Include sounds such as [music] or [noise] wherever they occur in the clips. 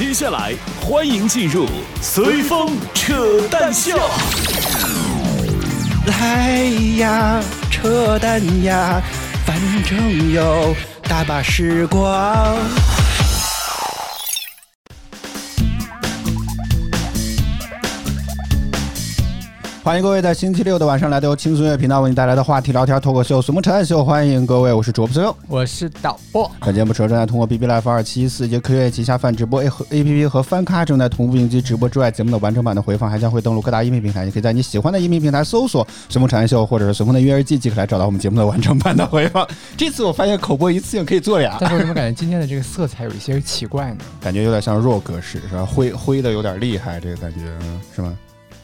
接下来欢迎进入随风扯淡秀。来呀，扯淡呀，反正有大把时光。欢迎各位在星期六的晚上来到由轻松乐频道为你带来的话题聊天脱口秀《随风扯淡秀》，欢迎各位，我是主播朋友。我是导播，本节目除了正在通过 BB Live 二七四及科乐旗下泛直播 A 和 APP 和翻咖正在同步应急直播之外，节目的完整版的回放还将会登录各大音频平台，你可以在你喜欢的音频平台搜索“随风扯淡秀”或者是“随风的音乐日记”，即可来找到我们节目的完整版的回放。这次我发现口播一次性可以做俩，但是我怎么感觉今天的这个色彩有一些奇怪呢？感觉有点像弱格式是吧？灰灰的有点厉害，这个感觉嗯是吗？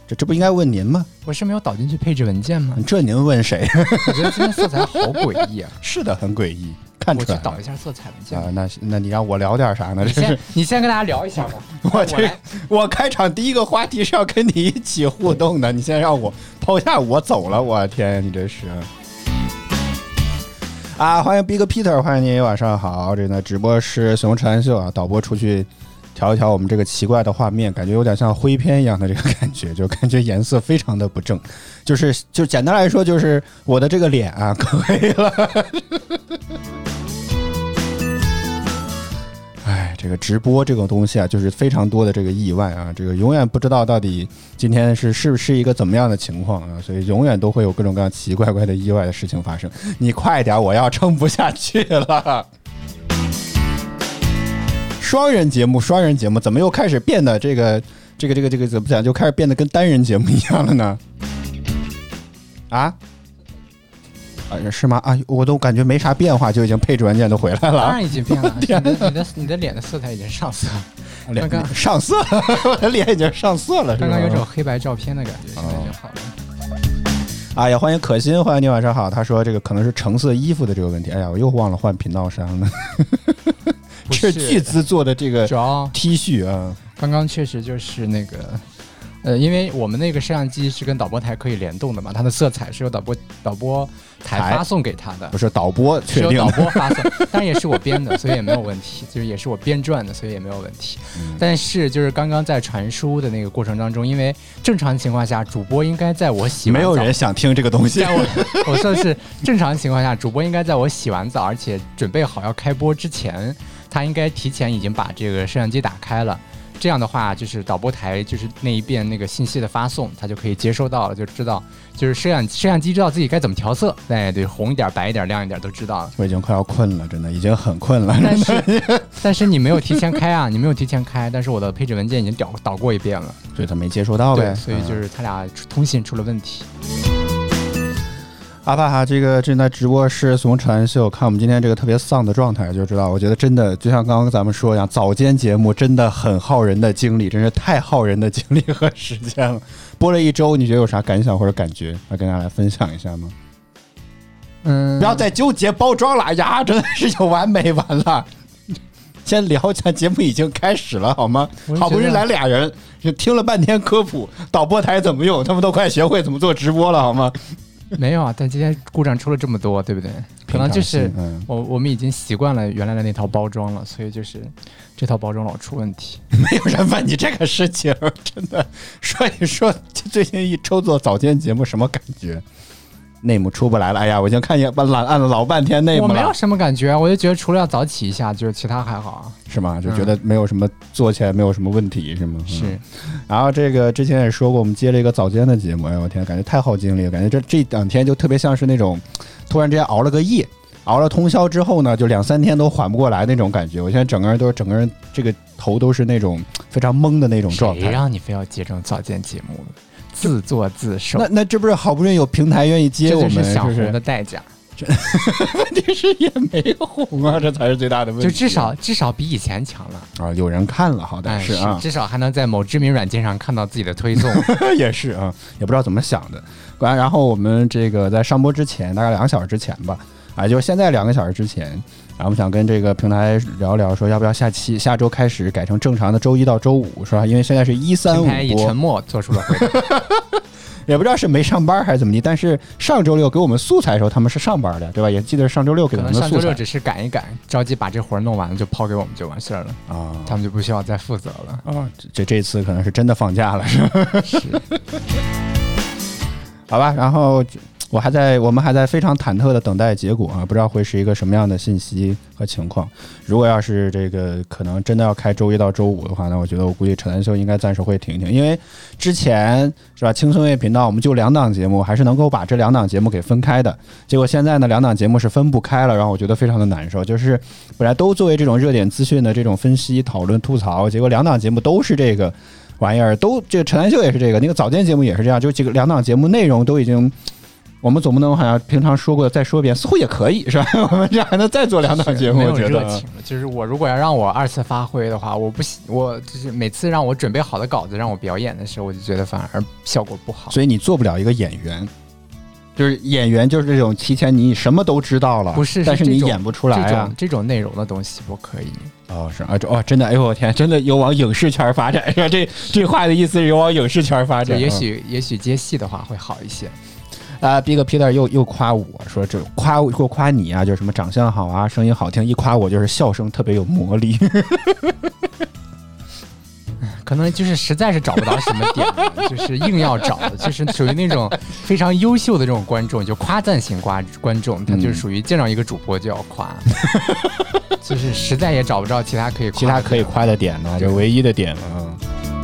这这不应该问您吗？我是没有导进去配置文件吗？这您问谁？我觉得今天色彩好诡异啊！[laughs] 是的，很诡异，看我出来了去导一下色彩文件啊。。那那你让我聊点啥呢？你这是先，你先跟大家聊一下吧。[laughs] 我这我开场第一个话题是要跟你一起互动的，你先让我抛下我走了，我天，你这是。啊，欢迎 Big Peter，欢迎您，晚上好。这呢，直播是熊传秀啊，导播出去调一调我们这个奇怪的画面，感觉有点像灰片一样的这个感觉，就感觉颜色非常的不正，就是就简单来说，就是我的这个脸啊，可以了。哎，这个直播这种东西啊，就是非常多的这个意外啊，这个永远不知道到底今天是是不是一个怎么样的情况啊，所以永远都会有各种各样奇奇怪怪的意外的事情发生。你快点，我要撑不下去了。双人节目，双人节目，怎么又开始变得这个这个这个这个怎么讲，就开始变得跟单人节目一样了呢？啊？啊，是吗？啊，我都感觉没啥变化，就已经配置文件都回来了啊。当然已经变了，[laughs] 你的你的你的脸的色彩已经上色了，脸刚刚上色，我 [laughs] 的脸已经上色了。刚刚有种黑白照片的感觉，现在就好了。哎呀欢迎可心，欢迎你晚上好。他说这个可能是橙色衣服的这个问题。哎呀，我又忘了换频道衫了。是巨资做的这个主要 T 恤啊，刚刚确实就是那个，呃，因为我们那个摄像机是跟导播台可以联动的嘛，它的色彩是由导播导播台台发送给他的不，是导播是由导确定的。播发送，当然也是我编的，所以也没有问题，就是也是我编撰的，所以也没有问题。嗯但是就是刚刚在传输的那个过程当中，因为正常情况下主播应该在我洗完澡没有人想听这个东西在。我 [laughs] 我说的是正常情况下，主播应该在我洗完澡，而且准备好要开播之前，他应该提前已经把这个摄像机打开了。这样的话，就是导播台就是那一遍那个信息的发送，他就可以接收到了，就知道就是摄像摄像机知道自己该怎么调色，哎，对，红一点、白一点、亮一点都知道了。我已经快要困了，真的已经很困了。但是但是你没有提前开啊，你没有提前开，但是我的配置文件已经导导过一遍了，所以他没接收到呗。对，所以就嗯是他俩通信出了问题。阿帕哈这个正在直播是怂传秀，看我们今天这个特别丧的状态就知道，我觉得真的就像刚刚咱们说一样，早间节目真的很耗人的精力，真是太耗人的精力和时间了。播了一周，你觉得有啥感想或者感觉？来跟大家来分享一下吗？嗯，不要再纠结包装了哎呀，真的是有完没完了。先聊一下，节目已经开始了，好吗好不容易来俩人，就听了半天科普，导播台怎么用，他们都快学会怎么做直播了，好吗？[laughs] 没有啊，但今天故障出了这么多，对不对？可能就是嗯，我我们已经习惯了原来的那套包装了，所以就是这套包装老出问题。[laughs] 没有人问你这个事情，真的说一说最近一周做早间节目什么感觉？内幕出不来了，哎呀，我已经看见懒按了老半天内幕了，我没有什么感觉啊，我就觉得除了要早起一下，就是其他还好啊。是吗？就觉得没有什么做起来没有什么问题，是吗？嗯是，然后这个之前也说过，我们接了一个早间的节目，哎呦我天，感觉太耗精力了，感觉这这两天就特别像是那种突然之间熬了个夜，熬了通宵之后呢，就两三天都缓不过来那种感觉。我现在整个人都是整个人这个头都是那种非常懵的那种状态谁态。让你非要接这种早间节目的？自作自受，那那这不是好不容易有平台愿意接我们，就是想红的代价。[laughs] 问题是也没红啊，这才是最大的问题。就至少至少比以前强了。啊，有人看了，好歹哎，是啊，至少还能在某知名软件上看到自己的推送。[laughs] 也是啊，也不知道怎么想的。完，然后我们这个在上播之前，大概两个小时之前吧，啊，就是现在两个小时之前，然后我们想跟这个平台聊聊，说要不要下期下周开始改成正常的周一到周五，是吧？因为现在是一三五平台以沉，默做出了回答。[laughs] 也不知道是没上班还是怎么地。但是上周六给我们素材的时候，他们是上班的，对吧？也记得上周六给可我们的素材能上周六只是赶一赶，着急把这活儿弄完了就抛给我们就完事儿了，啊他们就不需要再负责了。啊，这这这次可能是真的放假了，是吧？是，[laughs] 好吧，然后我还在，我们还在非常忐忑的等待结果啊，不知道会是一个什么样的信息和情况。如果要是这个可能真的要开周一到周五的话，那我觉得我估计扯淡秀应该暂时会停停，因为之前是吧，轻松乐频道我们就两档节目，还是能够把这两档节目给分开的。结果现在呢，两档节目是分不开了，然后我觉得非常的难受，就是本来都作为这种热点资讯的这种分析、讨论、吐槽，结果两档节目都是这个。玩意儿都这个陈兰秀也是这个，那个早间节目也是这样，就几个两档节目内容都已经，我们总不能好像平常说过再说一遍，似乎也可以是吧？[laughs] 我们这还能再做两档节目，我觉得。就是我如果要让我二次发挥的话，我不喜我就是每次让我准备好的稿子让我表演的时候，我就觉得反而效果不好。所以你做不了一个演员。就是演员，就是这种提前你什么都知道了，不是是但是你演不出来这啊种。这种内容的东西不可以。哦，是啊，这哦，真的，哎呦我天，真的有往影视圈发展是吧？这这话的意思是有往影视圈发展。就也嗯许也许接戏的话会好一些。啊，Big Peter 又又夸我说这夸我我夸你啊，就是什么长相好啊，声音好听，一夸我就是笑声特别有魔力。[laughs] 可能就是实在是找不到什么点了，就是硬要找的，就是属于那种非常优秀的这种观众，就夸赞型观观众，他就是属于见到一个主播就要夸，[laughs] 就是实在也找不着其他可以夸的其他可以夸的点呢，就唯一的点了。嗯。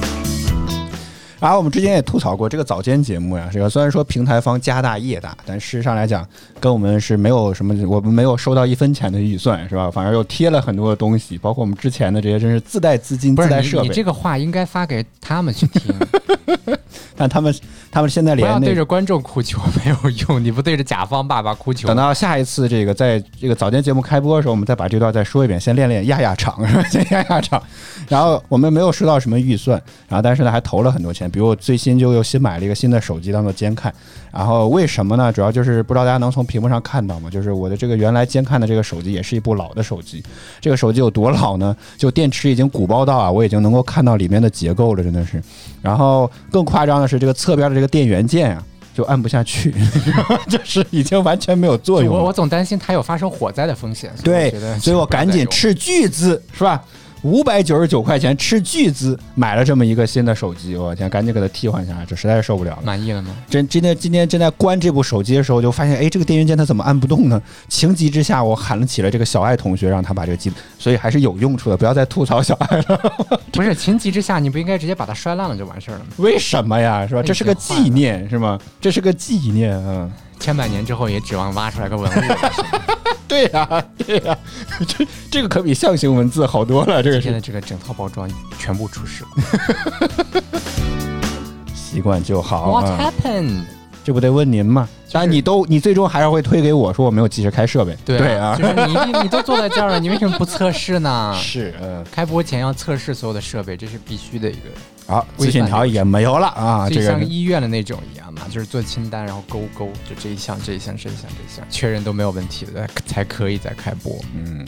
然后我们之前也吐槽过这个早间节目呀，这个虽然说平台方家大业大，但事实上来讲，跟我们是没有什么，我们没有收到一分钱的预算，是吧？反而又贴了很多的东西，包括我们之前的这些，真是自带资金、自带设备。你这个话应该发给他们去听，[laughs] 但他们他们现在不要连对着观众哭求没有用，你不对着甲方爸爸哭求等。到下一次这个在这个早间节目开播的时候，我们再把这段再说一遍，先练练压压场，是吧？先压压场。然后我们没有收到什么预算，然后但是呢还投了很多钱，比如我最新就又新买了一个新的手机当做监看。然后为什么呢？主要就是不知道大家能从屏幕上看到吗？就是我的这个原来监看的这个手机也是一部老的手机。这个手机有多老呢？就电池已经鼓包到啊，我已经能够看到里面的结构了，真的是。然后更夸张的是，这个侧边的这个电源键啊，就按不下去，[laughs] 就是已经完全没有作用了。我我总担心它有发生火灾的风险，对所以我赶紧斥巨资，是吧？五百九十九块钱斥巨资买了这么一个新的手机，我天，赶紧给它替换下来，这实在是受不了了。满意了吗？真今天今天正在关这部手机的时候，就发现，哎，这个电源键它怎么按不动呢？情急之下，我喊了起了这个小爱同学，让他把这个机，所以还是有用处的，不要再吐槽小爱了。[laughs] 不是情急之下，你不应该直接把它摔烂了就完事儿了吗？为什么呀？是吧？这是个纪念，是吗？这是个纪念，嗯。千百年之后也指望挖出来个文物。[laughs] 对呀、对呀、这这个可比象形文字好多了。这个现在这个整套包装全部出事。[laughs] 习惯就好。What 啊 happened？这不得问您吗？当然你都你最终还是会推给我说我没有及时开设备。对啊，就是你你都坐在这儿了，[laughs] 你为什么不测试呢？是嗯。开播前要测试所有的设备，这是必须的一个，好，微信条也没有了啊。就这个像医院的那种一样嘛，就是做清单，然后勾勾，就这一项这一项这一项这一项，确认都没有问题的才可以再开播。嗯，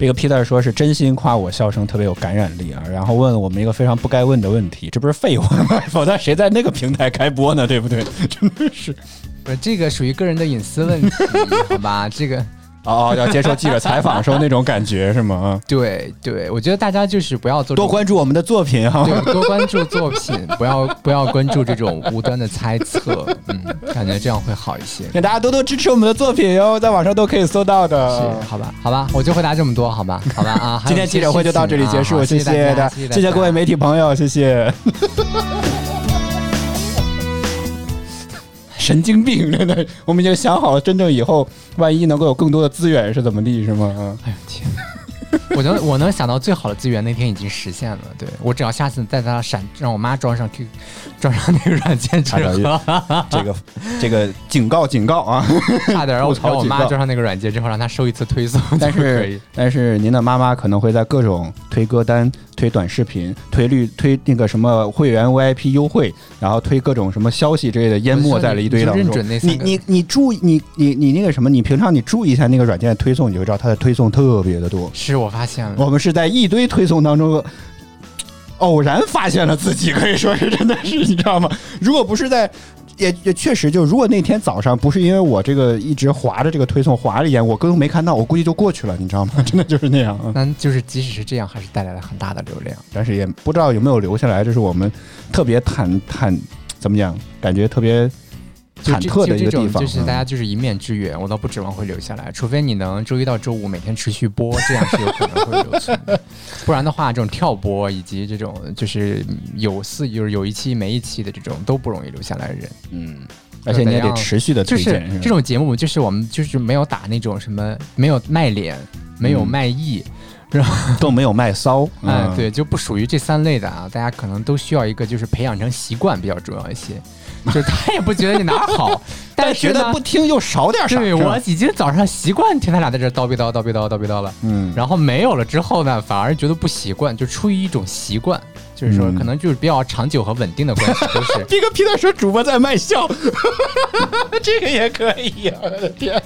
这个 Peter 说是真心夸我笑声特别有感染力啊，然后问了我们一个非常不该问的问题，这不是废话吗？[laughs] 否则谁在那个平台开播呢？对不对？[laughs] 真的是。不是这个属于个人的隐私问题，[laughs] 好吧？这个哦哦，要接受记者采访的时候那种感觉是吗？[laughs] 啊，对对，我觉得大家就是不要做多关注我们的作品哈。对，[laughs] 多关注作品，不要不要关注这种无端的猜测，嗯，感觉这样会好一些。请大家多多支持我们的作品哟，在网上都可以搜到的。是，好吧，好吧，我就回答这么多，好吧，好吧啊。[laughs] 今天记者会就到这里结束，啊谢谢大家，谢谢各位媒体朋友，谢谢。神经病，真的，我们已经想好了，真正以后万一能够有更多的资源是怎么地，是吗？啊，哎呦天！[laughs] 我能我能想到最好的资源，那天已经实现了。对我只要下次带他闪，让我妈装上 Q，装上那个软件之后，这个这个警告警告啊！差点让我让 [laughs] 我妈装上那个软件之后，让她收一次推送但是。但是您的妈妈可能会在各种推歌单、推短视频、推绿、推那个什么会员 VIP 优惠，然后推各种什么消息之类的，淹没在了一堆当中你你你你注意你你你那个什么，你平常你注意一下那个软件的推送，你就会知道它的推送特别的多。是我发现了，我们是在一堆推送当中。偶然发现了自己，可以说是真的是，你知道吗？如果不是在也也确实，就如果那天早上不是因为我这个一直划着这个推送划了一眼，我根本没看到，我估计就过去了，你知道吗？[laughs] 真的就是那样啊。那就是即使是这样，还是带来了很大的流量。但是也不知道有没有留下来，这是我们特别忐忐怎么讲，感觉特别忐忑的这种个地方。就是大家嗯就是一面之缘，我倒不指望会留下来，除非你能周一到周五每天持续播，这样是有可能会留存的。不然的话，这种跳播以及这种就是有四就是有一期没一期的这种都不容易留下来人。嗯，而且你也得持续的就是推荐，是这种节目，就是我们就是没有打那种什么，没有卖脸，没有嗯卖艺，然后 [laughs] 都没有卖骚。[laughs] 哎、嗯，对，就不属于这三类的啊。大家可能都需要一个，就是培养成习惯比较重要一些。就是他也不觉得你哪儿好，[laughs] 但是呢觉得不听又少点啥。对我已经早上习惯听他俩在这叨逼叨叨逼叨叨逼叨了，嗯，然后没有了之后呢，反而觉得不习惯，就出于一种习惯，就是说嗯可能就是比较长久和稳定的关系，都是 [laughs] 这个皮蛋说主播在卖笑，[laughs] 这个也可以呀、我的天！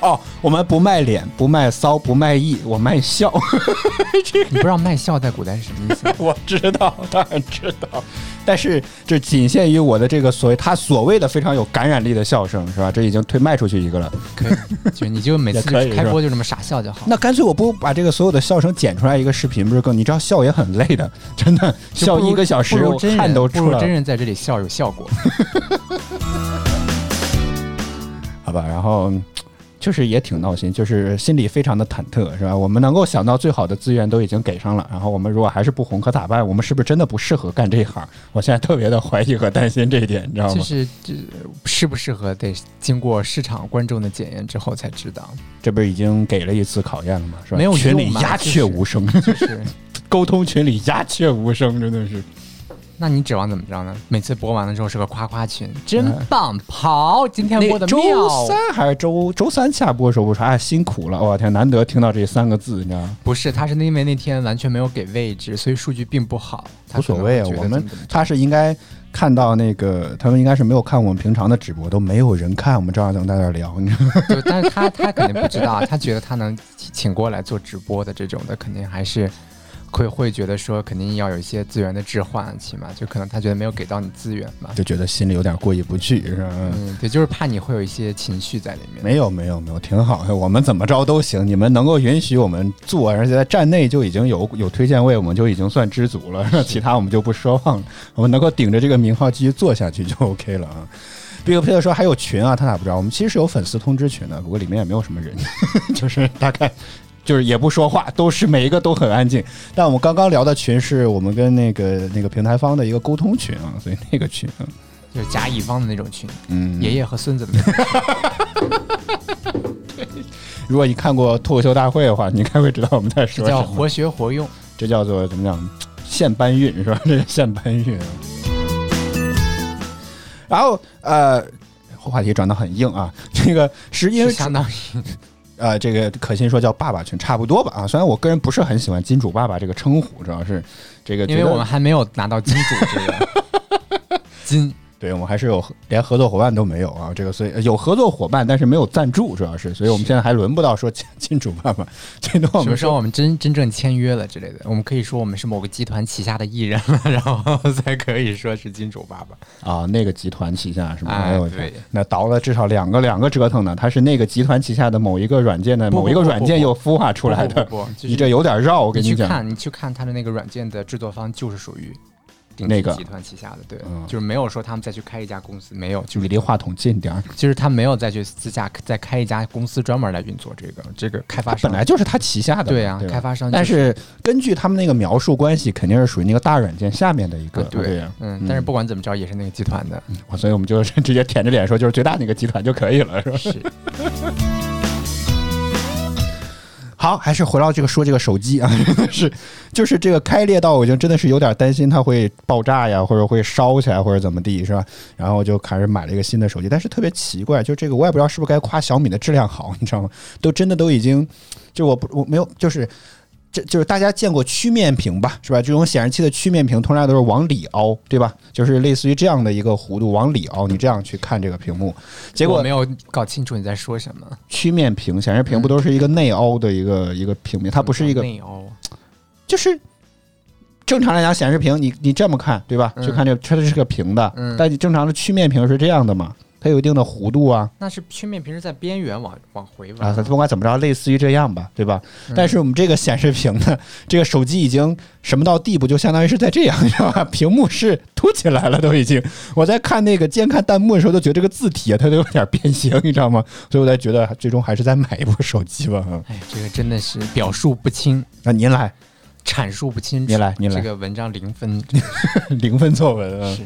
哦，我们不卖脸，不卖骚，不卖艺，我卖笑。[laughs] 这个你不知道卖笑在古代是什么意思？我知道，当然知道，但是这仅限于我的这个所谓他所谓的非常有感染力的笑声，是吧？这已经推卖出去一个了。可以，就你就每次开播就这么傻笑就好。那干脆我不把这个所有的笑声剪出来一个视频，不是更？你知道笑也很累的，真的笑一个小时，我汗都不如真出来了。人在这里笑有效果。[laughs] 好吧，然后嗯就是也挺闹心，就是心里非常的忐忑，是吧？我们能够想到最好的资源都已经给上了，然后我们如果还是不红可咋办？我们是不是真的不适合干这一行？我现在特别的怀疑和担心这一点，你知道吗？就是这适不适合，得经过市场观众的检验之后才知道。这不是已经给了一次考验了吗？是吧？没有群里鸦雀无声，就是，沟通群里鸦雀无声，真的是。那你指望怎么着呢？每次播完了之后是个夸夸群，真棒，好，今天播的妙周。三还是周周三下播的时候，我说哎辛苦了，我天，难得听到这三个字，你知道吗？不是，他是因为那天完全没有给位置，所以数据并不好。无所谓啊，我们他是应该看到那个，他们应该是没有看我们平常的直播，都没有人看，我们照样能在那聊，你知道吗？就，但是他他肯定不知道，他觉得他能请过来做直播的这种的，肯定还是会会觉得说，肯定要有一些资源的置换，起码就可能他觉得没有给到你资源吧。就觉得心里有点过意不去，是吧？嗯，对，就是怕你会有一些情绪在里面。没有没有没有，挺好的。我们怎么着都行，你们能够允许我们做，而且在站内就已经有有推荐位，我们就已经算知足了。其他我们就不奢望了，我们能够顶着这个名号继续做下去就 OK 了啊。Big Peter 说还有群啊，他咋不知道？我们其实是有粉丝通知群的，不过里面也没有什么人，[laughs] 就是大概就是也不说话，都是每一个都很安静。但我们刚刚聊的群是我们跟那个那个平台方的一个沟通群啊，所以那个群，就是甲乙方的那种群，嗯，爷爷和孙子的那种群，[laughs] 如果你看过脱口秀大会的话，你应该会知道我们在说什么。叫活学活用。这叫做怎么讲？现搬运是吧？[laughs] 这个现搬运。然后呃，话题转的很硬啊。这个是因为是相当于呃，这个可心说叫爸爸群，差不多吧啊。虽然我个人不是很喜欢金主爸爸这个称呼，主要是这个因为我们还没有拿到金主这个 [laughs] 金，对我们还是有连合作伙伴都没有啊。这个所以呃有合作伙伴，但是没有赞助，主要是，所以我们现在还轮不到说金金主爸爸，最多我们说我们真真正签约了之类的，我们可以说我们是某个集团旗下的艺人了，[laughs] 然后才可以说是金主爸爸。啊，那个集团旗下是吗？哎哎，对那倒了至少两个两个折腾呢。它是那个集团旗下的某一个软件的某一个软件又孵化出来的。不不不，就是你这有点绕，我跟讲。你去看，你去看他的那个软件的制作方就是属于顶那个集团旗下的，对，嗯就是没有说他们再去开一家公司，没有，就是你离话筒近点儿，就是他没有再去私下再开一家公司专门来运作这个这个开发商，本来就是他旗下的。对啊，吧开发商就，但是根据他们那个描述关系，肯定是属于那个大软件下面的一个。啊对呀，嗯，但是不管怎么着也是那个集团的，所以我们就 [laughs] 直接舔着脸说，就是最大那个集团就可以了，是吧？是 [laughs] 好，还是回到这个说这个手机啊，[laughs] 是就是这个开裂到我就真的是有点担心它会爆炸呀，或者会烧起来或者怎么地，是吧？然后就开始买了一个新的手机，但是特别奇怪，就这个我也不知道是不是该夸小米的质量好，你知道吗？都真的都已经，就我不我没有就是。这就是大家见过曲面屏吧，是吧？这种显示器的曲面屏通常都是往里凹，对吧？就是类似于这样的一个弧度往里凹，你这样去看这个屏幕，结果没有搞清楚你在说什么，曲面屏显示屏不都是一个内凹的一个一个平面，它不是一个内凹，就是正常来讲，显示屏你你这么看，对吧？嗯就看这个它是个平的，嗯但你正常的曲面屏是这样的嘛？它有一定的弧度啊那是曲面屏是在边缘往往回啊，弯它不管怎么着，类似于这样吧，对吧？嗯但是我们这个显示屏呢，这个手机已经什么到地步，就相当于是在这样，你知道吧？屏幕是凸起来了，都已经。我在看那个监看弹幕的时候，都觉得这个字体啊，它都有点变形，你知道吗？所以我才觉得最终还是再买一部手机吧。啊哎，这个真的是表述不清，那您来，阐述不清楚。您来您来这个文章零分。[laughs] 零分作文啊。是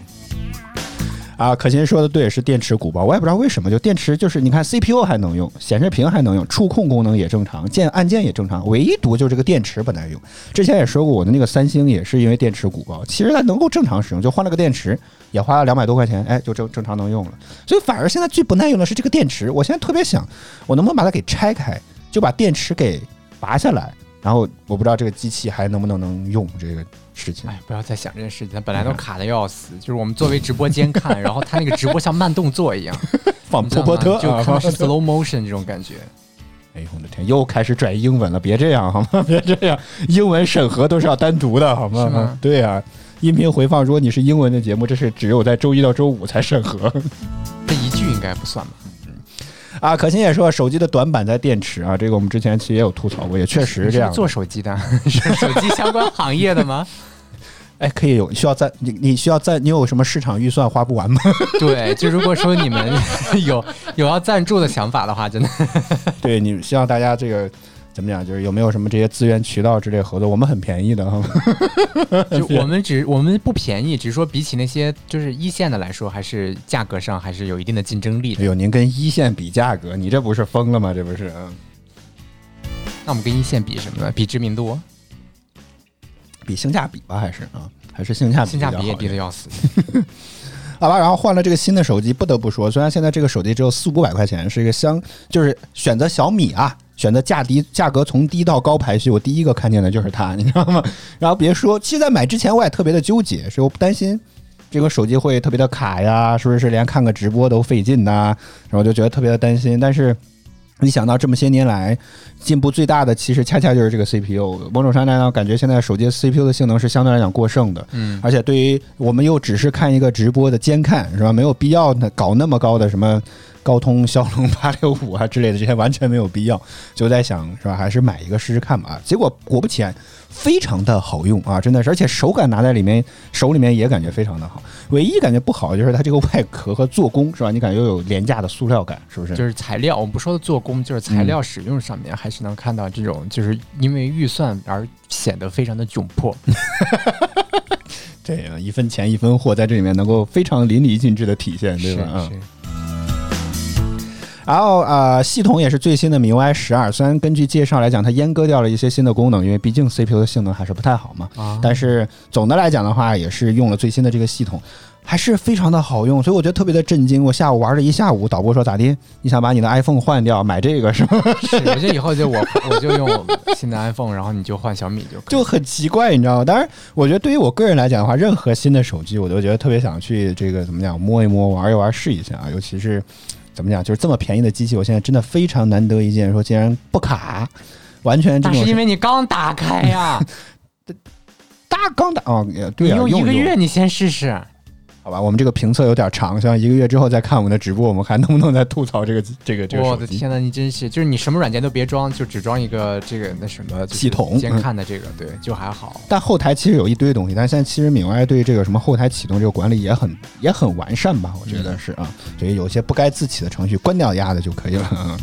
啊，可心说的对，是电池鼓包。我也不知道为什么，就电池就是你看 CPU 还能用，显示屏还能用，触控功能也正常，键按键也正常，唯独就是这个电池不耐用。之前也说过，我的那个三星也是因为电池鼓包，其实它能够正常使用，就换了个电池，也花了两百多块钱，哎，就正正常能用了。所以反而现在最不耐用的是这个电池。我现在特别想，我能不能把它给拆开，就把电池给拔下来，然后我不知道这个机器还能不能能用这个事情。哎，不要再想这件事情，它本来都卡的要死。就是我们作为直播间看，然后它那个直播像慢动作一样，[laughs] 放波波特啊，就看的 [laughs] 是放 slow motion 这种感觉。哎呦我的天，又开始拽英文了，别这样好吗？[laughs] 别这样，英文审核都是要单独的好吗？吗对呀、音频回放，如果你是英文的节目，这是只有在周一到周五才审核这一句应该不算吧？啊。可心也说，手机的短板在电池啊，这个我们之前其实也有吐槽过，也确实是这样。做手机的，[laughs] 是手机相关行业的吗？[laughs] 哎，可以有需要赞你你需要赞，你有什么市场预算花不完吗？[laughs] 对，就如果说你们有有要赞助的想法的话，真的对你希望大家这个。怎么讲？就是有没有什么这些资源渠道之类合作？我们很便宜的，哈？[laughs] 就我们只我们不便宜，只是说比起那些就是一线的来说，还是价格上还是有一定的竞争力的。哎呦，您跟一线比价格，你这不是疯了吗？这不是？嗯那我们跟一线比什么呢？比知名度，比性价比吧，还是啊？还是性价比性价比也低的要死。[laughs] 好吧，然后换了这个新的手机，不得不说，虽然现在这个手机只有四五百块钱，是一个相就是选择小米啊，选择价低价格从低到高排序，我第一个看见的就是它，你知道吗？然后别说，其实在买之前我也特别的纠结，是我不担心这个手机会特别的卡呀，是不是连看个直播都费劲呐、然后我就觉得特别的担心，但是。一想到这么些年来进步最大的，其实恰恰就是这个 CPU。某种上来讲，感觉现在手机 CPU 的性能是相对来讲过剩的。嗯，而且对于我们又只是看一个直播的监看，是吧？没有必要呢搞那么高的什么高通骁龙八六五啊之类的，这些完全没有必要。就在想，是吧？还是买一个试试看吧。结果果不其然，非常的好用啊，真的是，而且手感拿在里面，手里面也感觉非常的好。唯一感觉不好的就是它这个外壳和做工，是吧？你感觉有廉价的塑料感，是不是？就是材料，我们不说的做工，就是材料使用上面，还是能看到这种，就是因为预算而显得非常的窘迫。[laughs] 这样一分钱一分货，在这里面能够非常淋漓尽致的体现，对吧？是然后呃，系统也是最新的 MIUI 十二，虽然根据介绍来讲，它阉割掉了一些新的功能，因为毕竟 CPU 的性能还是不太好嘛。啊，但是总的来讲的话，也是用了最新的这个系统，还是非常的好用，所以我觉得特别的震惊。我下午玩了一下午，导播说咋的？你想把你的 iPhone 换掉，买这个是吗？是，我觉得以后就我我就用新的 iPhone，然后你就换小米就可以。就很奇怪，你知道吗？当然，我觉得对于我个人来讲的话，任何新的手机，我都觉得特别想去这个怎么讲摸一摸、玩一玩、试一下啊。尤其是怎么讲，就是这么便宜的机器，我现在真的非常难得一见，说竟然不卡，完全这种那是因为你刚打开呀，[laughs] 大刚打哦，也对你啊，用用一个月，你先试试。好吧？我们这个评测有点长，希望一个月之后再看我们的直播，我们还能不能再吐槽这个这个这个。我的天呐，你真是，就是你什么软件都别装，就只装一个这个那什么系统先看的这个，对，就还好。但后台其实有一堆东西，但现在其实 MIUI 对这个什么后台启动这个管理也很也很完善吧？我觉得是啊，所以有些不该自启的程序关掉压的就可以了。啊。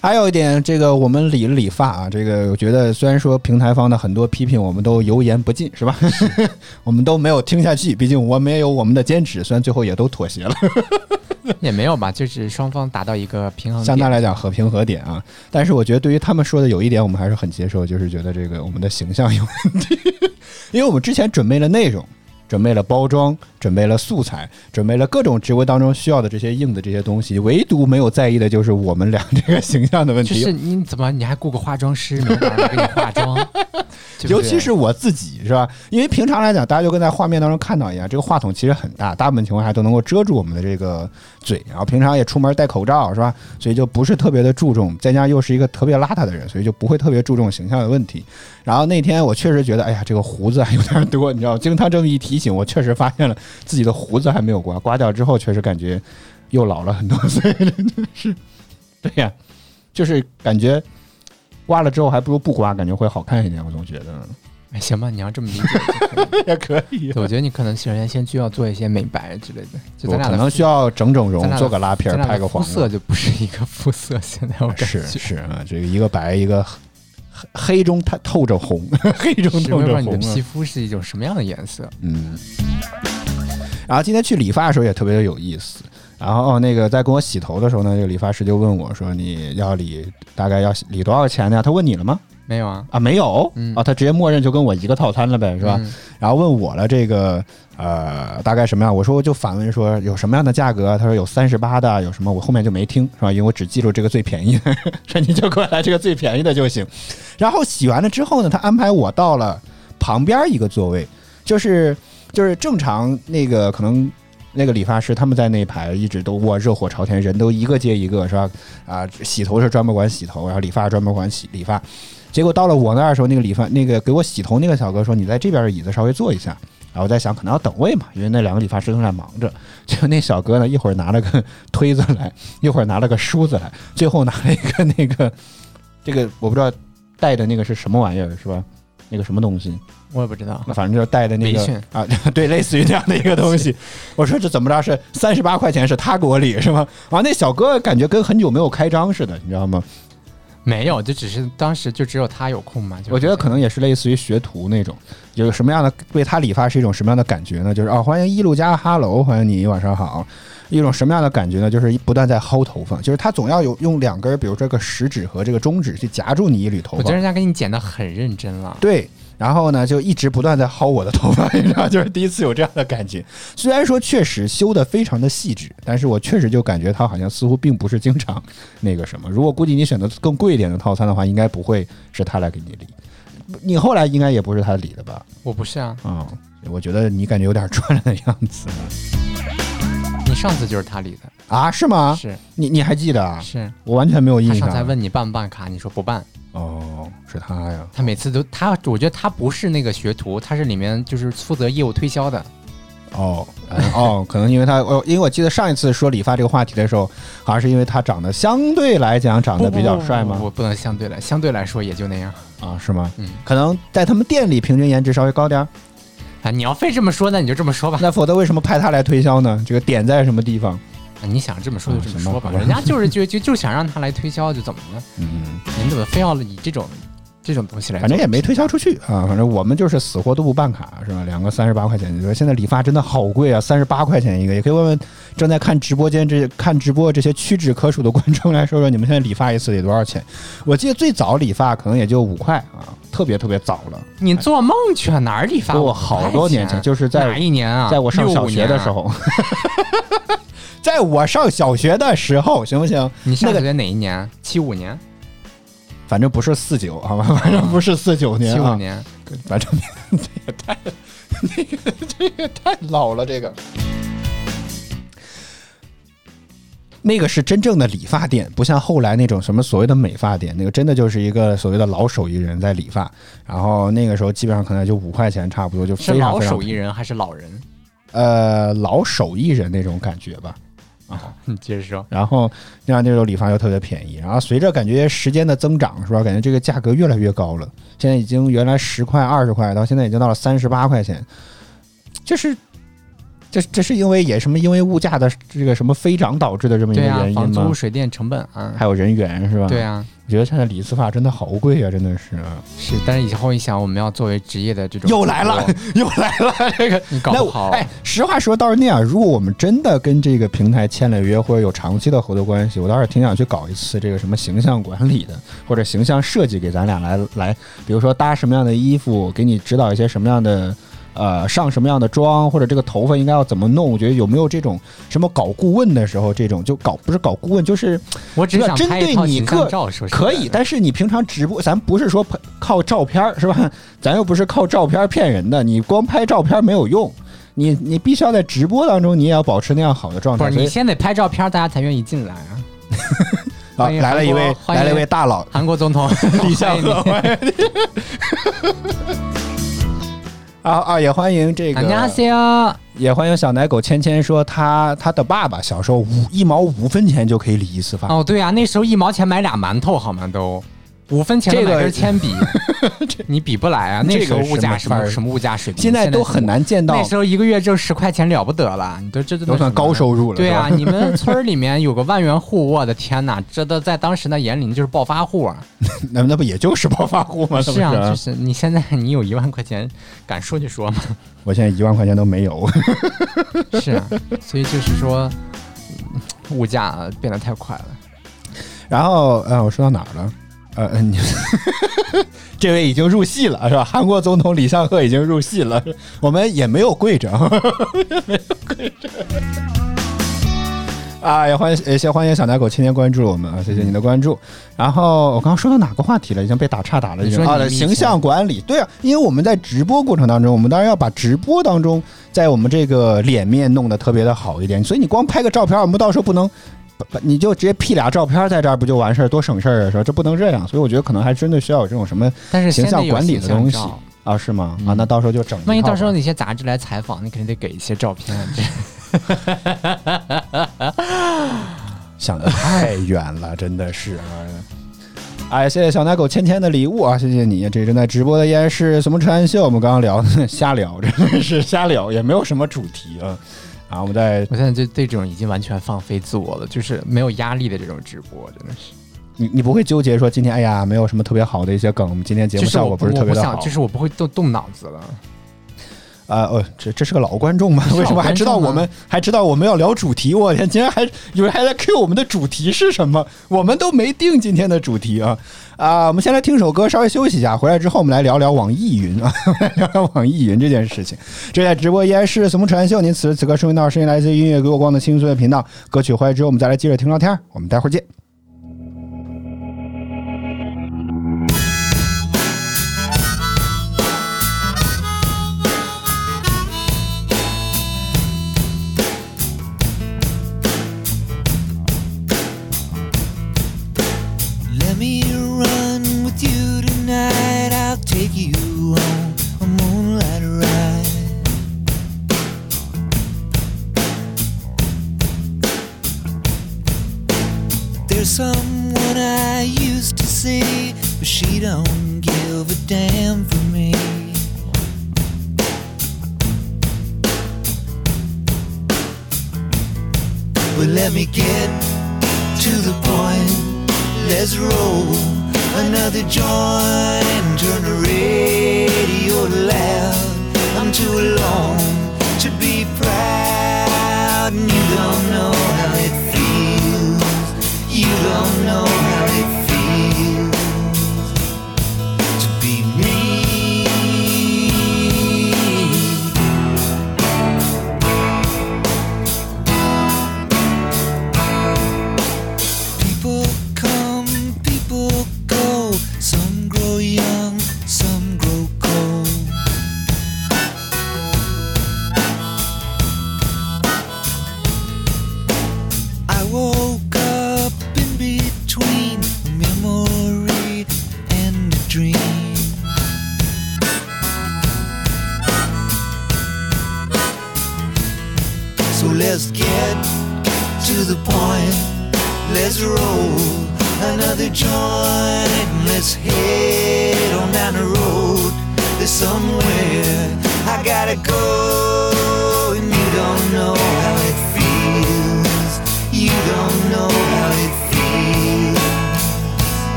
还有一点，这个我们理了理发啊，这个我觉得虽然说平台方的很多批评我们都油盐不进，是吧？[laughs] 我们都没有听下去，毕竟我们也有我们的坚持，虽然最后也都妥协了。[laughs] 也没有吧，就是双方达到一个平衡。相对来讲和平和点啊。但是我觉得对于他们说的有一点，我们还是很接受，就是觉得这个我们的形象有问题，[laughs] 因为我们之前准备了内容。准备了包装，准备了素材，准备了各种直播当中需要的这些硬的这些东西，唯独没有在意的就是我们俩这个形象的问题。就是你怎么你还雇个化妆师，没人来给你化妆，尤其是我自己，是吧？因为平常来讲，大家就跟在画面当中看到一样，这个话筒其实很大，大部分情况下都能够遮住我们的这个嘴，然后平常也出门戴口罩，是吧？所以就不是特别的注重，再加上又是一个特别邋遢的人，所以就不会特别注重形象的问题。然后那天我确实觉得，哎呀，这个胡子还有点多，你知道，经他这么一提醒，我确实发现了自己的胡子还没有刮，刮掉之后确实感觉又老了很多岁，真的是，对呀，就是感觉刮了之后还不如不刮，感觉会好看一点。我总觉得哎，行吧，你要这么理解，[laughs] 也可以对我觉得你可能首先先需要做一些美白之类的，就咱俩可能需要整整容做个拉片拍个黄肤色就不是一个肤色，现在我感觉是是啊，这个一个白，一个黑黑中它透着红，黑中透着红 [laughs] 你的皮。肤是一种什么样的颜色。嗯，然后今天去理发的时候也特别的有意思。然后哦，那个在跟我洗头的时候呢，这个理发师就问我说：“你要理大概要理多少钱呢？”他问你了吗？没有啊，啊，没有，嗯啊，他直接默认就跟我一个套餐了呗，是吧？嗯然后问我了这个呃大概什么样，我说我就反问说有什么样的价格，他说有三十八的，有什么我后面就没听是吧？因为我只记住这个最便宜的，说 [laughs] 你就给我来这个最便宜的就行。然后洗完了之后呢，他安排我到了旁边一个座位，就是就是正常那个可能。那个理发师他们在那排一直都哇热火朝天，人都一个接一个是吧？啊，洗头是专门管洗头，然后理发专门管洗理发。结果到了我那儿的时候，那个理发那个给我洗头那个小哥说：“你在这边的椅子稍微坐一下。”然后我在想，可能要等位嘛，因为那两个理发师都在忙着。结果那小哥呢，一会儿拿了个推子来，一会儿拿了个梳子来，最后拿了一个那个这个我不知道带的那个是什么玩意儿，是吧？那个什么东西？我也不知道。反正就是带的那个啊，[laughs] 对，类似于这样的一个东西。[laughs] 我说这怎么着是三十八块钱是他给我理是吗？啊，那小哥感觉跟很久没有开张似的，你知道吗？没有，就只是当时就只有他有空嘛。就是我觉得可能也是类似于学徒那种，有什么样的为他理发是一种什么样的感觉呢？就是哦，欢迎一路家哈喽，欢迎你，晚上好。一种什么样的感觉呢？就是不断在薅头发，就是他总要有用两根，比如这个食指和这个中指去夹住你一缕头发我觉得。人家给你剪的很认真了。对，然后呢，就一直不断在薅我的头发，你知道，就是第一次有这样的感觉。虽然说确实修的非常的细致，但是我确实就感觉他好像似乎并不是经常那个什么。如果估计你选择更贵一点的套餐的话，应该不会是他来给你理。你后来应该也不是他理的吧？我不是啊，嗯、我觉得你感觉有点赚了的样子你上次就是他理的，啊？是吗？是你你还记得啊？是。我完全没有印他象。上次还问你办不办卡，你说不办。哦，是他呀。他每次都他，我觉得他不是那个学徒，他是里面就是负责业务推销的。哦，嗯哦，可能因为他，哦，因为我记得上一次说理发这个话题的时候，好像是因为他长得相对来讲长得比较帅吗？我不能相对来，相对来说也就那样。啊，是吗？嗯，可能在他们店里平均颜值稍微高点儿，啊，你要非这么说，那你就这么说吧。那否则为什么派他来推销呢？这个点在什么地方？啊你想这么说就这么说吧，啊人家就是就就就想让他来推销，就怎么了？嗯，您怎么非要以这种这种东西来？反正也没推销出去啊。反正我们就是死活都不办卡，是吧？两个三十八块钱，你说现在理发真的好贵啊，三十八块钱一个。也可以问问正在看直播间这看直播这些屈指可数的观众来说说，你们现在理发一次得多少钱？我记得最早理发可能也就五块啊，特别特别早了。你做梦去啊？哪儿理发？我好多年前，就是在哪一年啊？在我上小学的时65年啊。[laughs] 候，在我上小学的时候，行不行？你上学哪一年？七五年、反正不是四九，好吧，[laughs] 反正不是四九年啊，七五年。反正 [laughs] 这也太那个这个太老了，这个。那个是真正的理发店，不像后来那种什么所谓的美发店，那个真的就是一个所谓的老手艺人在理发。然后那个时候基本上可能就五块钱，差不多就是非常老非常手艺人还是老人？呃老手艺人那种感觉吧。啊，[laughs] 你接着说。然后那样那种理发又特别便宜，然后随着感觉时间的增长，是吧？感觉这个价格越来越高了。现在已经原来十块、二十块，到现在已经到了三十八块钱，就是这这是因为也什么因为物价的这个什么飞涨导致的这么一个原，因吗房租、？水电成本啊。还有人员是吧？对，啊，我觉得现在理次发真的好贵啊，真的是是。但是以后一想，我们要作为职业的这种，又来了，又来了这个。你搞不好，哎，实话说倒是那样。如果我们真的跟这个平台签了约，或者有长期的合作关系，我倒是挺想去搞一次这个什么形象管理的，或者形象设计，给咱俩来来，比如说搭什么样的衣服，给你指导一些什么样的呃上什么样的妆，或者这个头发应该要怎么弄？我觉得有没有这种什么搞顾问的时候，这种就搞不是搞顾问，就是我只想针对你个可以，但是你平常直播，咱不是说拍靠照片是吧？[laughs] 咱又不是靠照片骗人的，你光拍照片没有用，你你必须要在直播当中，你也要保持那样好的状态。不是你先得拍照片，大家才愿意进来啊。来了一位来了一位大佬，韩国总统 [laughs] 李相贺赫，[laughs] 啊啊！也欢迎这个，也欢迎小奶狗芊芊说他他的爸爸小时候五一毛五分钱就可以理一次发。哦，对啊，那时候一毛钱买俩馒头好吗？都。五分钱这个买根铅笔，[laughs] 你比不来啊。那时候物价什这个什么物价水平，现在都很难见到那，时候一个月挣十块钱了不得了，你都这都算高收入了。对啊，你们村儿里面有个万元户，我的天哪，这都在当时的眼里就是暴发户啊！[laughs] 那那不也就是暴发户吗？是啊，就是你现在你有一万块钱，敢说就说嘛。[laughs] 我现在一万块钱都没有。是啊，所以就是说，嗯物价变得太快了。然后，呃，我说到哪儿了？呃，你 [laughs] 这位已经入戏了，是吧？韩国总统李相赫已经入戏了，我们也没有跪着，没有跪着。啊，也欢迎，也先欢迎小奶狗天天关注我们啊，谢谢你的关注。然后我刚刚说到哪个话题了？已经被打岔打了，你说你以前形象管理，对啊，因为我们在直播过程当中，我们当然要把直播当中在我们这个脸面弄得特别的好一点，所以你光拍个照片，我们到时候不能。你就直接 P 俩照片在这儿不就完事儿，多省事儿啊？是吧？这不能这样，所以我觉得可能还真的需要有这种什么形象管理的东西啊？是吗？啊，嗯那到时候就整。万一到时候那些杂志来采访，你肯定得给一些照片。这 [laughs] 想的太远了，真的是啊。哎，谢谢小奶狗芊芊的礼物啊！谢谢你，这正在直播的依然是什么陈安秀？我们刚刚聊的瞎聊，真的是瞎聊，也没有什么主题啊。啊，我们在我现在就对这种已经完全放飞自我了，就是没有压力的这种直播，真的是。你你不会纠结说今天哎呀没有什么特别好的一些梗，我们今天节目效果不是特别的好就是我不会动动脑子了。啊，哦，这这是个老观众吗？为什么还知道我们还知道我们要聊主题？我天，竟然还有人还在 Q 我们的主题是什么？我们都没定今天的主题啊啊！我们先来听首歌，稍微休息一下，回来之后我们来聊聊网易云啊，来 [laughs] 聊聊网易云这件事情。这在直播依然是什么传秀？您此时此刻收听到的声音来自于音乐给我光的轻松的频道。歌曲回来之后，我们再来接着听聊天儿。我们待会儿见。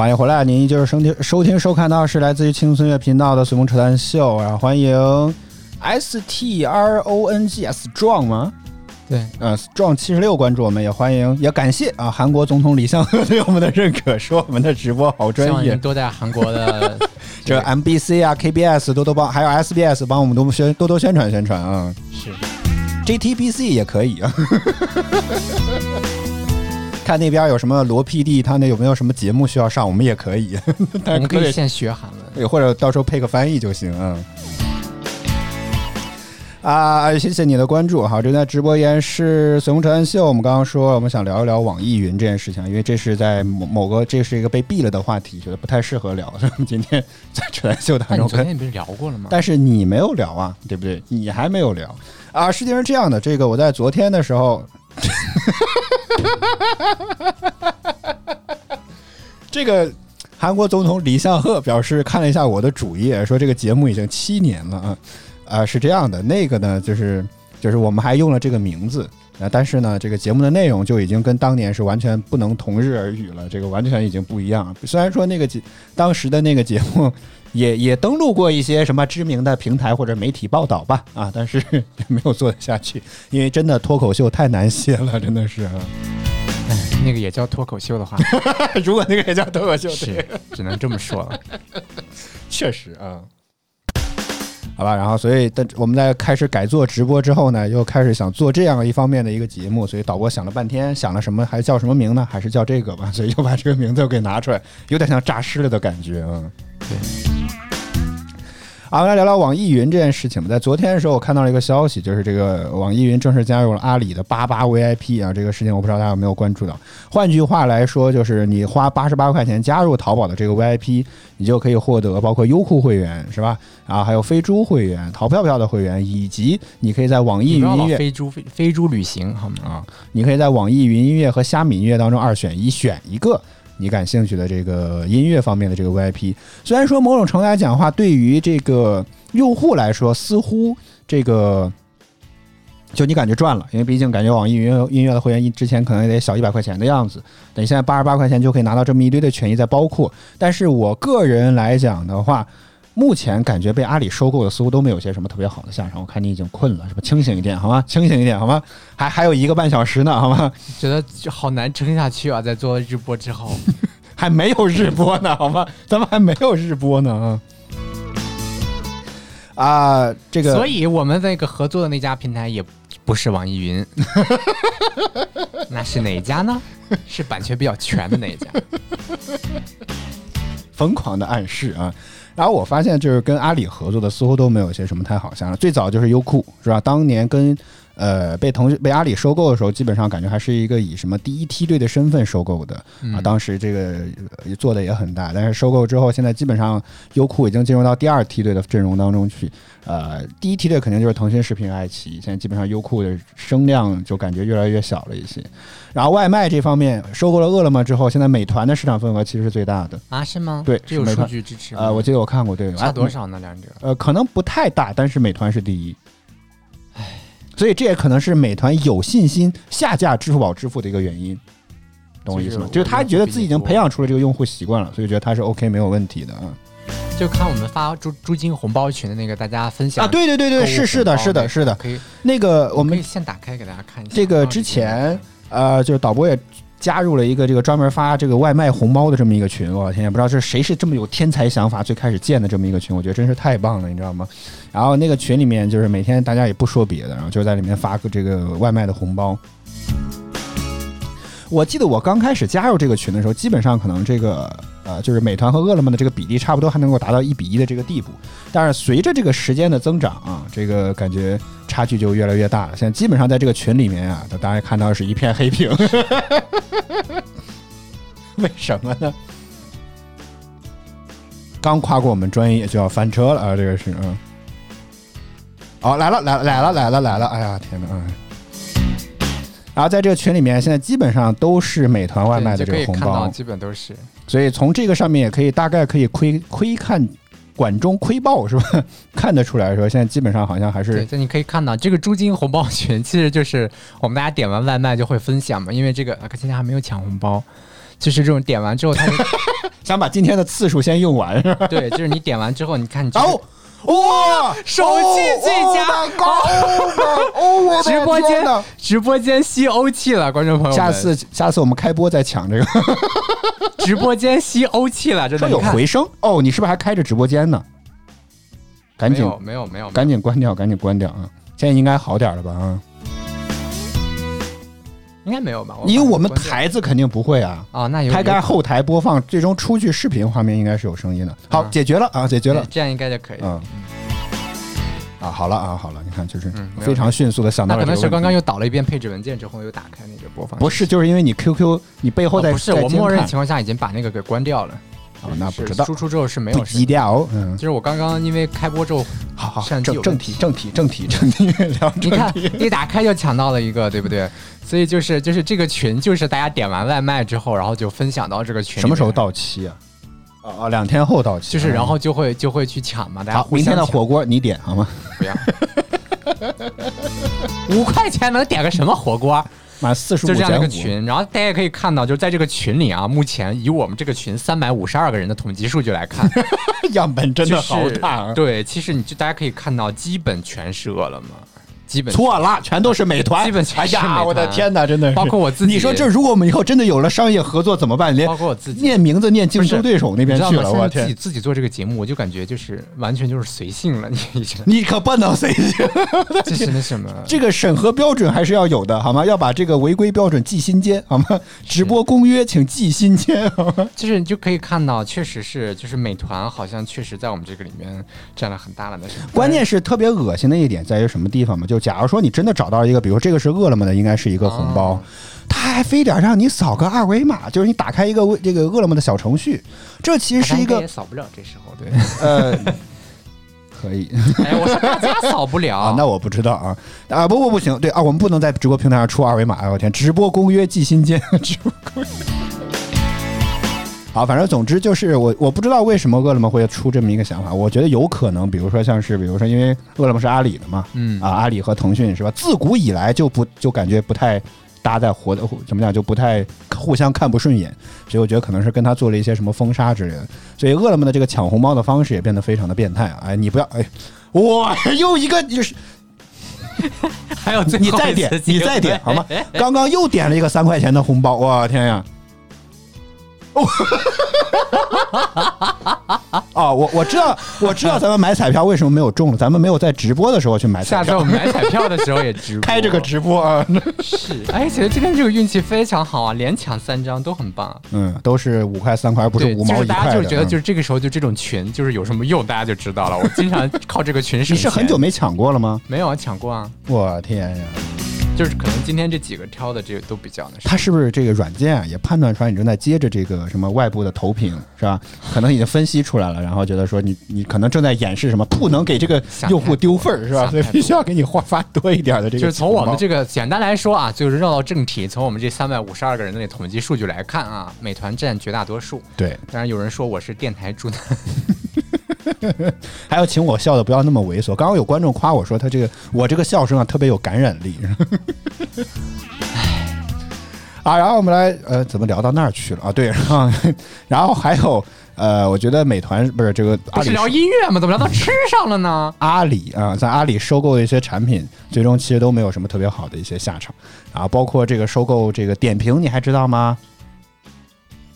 欢迎回来，您依旧是收听收听收看到是来自于轻松乐频道的随风扯淡秀，然后欢迎 S T R O N G S Strong 吗？对，呃，Strong 七十六关注我们，也欢迎也感谢啊韩国总统李相赫对我们的认可，说我们的直播好专业。多在韩国的这个 MBC 啊、KBS 多多帮，还有 SBS 帮我们多宣多多宣传宣传啊。是 JTBC 也可以啊。看那边有什么罗 PD，他那有没有什么节目需要上，我们也可以。[laughs] 我们可以现学韩文。对，或者到时候配个翻译就行嗯。啊，谢谢你的关注。好，正在直播间是随风扯淡秀。我们刚刚说，我们想聊一聊网易云这件事情，因为这是在某某个这是一个被毙了的话题，觉得不太适合聊，所 [laughs] 以我们今天在扯淡秀当中跟昨天不是聊过了吗？但是你没有聊啊，对不对？你还没有聊啊。事情是这样的，这个我在昨天的时候，[laughs] 这个韩国总统李相赫表示看了一下我的主页，说这个节目已经七年了啊。啊，是这样的，那个呢，就是就是我们还用了这个名字。啊，但是呢，这个节目的内容就已经跟当年是完全不能同日而语了，这个完全已经不一样。虽然说那个节当时的那个节目也也登录过一些什么知名的平台或者媒体报道吧，啊，但是也 [laughs] 没有做得下去，因为真的脱口秀太难写了，真的是啊。哎，那个也叫脱口秀的话，[laughs] 如果那个也叫脱口秀，对是只能这么说了。[laughs] 确实啊。好吧，然后所以，但我们在开始改做直播之后呢，又开始想做这样一方面的一个节目，所以导播想了半天，想了什么，还叫什么名呢？还是叫这个吧，所以又把这个名字给拿出来，有点像诈尸了的感觉啊。对。好，我们来聊聊网易云这件事情吧。在昨天的时候，我看到了一个消息，就是这个网易云正式加入了阿里的八八 VIP 啊，这个事情我不知道大家有没有关注到。换句话来说，就是你花八十八块钱加入淘宝的这个 VIP，你就可以获得包括优酷会员是吧？啊还有飞猪会员、淘票票的会员，以及你可以在网易云音乐飞猪飞飞猪旅行好吗？啊，你可以在网易云音乐和虾米音乐当中二选一，选一个你感兴趣的这个音乐方面的这个 VIP。虽然说某种程度来讲的话，对于这个用户来说，似乎这个就你感觉赚了，因为毕竟感觉网易云音乐的会员一之前可能也得小一百块钱的样子，等你现在八十八块钱就可以拿到这么一堆的权益，在包括。但是我个人来讲的话，目前感觉被阿里收购的似乎都没有些什么特别好的下场。我看你已经困了，是吧？清醒一点好吗？[laughs] 清醒一点好吗？还还有一个半小时呢，好吗？觉得就好难撑下去啊！在做日播之后，[laughs] 还没有日播呢，好吗？咱们还没有日播呢啊！啊，这个所以我们那个合作的那家平台也不是网易云，[laughs] 那是哪一家呢？是版权比较全的那一家。疯狂的暗示啊！然后我发现就是跟阿里合作的似乎都没有一些什么太好像。最早就是优酷是吧？当年跟呃被腾讯被阿里收购的时候，基本上感觉还是一个以什么第一梯队的身份收购的啊，当时这个呃做的也很大。但是收购之后，现在基本上优酷已经进入到第二梯队的阵容当中去。呃，第一梯队肯定就是腾讯视频、爱奇艺，现在基本上优酷的声量就感觉越来越小了一些。然后外卖这方面，收购了饿了么之后，现在美团的市场份额其实是最大的。啊，是吗？对这有数据支持啊。呃，我记得我看过，对，差多啊？少呢？两者？呃，可能不太大，但是美团是第一。所以这也可能是美团有信心下架支付宝支付的一个原因，懂我意思吗？就是他觉得自己已经培养出了这个用户习惯了，所以觉得他是 OK 没有问题的啊。就看我们发猪猪金红包群的那个，大家分享啊，对对对对，是是的，是的，是的。可以，那个我们可以先打开给大家看一下。这个之前呃，就是导播也加入了一个这个专门发这个外卖红包的这么一个群，我天，也不知道是谁是这么有天才想法，最开始建的这么一个群，我觉得真是太棒了，你知道吗？然后那个群里面就是每天大家也不说别的，然后就在里面发个这个外卖的红包。我记得我刚开始加入这个群的时候，基本上可能这个呃，就是美团和饿了么的这个比例差不多还能够达到一比一的这个地步。但是随着这个时间的增长啊，这个感觉差距就越来越大了。现在基本上在这个群里面啊，大家看到是一片黑屏。[laughs] 为什么呢？刚跨过我们专业就要翻车了啊！这个是嗯，哦，来了来了来了来了来了！哎呀天哪！哎然后在这个群里面，现在基本上都是美团外卖的这个红包，基本都是。所以从这个上面也可以大概可以窥窥看管中窥豹是吧？[laughs] 看得出来说，现在基本上好像还对，是对你可以看到，这个猪金红包群其实就是我们大家点完外卖就会分享嘛，因为这个啊现在还没有抢红包，就是这种点完之后，他就 [laughs] 想把今天的次数先用完是吧？对，就是你点完之后，你看你这个 [laughs] 哦，哇，手气最佳哦，直播间呢直播间吸欧气了，观众朋友们，下次下次我们开播再抢这个，直播间吸欧气了，真的有回声哦，你是不是还开着直播间呢？赶紧没有没有没有，赶紧关掉，赶紧关掉啊！现在应该好点了吧啊？应该没有吧？因为我们台子肯定不会啊。哦，那有开开后台播放，最终出去视频画面应该是有声音的。好，嗯解决了啊，解决了。这样应该就可以。嗯。啊，好了啊，好了，你看，就是非常迅速的想到那。可能是刚刚又导了一遍配置文件之后又打开那个播放。不是，就是因为你 QQ 你背后在、哦不是，我默认情况下已经把那个给关掉了。啊，那不知道，输出之后是没有声音。低调。嗯，就是我刚刚因为开播之后，好好，正正题，正题，正题，正题，[laughs] 聊你看。一打开就抢到了一个，对不对？所以就是就是这个群，就是大家点完外卖之后，然后就分享到这个群。什么时候？到期啊？哦哦，两天后到期。就是然嗯后就会就会去抢嘛，大家好，明天的火锅你点好吗？不要。[laughs] 五块钱能点个什么火锅？满四十五就这样的一个。群，然后大家也可以看到，就是在这个群里啊，目前以我们这个群三百五十二个人的统计数据来看，[laughs] 样本真的好大啊！对，其实你就大家可以看到，基本全是饿了么，基本错了，全都是美团。基本全哎呀，我的天哪，真的是。包括我自己你说这如果我们以后真的有了商业合作怎么办？连包括我自己。念名字念竞争对手那？边去了，我天！自己做这个节目，我就感觉就是完全就是随性了，你你知道你可不能随性，这是那什么？[laughs] 这个审核标准还是要有的，好吗？要把这个违规标准记心间，好吗？直播公约请记心间，好吗？就是你就可以看到，确实是，就是美团好像确实在我们这个里面占了很大的那什么。关键是特别恶心的一点在于什么地方嘛？就假如说你真的找到一个，比如这个是饿了么的，应该是一个红包，哦他还非得让你扫个二维码，就是你打开一个这个饿了么的小程序，这其实是一个扫不了，这时候对。呃，可以哎，我说大家扫不了，[laughs] 啊，那我不知道啊啊不不不行，对啊，我们不能在直播平台上出二维码，哎我天，直播公约记心间，[laughs] 直播公约。好，反正总之就是我我不知道为什么饿了么会出这么一个想法，我觉得有可能，比如说像是比如说因为饿了么是阿里的嘛，嗯啊，阿里和腾讯是吧？自古以来就不就感觉不太搭在活的，怎么讲就不太互相看不顺眼，所以我觉得可能是跟他做了一些什么封杀之类的。所以饿了么的这个抢红包的方式也变得非常的变态啊！哎，你不要哎，哇，又一个就是还有你再点，你再点好吗？[laughs] 刚刚又点了一个三块钱的红包，我天呀！[laughs] 哦，我我知道，我知道咱们买彩票为什么没有中了，咱们没有在直播的时候去买彩票，下次我们买彩票的时候也直播，[laughs] 开这个直播啊，[laughs] 是。哎，觉得这边这个运气非常好啊，连抢三张都很棒。嗯，都是五块三块，而不是对，五就是毛一块的。大家就觉得，嗯就是这个时候就这种群就是有什么用，大家就知道了。我经常靠这个群省你是很钱久没抢过了吗？没有啊，抢过啊，我天呀！就是可能今天这几个挑的这个都比较那啥。它是不是这个软件啊，也判断出来你正在接着这个什么外部的投屏是吧？可能已经分析出来了，然后觉得说你你可能正在演示什么，不能给这个用户丢份儿是吧？所以必须要给你花发多一点的这个。就是从我们这个简单来说啊，就是绕到正题，从我们这三百五十二个人的那统计数据来看啊，美团占绝大多数。对，当然有人说我是电台猪男，[laughs] 还要请我笑的不要那么猥琐。刚刚有观众夸我说他这个我这个笑声啊特别有感染力。[laughs] 啊，然后我们来呃，怎么聊到那儿去了啊？对，然 [laughs] 后然后还有呃，我觉得美团不是这个阿里不是聊音乐吗？怎么聊到吃上了呢？阿里啊，在阿里收购的一些产品，最终其实都没有什么特别好的一些下场啊，包括这个收购这个点评，你还知道吗？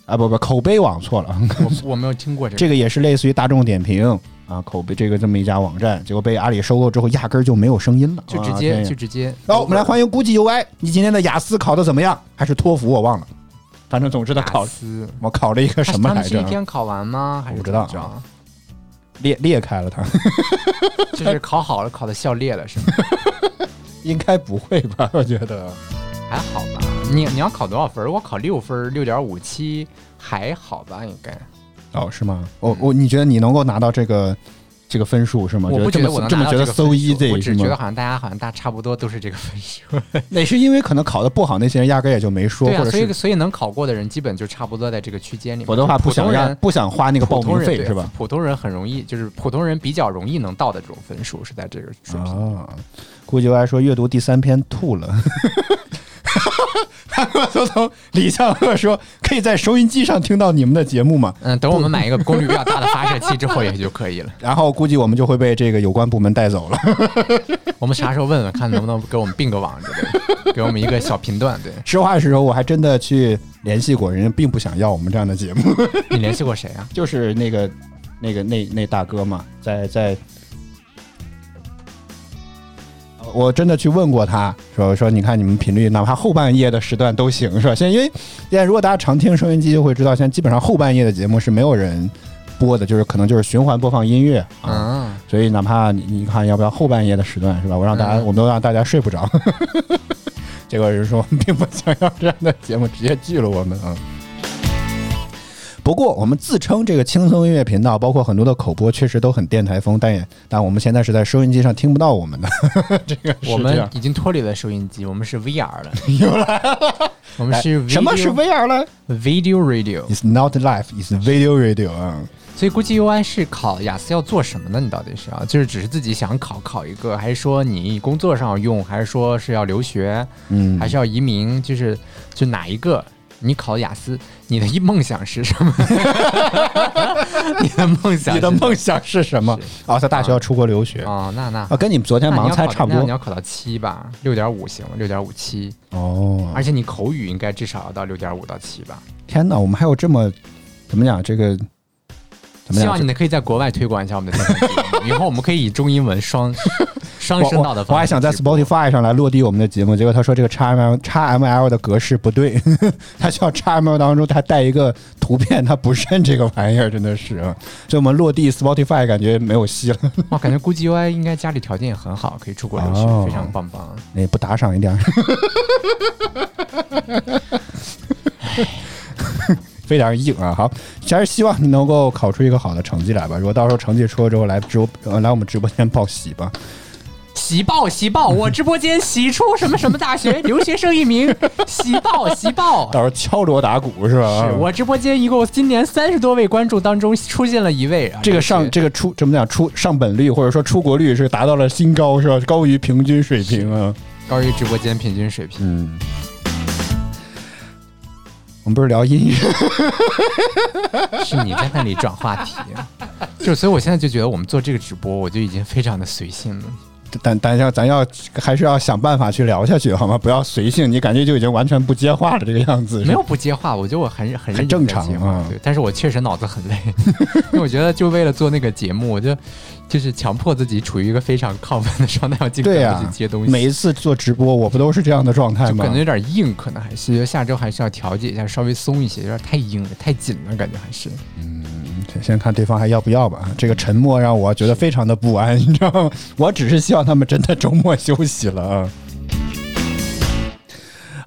啊，不不，口碑网错了，我我没有听过这个。这个也是类似于大众点评啊，口碑这个这么一家网站，结果被阿里收购之后，压根儿就没有声音了，就直接、啊就直接。好，我们来欢迎估计 UI，你今天的雅思考的怎么样？还是托福？我忘了，反正总之他考雅思我考了一个什么来着他们是一？天考完吗？还是不知道裂裂开了他，[laughs] 就是考好了，考的笑裂了是吗？[laughs] 应该不会吧？我觉得。还好吧。你你要考多少分儿？我考六分，六点五七，还好吧？应该。哦，是吗？我我你觉得你能够拿到这个这个分数是吗？我不这么觉得我能拿到这么觉得 so 这个我只觉得？好像大家好像大差不多都是这个分数。[laughs] 那是因为可能考的不好，那些人压根儿也就没说，对啊，所以或者是所以能考过的人基本就差不多在这个区间里面。否则的话不想让不想花那个报名费是吧？普通人很容易，就是普通人比较容易能到的这种分数是在这个水平。啊，估计我还说阅读第三篇吐了。[laughs] 韩国总统李相赫说：“可以在收音机上听到你们的节目吗嗯，等我们买一个功率比较大的发射器之后也就可以了。[laughs] ”然后估计我们就会被这个有关部门带走了。[laughs] 我们啥时候问问看能不能给我们并个网之类的，给我们一个小频段。对实话实说，我还真的去联系过，人家并不想要我们这样的节目。[laughs] 你联系过谁啊？就是那个那个那那大哥嘛，在在，我真的去问过他，说说你看你们频率，哪怕后半夜的时段都行，是吧？现在因为现在如果大家常听收音机，就会知道，现在基本上后半夜的节目是没有人播的，就是可能就是循环播放音乐啊。嗯，所以哪怕你你看要不要后半夜的时段是吧？我让大家，嗯我们都让大家睡不着。[laughs] 结果人说并不想要这样的节目，直接拒了我们啊。不过我们自称这个轻松音乐频道，包括很多的口播，确实都很电台风，但也但我们现在是在收音机上听不到我们的。[laughs] 这个是我们已经脱离了收音机，我们是 VR 了。[laughs] 又来了，[laughs] 我们是哎什么是 VR 呢 video radio？？It's not life, it's video radio 啊。所以估计 UI 是考雅思要做什么呢？你到底是啊就是只是自己想考考一个，还是说你工作上要用，还是说是要留学，嗯，还是要移民？就是就哪一个？你考雅思，[laughs] 你的梦想是什么？你的梦想是什么，你的梦想是什么？哦，在大学要出国留学哦，那那啊，跟你们昨天盲猜差不多那你要考到七吧，六点五行，六点五七，哦。而且你口语应该至少要到六点五到七吧。天哪，我们还有这么怎么讲这个？怎么讲希望？你们可以在国外推广一下我们的节目，[laughs] 以后我们可以以中英文双双我声道的方我我还想在 Spotify 上来落地我们的节目，结果他说这个 XML XML 的格式不对，[laughs] 他需要 XML 当中他带一个图片，他不认这个玩意儿，真的是啊！所以我们落地 Spotify 感觉没有戏了，我，感觉估计 UI 应该家里条件也很好，可以出国留学，哦非常棒棒。那不打赏一点儿，[laughs] 非常硬啊！好，还是希望你能够考出一个好的成绩来吧。如果到时候成绩出了之后来直播呃来我们直播间报喜吧。喜报喜报，我直播间喜出什么什么大学 [laughs] 留学生一名，喜报喜报。到时候敲锣打鼓是吧？是我直播间一共今年三十多位观众当中出现了一位啊，这个上这个出怎么讲出上本率或者说出国率是达到了新高是吧？高于平均水平啊。高于直播间平均水平。嗯，我们不是聊音乐，[laughs] 是你在那里转话题，就所以我现在就觉得我们做这个直播，我就已经非常的随性了。但但要咱要还是要想办法去聊下去，好吗？不要随性，你感觉就已经完全不接话了这个样子。没有不接话，我觉得我很很很正常啊对，但是我确实脑子很累，[laughs] 因为我觉得就为了做那个节目，我就就是强迫自己处于一个非常亢奋的状态，要尽可对呀、能地去接东西。每一次做直播，我不都是这样的状态吗就感觉？有点硬，可能还是下周还是要调节一下，稍微松一些，有点太硬了，太紧了，感觉还是。嗯先看对方还要不要吧。这个沉默让我觉得非常的不安，你知道吗？我只是希望他们真的周末休息了啊。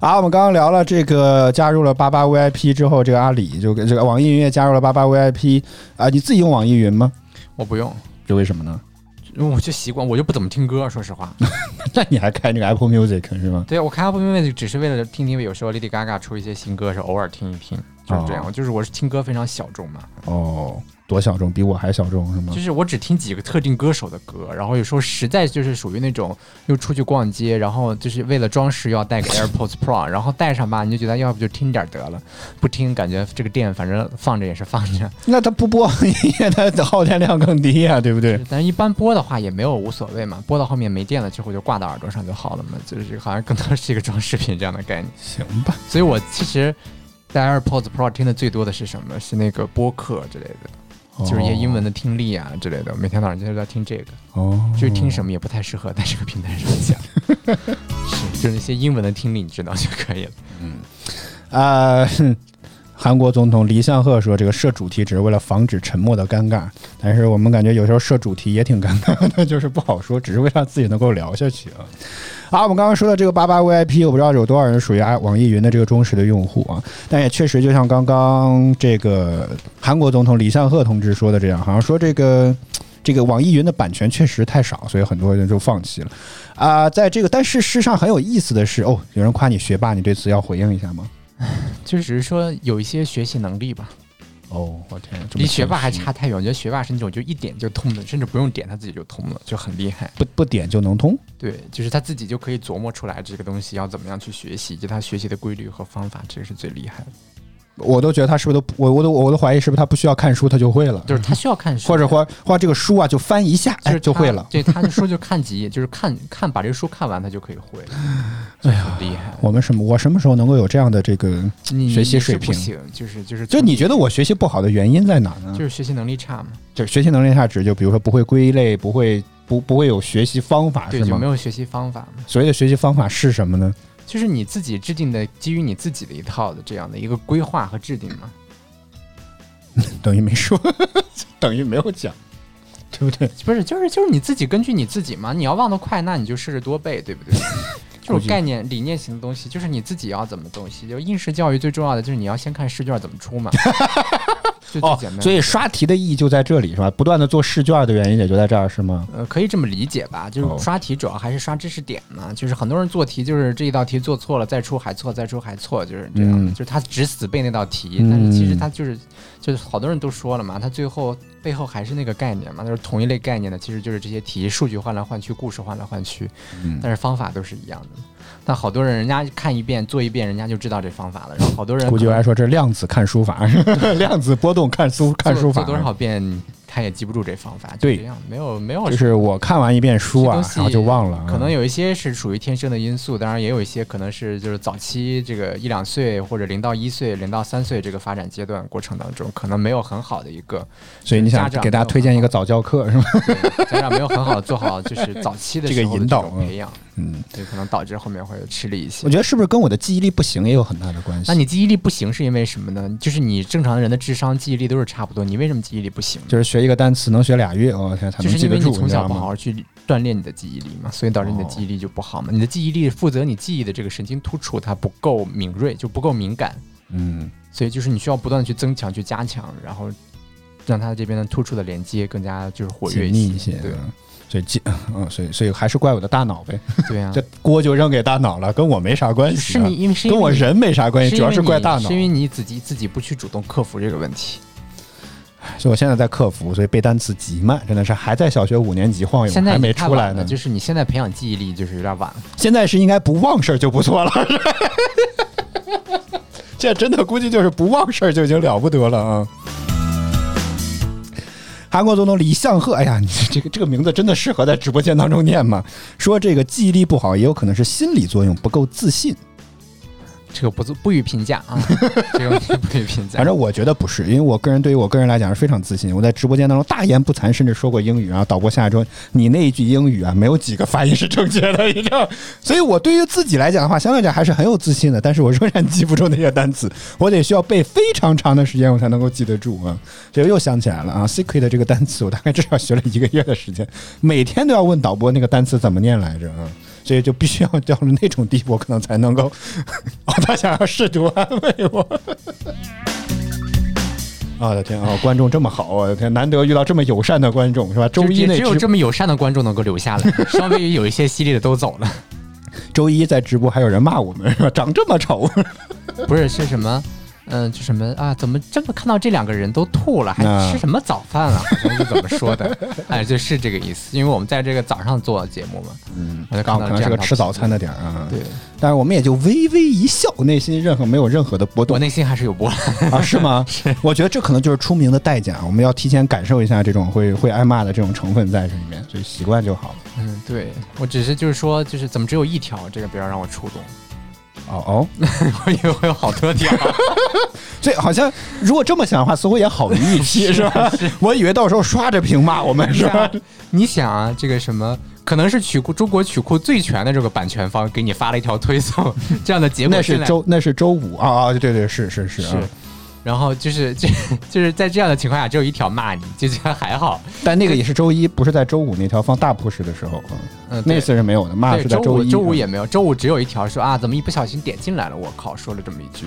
[laughs] 啊，我们刚刚聊了这个加入了八八 VIP 之后，这个阿里就跟这个网易云也加入了八八 VIP 啊，你自己用网易云吗？我不用，这为什么呢？因为我就习惯，我就不怎么听歌，说实话。[laughs] 那你还开那个 Apple Music 是吗？对我开 Apple Music 只是为了听听，有时候 Lady Gaga 出一些新歌的时候，偶尔听一听，就是这样。哦就是我是听歌非常小众嘛，哦，多小众，比我还小众是吗就？是我只听几个特定歌手的歌，然后有时候实在就是属于那种又出去逛街，然后就是为了装饰要带个 [laughs] AirPods Pro，然后带上吧，你就觉得要不就听点得了，不听感觉这个店反正放着也是放着。那它不播音乐，它的耗电量更低呀、对不对？[laughs] 但是一般播的话也没有无所谓嘛，播到后面没电了之后就挂到耳朵上就好了嘛，就是好像更多是一个装饰品这样的概念。行吧，所以我其实在 AirPods Pro 听的最多的是什么？是那个播客之类的，就是一些英文的听力啊之类的。每天早上就在听这个，哦，就是听什么也不太适合在这个平台上讲，[laughs] 是就是那些英文的听力你知道就可以了。嗯啊、哼韩国总统李相赫说：“这个设主题只是为了防止沉默的尴尬，但是我们感觉有时候设主题也挺尴尬的，就是不好说，只是为了自己能够聊下去啊。”好，我们刚刚说的这个八八 VIP，我不知道有多少人属于啊网易云的这个忠实的用户啊，但也确实就像刚刚这个韩国总统李相赫同志说的这样，好像说这个。这个网易云的版权确实太少，所以很多人就放弃了啊、在这个，但是事实上很有意思的是，哦，有人夸你学霸，你对此要回应一下吗？[laughs] 就只是说有一些学习能力吧，哦，我天，离学霸还差太远。我觉得学霸是那种就一点就通的，甚至不用点他自己就通了，就很厉害。不不点就能通。对，就是他自己就可以琢磨出来这个东西要怎么样去学习，以及他学习的规律和方法，这个是最厉害的。我都觉得他是不是都我我都我都怀疑是不是他不需要看书他就会了，就是他需要看书，或者或或这个书啊就翻一下哎就是他就会了。对，他的书就看几页，[laughs] 就是看看把这个书看完，他就可以会了，就很厉害。我们什么我什么时候能够有这样的这个？学习水平就是就是就你觉得我学习不好的原因在哪呢？就是学习能力差嘛？就学习能力差指就比如说不会归类，不会不不会有学习方法对，是吗？就没有学习方法嘛？所谓的学习方法是什么呢？就是你自己制定的，基于你自己的一套的这样的一个规划和制定嘛。等于没说，[laughs] 等于没有讲，对不对？不是，就是就是你自己根据你自己嘛，你要忘得快，那你就试着多背，对不对？[laughs] 这种概念、理念型的东西，就是你自己要怎么东西。就应试教育最重要的就是你要先看试卷怎么出嘛，[laughs] 哦所以刷题的意义就在这里是吧？不断的做试卷的原因也就在这儿是吗？呃，可以这么理解吧，就哦是刷题主要还是刷知识点嘛，就是很多人做题就是这一道题做错了，再出还错，再出还错，就是这样，嗯就是他只死背那道题，嗯但是其实他就是就是好多人都说了嘛，他最后背后还是那个概念嘛，就是同一类概念的，其实就是这些题数据换来换去，故事换来换去，嗯但是方法都是一样的。但好多人人家看一遍做一遍，人家就知道这方法了，然后好多人估计来说这是量子看书法，[laughs] 量子波动看书看书法做做，多少遍他也记不住这方法，就对这样，没有没有就是我看完一遍书啊然后就忘了啊。可能有一些是属于天生的因素，当然也有一些可能是就是早期这个一两岁或者零到一岁、零到三岁这个发展阶段过程当中，可能没有很好的一个，所以你想给大家推荐一个早教课是吗？对家长没有很好的做好就是早期的 [laughs] 这个引导培养，嗯，对，可能导致后面会吃力一些我。觉得是不是跟我的记忆力不行也有很大的关系？那你记忆力不行是因为什么呢？就是你正常人的智商、记忆力都是差不多，你为什么记忆力不行？就是学一个单词能学俩月，我、天才就是能记得住，因为你从？小不好好去锻炼你的记忆力嘛，所以导致你的哦记忆力就不好嘛。你的记忆力负责你记忆的这个神经突触它不够敏锐，就不够敏感，嗯，所以就是你需要不断的去增强、去加强，然后让它这边的突触的连接更加就是活跃一些，对嗯所以记，[laughs] 嗯，所以所以还是怪我的大脑呗，[laughs] 对啊 [laughs] 这，锅就扔给大脑了，跟我没啥关系、啊，是你因为是因为跟我人没啥关系，主要是怪大脑是。因为你自己自己不去主动克服这个问题。所以我现在在克服，所以背单词极慢，真的是还在小学五年级晃悠，现在还没出来呢。就是你现在培养记忆力就是有点晚了。现在是应该不忘事儿就不错了。现在真的估计就是不忘事儿就已经了不得了啊。韩国总统李相赫，哎呀，你这个这个名字真的适合在直播间当中念吗？说这个记忆力不好，也有可能是心理作用，不够自信。这个不做不予评价啊，[laughs] 这个问题不予评价。反正我觉得不是，因为我个人对于我个人来讲是非常自信。我在直播间当中大言不惭，甚至说过英语。然后导播下来说：“你那一句英语啊，没有几个发音是正确的。”你知道，所以我对于自己来讲的话，相对来讲还是很有自信的。但是我仍然记不住那些单词，我得需要背非常长的时间，我才能够记得住啊。这个又想起来了啊，secret 这个单词，我大概至少学了一个月的时间，每天都要问导播那个单词怎么念来着啊。所以就必须要到了那种地步，可能才能够。[laughs] 哦，他想要试图安慰我。[laughs] 我的天啊！观众这么好，我的天，难得遇到这么友善的观众，是吧？周一那只有这么友善的观众能够留下来，[laughs] 稍微有一些犀利的都走了。周一在直播还有人骂我们，是吧？长这么丑，不是是什么？嗯，就什么啊？怎么这么看到这两个人都吐了，还啊吃什么早饭啊？[laughs] 好像是怎么说的？[laughs] 哎，就是这个意思。因为我们在这个早上做节目嘛，嗯，我就看到刚好可能是个吃早餐的点儿啊。对，但是我们也就微微一笑，内心任何没有任何的波动我内心还是有波澜。[laughs] 啊？是吗？是我觉得这可能就是出名的代价，我们要提前感受一下这种会会挨骂的这种成分在这里面，所以习惯就好了。嗯，对我只是就是说，就是怎么只有一条，这个不要让我触动。哦哦，我以为会有好多条。[laughs] 所以好像如果这么想的话，似乎也好于预期，是吧？我以为到时候刷着屏骂我们，是吧？你想啊，这个什么，可能是曲库中国曲库最全的这个版权方给你发了一条推送，这样的结果那是周那是周五啊啊，对对是是是是啊。然后就是 [laughs] 这就是在这样的情况下，只有一条骂你，就觉得还好。但那个也是周一，不是在周五那条放大 push 的时候啊。嗯，那次是没有的，骂对是在周五周五也没有，周五只有一条说啊，怎么一不小心点进来了？我靠，说了这么一句，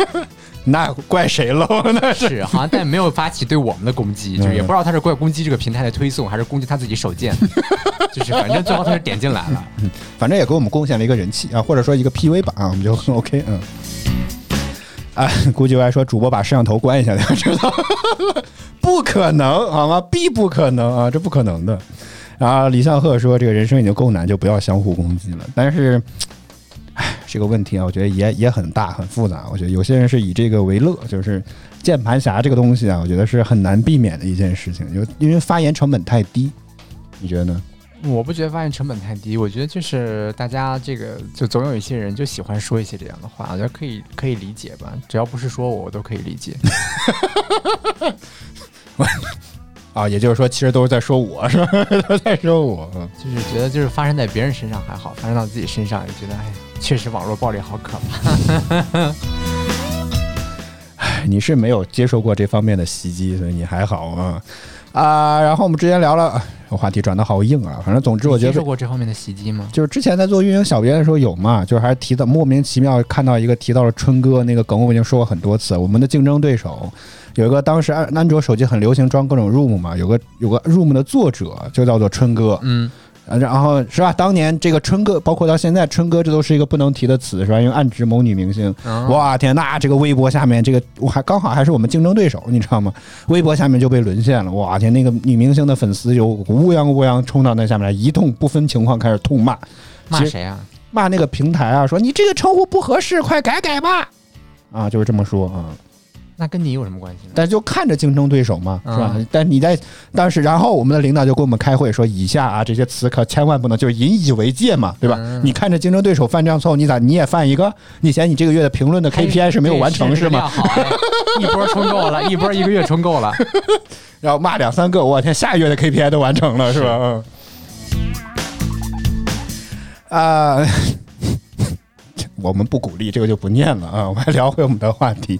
[laughs] 那怪谁喽？[laughs] 那是是好像但没有发起对我们的攻击，就是也不知道他是怪攻击这个平台的推送，还是攻击他自己手贱，就是反正最后他是点进来了。反正也给我们贡献了一个人气啊，或者说一个 PV 吧啊，我们就很 OK 嗯。啊，估计我还说主播把摄像头关一下，就知道 [laughs] 不可能好吗？必不可能啊，这不可能的。然后李相赫说：“这个人生已经够难，就不要相互攻击了。”但是，唉，这个问题啊，我觉得也也很大很复杂。我觉得有些人是以这个为乐，就是键盘侠这个东西啊，我觉得是很难避免的一件事情，就因为发言成本太低。你觉得呢？我不觉得发现成本太低，我觉得就是大家这个就总有一些人就喜欢说一些这样的话，我觉得可以可以理解吧，只要不是说我，我都可以理解。[laughs] 啊，也就是说，其实都是在说我，是吧？[laughs] 都在说我。嗯就是觉得就是发生在别人身上还好，发生到自己身上，也觉得哎，确实网络暴力好可怕。你是没有接受过这方面的袭击，所以你还好啊啊。然后我们之前聊了，啊话题转的好硬啊。反正总之，我觉接受得过这方面的袭击吗？就是之前在做运营小编的时候有嘛，就是还是提到莫名其妙看到一个提到了春哥那个梗，我已经说过很多次。我们的竞争对手有一个当时安安卓手机很流行装各种 ROM 嘛，有个有个 ROM 的作者就叫做春哥，嗯，呃，然后是吧？当年这个春哥，包括到现在春哥，这都是一个不能提的词，是吧？因为暗指某女明星。啊哇天，那这个微博下面这个我还刚好还是我们竞争对手，你知道吗？微博下面就被沦陷了。哇天，那个女明星的粉丝就乌泱乌泱冲到那下面来，一通不分情况开始痛骂，骂谁啊？骂那个平台啊，说你这个称呼不合适，快改改吧。啊，就是这么说啊。那跟你有什么关系呢？但就看着竞争对手嘛，是吧？嗯但你在当时，然后我们的领导就跟我们开会说，以下啊这些词可千万不能就是引以为戒嘛，对吧？嗯你看着竞争对手犯这样错误，你咋你也犯一个？你嫌你这个月的评论的 KPI 是没有完成是吗？？好，哎一波冲够了，一波一个月冲够了。[laughs] 然后骂两三个，我天，下月的 KPI 都完成了是吧？嗯。啊、我们不鼓励，这个就不念了啊。[laughs] 我们来聊回我们的话题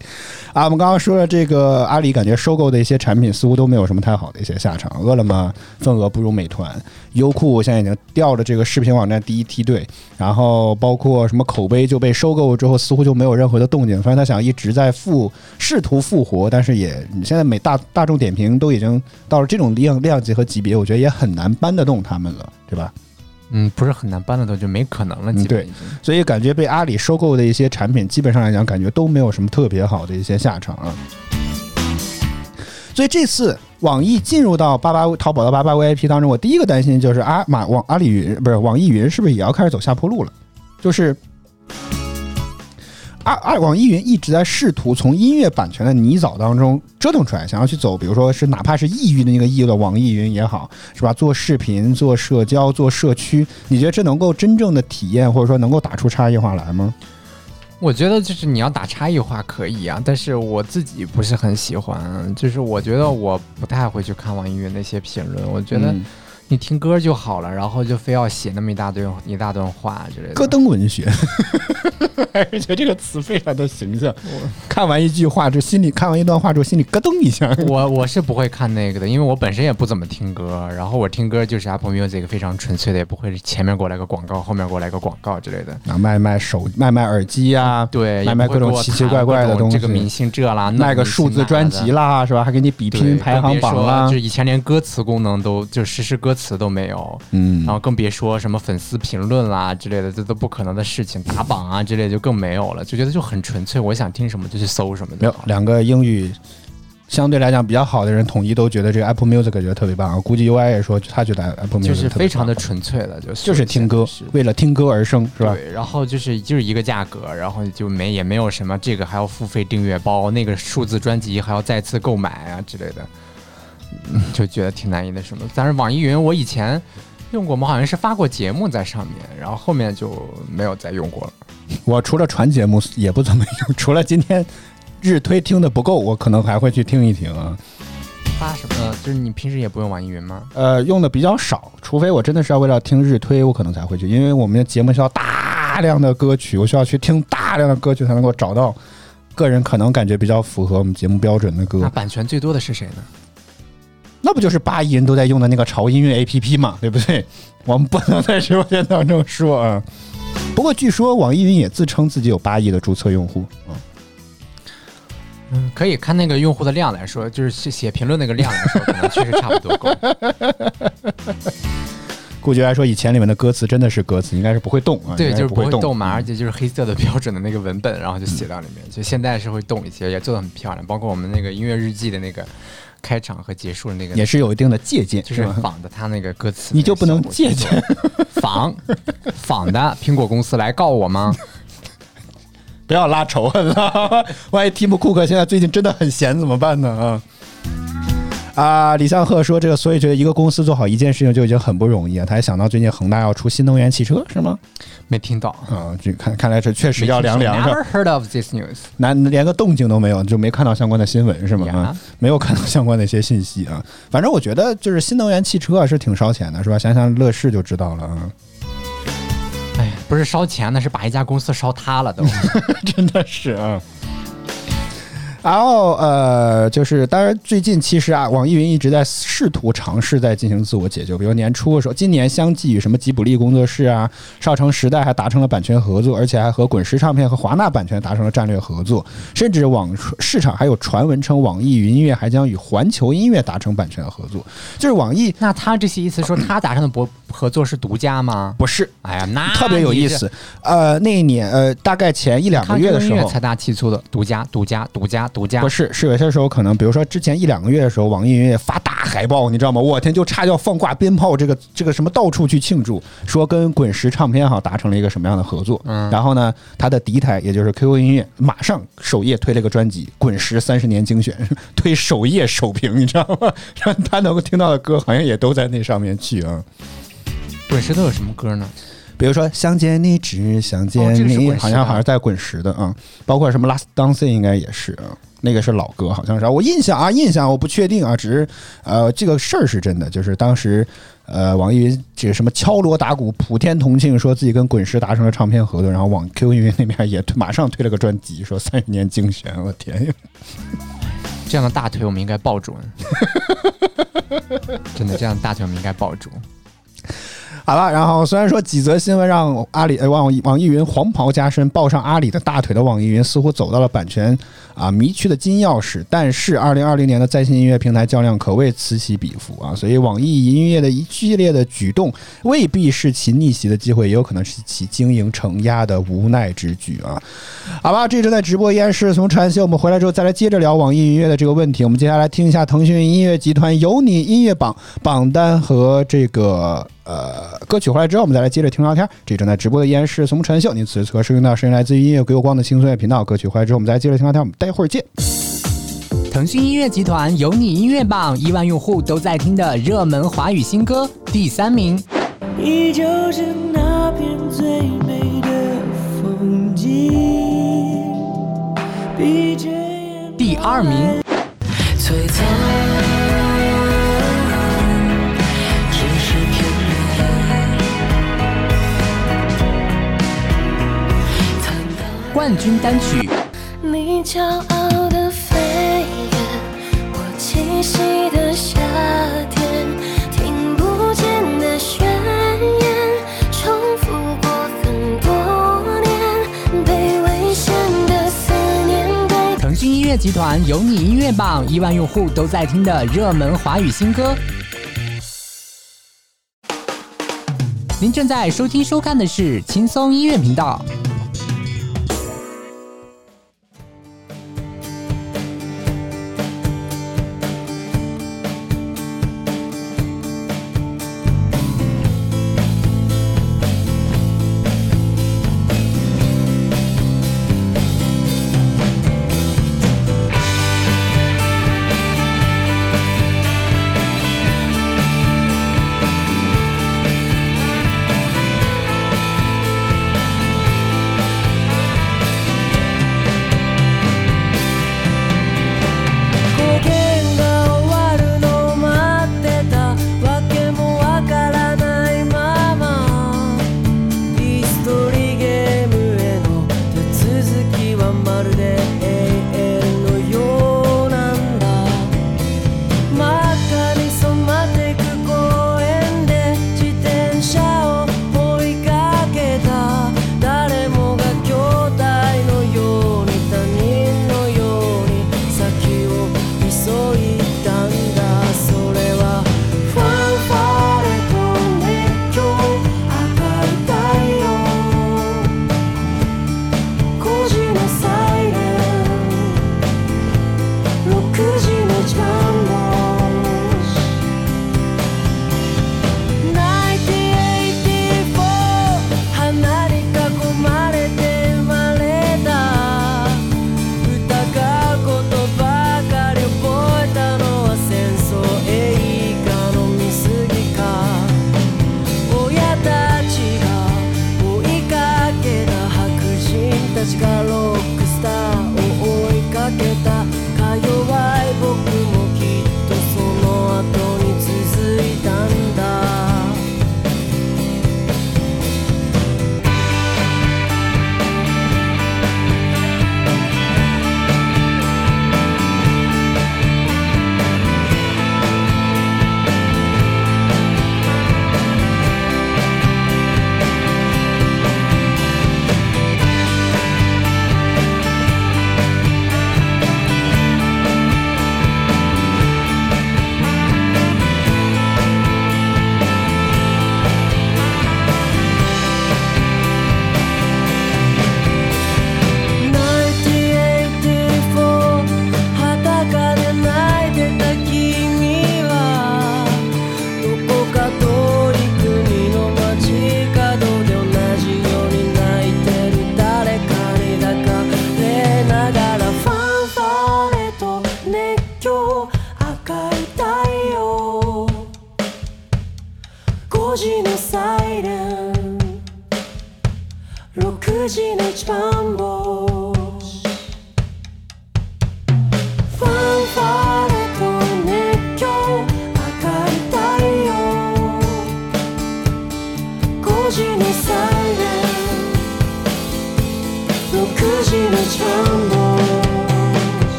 啊。我们刚刚说了，这个阿里感觉收购的一些产品似乎都没有什么太好的一些下场。饿了么份额不如美团，优酷现在已经掉了这个视频网站第一梯队，然后包括什么口碑就被收购之后，似乎就没有任何的动静。虽然他想一直在复试图复活，但是也你现在每大大众点评都已经到了这种量量级和级别，我觉得也很难搬得动他们了，对吧？嗯，不是很难搬得动，就没可能了，嗯对。所以感觉被阿里收购的一些产品，基本上来讲，感觉都没有什么特别好的一些下场啊。所以这次网易进入到八八淘宝的八八 VIP 当中，我第一个担心就是阿马网阿里云不是网易云是不是也要开始走下坡路了？就是啊啊，网易云一直在试图从音乐版权的泥沼当中折腾出来，想要去走，比如说是哪怕是抑郁的那个抑郁的网易云也好，是吧？做视频、做社交、做社区，你觉得这能够真正的体验，或者说能够打出差异化来吗？我觉得就是你要打差异化可以啊，但是我自己不是很喜欢，就是我觉得我不太会去看网易云那些评论，我觉得嗯你听歌就好了，然后就非要写那么一大堆一大段话之类的。咯噔文学，[laughs] 还是觉得这个词非常的形象。[laughs] 看完一句话，就心里看完一段话之后，心里咯噔一下。我我是不会看那个的，因为我本身也不怎么听歌，然后我听歌就是 Apple Music 非常纯粹的，也不会前面给我来个广告，后面给我来个广告之类的。啊，卖卖手卖卖耳机啊，对，卖卖各种奇奇怪怪的东西，这个明星这啦，那卖个数字专辑啦，是吧？还给你比拼排行榜啦更别说就。以前连歌词功能都就实时歌词都没有，嗯然后更别说什么粉丝评论啦之类的，这都不可能的事情，打榜啊之类的就更没有了，就觉得就很纯粹，我想听什么就去搜什么没有。两个英语相对来讲比较好的人，统一都觉得这个 Apple Music 觉得特别棒。估计 UI 也说他觉得 Apple Music 就是非常的纯粹的，就是就是听歌，为了听歌而生，是吧？对，然后就是就是一个价格，然后就没也没有什么这个还要付费订阅包，那个数字专辑还要再次购买啊之类的，嗯 [laughs] 就觉得挺难以那什么。但是网易云我以前用过，我们好像是发过节目在上面，然后后面就没有再用过了。我除了传节目也不怎么用，除了今天日推听的不够，我可能还会去听一听啊。发什么？就是你平时也不用网易云吗？呃，用的比较少，除非我真的是要为了听日推，我可能才会去，因为我们的节目需要大量的歌曲，我需要去听大量的歌曲才能够找到个人可能感觉比较符合我们节目标准的歌那。版权最多的是谁呢？那不就是八亿人都在用的那个潮音乐 APP 嘛，对不对？[laughs] 我们不能在直播间当中说啊。不过据说网易云也自称自己有八亿的注册用户啊。嗯，可以看那个用户的量来说，就是写写评论那个量来说，可能确实差不多够。[laughs] 顾觉来说，以前里面的歌词真的是歌词，应该是不会动啊，对，就是不会动不会动嘛，而且就是黑色的标准的那个文本，然后就写到里面。就现在是会动一些，也做的很漂亮，包括我们那个音乐日记的那个开场和结束的那个，也是有一定的借鉴，就是？仿的他那个歌词，你就不能借鉴？仿仿的苹果公司来告我吗？[laughs] 不要拉仇恨了，[laughs] 万一蒂姆库克现在最近真的很闲怎么办呢？啊啊！李相赫说这个，所以觉得一个公司做好一件事情就已经很不容易啊。他还想到最近恒大要出新能源汽车是吗？没听到，啊，这看看来这确实要凉凉上，Never heard of this news。难连个动静都没有，就没看到相关的新闻是吗？没有看到相关的一些信息啊。反正我觉得就是新能源汽车啊是挺烧钱的，是吧？想想乐视就知道了啊，哎，不是烧钱，那是把一家公司烧塌了都。[laughs] 真的是啊。然后呃，就是当然最近其实啊，网易云一直在试图尝试在进行自我解救，比如年初的时候，今年相继与什么吉卜力工作室啊、少城时代还达成了版权合作，而且还和滚石唱片和华纳版权达成了战略合作，甚至网市场还有传闻称网易云音乐还将与环球音乐达成版权合作，就是网易那他这些意思说他达成的博合作是独家吗？不是。哎呀，那特别有意思，呃，那一年，呃，大概前一两个月的时候，财大气粗的独家、独家、独家、独家不。是，是有些时候可能，比如说之前一两个月的时候，网易云也发大海报，你知道吗？我天，就差要放挂鞭炮，这个这个什么到处去庆祝，说跟滚石唱片哈达成了一个什么样的合作。嗯然后呢，他的敌台也就是 QQ 音乐，马上首页推了个专辑《滚石三十年精选》，[laughs] 推首页首屏，你知道吗？让 [laughs] 他能够听到的歌好像也都在那上面去啊。滚石都有什么歌呢？比如说想见你，只想见你，滚石好像好像在滚石的啊、包括什么 Last Dancing 应该也是啊，那个是老歌，好像是啊我印象啊，印象我不确定啊，只是呃这个事儿是真的，就是当时呃网易云这个什么敲锣打鼓，普天同庆，说自己跟滚石达成了唱片合作，然后往 [laughs] QQ 音乐那边也马上推了个专辑，说三十年精选，我天呀！这样的大腿我们应该抱住。真的，这样的大腿我们应该抱住。好了，然后虽然说几则新闻让阿里呃网网易云黄袍加身，抱上阿里的大腿的网易云似乎走到了版权啊迷区的金钥匙，但是二零二零年的在线音乐平台较量可谓此起彼伏啊，所以网易音乐的一系列的举动未必是其逆袭的机会，也有可能是其经营承压的无奈之举啊。好吧，这正在直播依然是从传奇，我们回来之后再来接着聊网易音乐的这个问题。我们接下来听一下腾讯音乐集团有你音乐榜榜单和这个呃歌曲回来之后，我们再来接着听聊天。这正在直播的依然是松木传秀，您此时此刻收听到声音来自于音乐给我光的轻松乐频道。歌曲回来之后，我们再来接着听聊天。我们待会儿见。腾讯音乐集团有你音乐榜，亿万用户都在听的热门华语新歌第三名。你就是那片最美的风景。闭着眼第二名，璀璨，冠军单曲你骄傲的飞远，我栖息的夏天，听不见的宣言，重复过很多年，被危险的思念被腾讯音乐集团有你音乐榜，亿万用户都在听的热门华语新歌。您正在收听收看的是轻松音乐频道。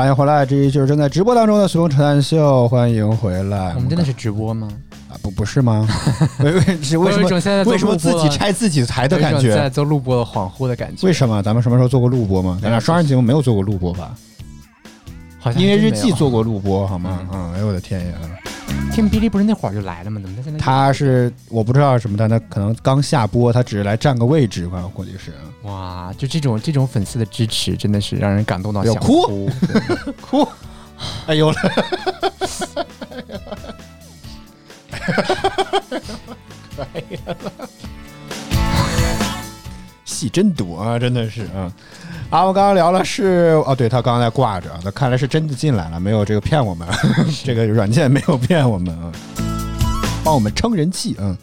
欢迎回来，这就是正在直播当中的随风扯淡秀，欢迎回来。我们真的是直播吗？啊不不是吗？[laughs] 为为是为什么为什么自己拆自己台的感觉？种在做录播的恍惚的感觉。为什么？咱们什么时候做过录播吗？咱俩双人节目没有做过录播吧？好像因为日记做过录播好吗？嗯，哎呦我的天呀！听哔哩不是那会儿就来了吗？怎么他现在？他是我不知道什么，但他可能刚下播，他只是来占个位置吧，估计是。哇，就这种这种粉丝的支持，真的是让人感动到想要哭哭。[laughs] [laughs] 哎呦了，[laughs] 戏真多啊，真的是啊。啊，我刚刚聊了是哦，对他刚刚在挂着，那看来是真的进来了，没有这个骗我们，[laughs] 这个软件没有骗我们啊，帮我们撑人气，嗯。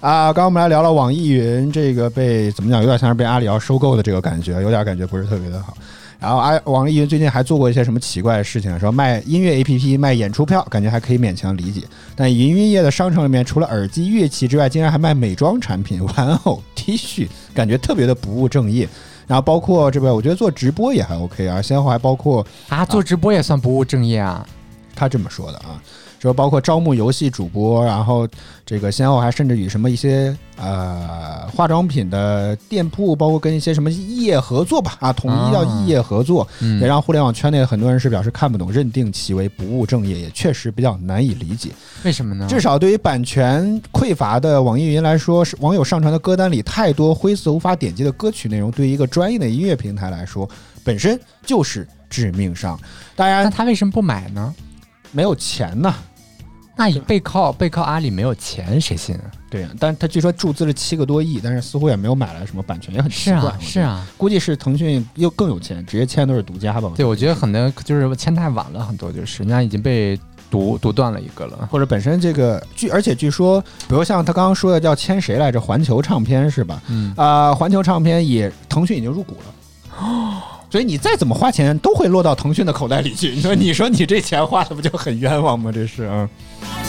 啊，刚刚我们来聊了网易云这个被怎么讲，有点像是被阿里要收购的这个感觉，有点感觉不是特别的好。然后啊，网易云最近还做过一些什么奇怪的事情，说卖音乐 APP 卖演出票，感觉还可以勉强理解。但云音乐的商城里面，除了耳机、乐器之外，竟然还卖美妆产品、[laughs] 玩偶、T 恤，感觉特别的不务正业。然后包括这边，我觉得做直播也还 OK 啊，先后还包括啊，做直播也算不务正业啊？他这么说的啊，说包括招募游戏主播，然后这个先后还甚至与什么一些呃化妆品的店铺，包括跟一些什么异业合作吧，啊，统一叫异业合作，嗯也让互联网圈内很多人是表示看不懂，认定其为不务正业，也确实比较难以理解。为什么呢？至少对于版权匮乏的网易云来说，是网友上传的歌单里太多灰色无法点击的歌曲内容，对于一个专业的音乐平台来说，本身就是致命伤。当那然他为什么不买呢？没有钱呐。那你背靠背靠阿里没有钱，谁信啊？对呀，但他据说注资了七个多亿，但是似乎也没有买来什么版权，也很奇是怪。啊，是，啊。估计是腾讯又更有钱，直接签都是独家吧。对，我觉得可能就是签太晚了，很多就是人家已经被独独断了一个了。或者本身这个据，而且据说，比如像他刚刚说的叫签谁来着？环球唱片是吧？嗯，啊、环球唱片也腾讯已经入股了。[gasps] 所以你再怎么花钱，都会落到腾讯的口袋里去。你说，你说你这钱花的不就很冤枉吗？这是啊，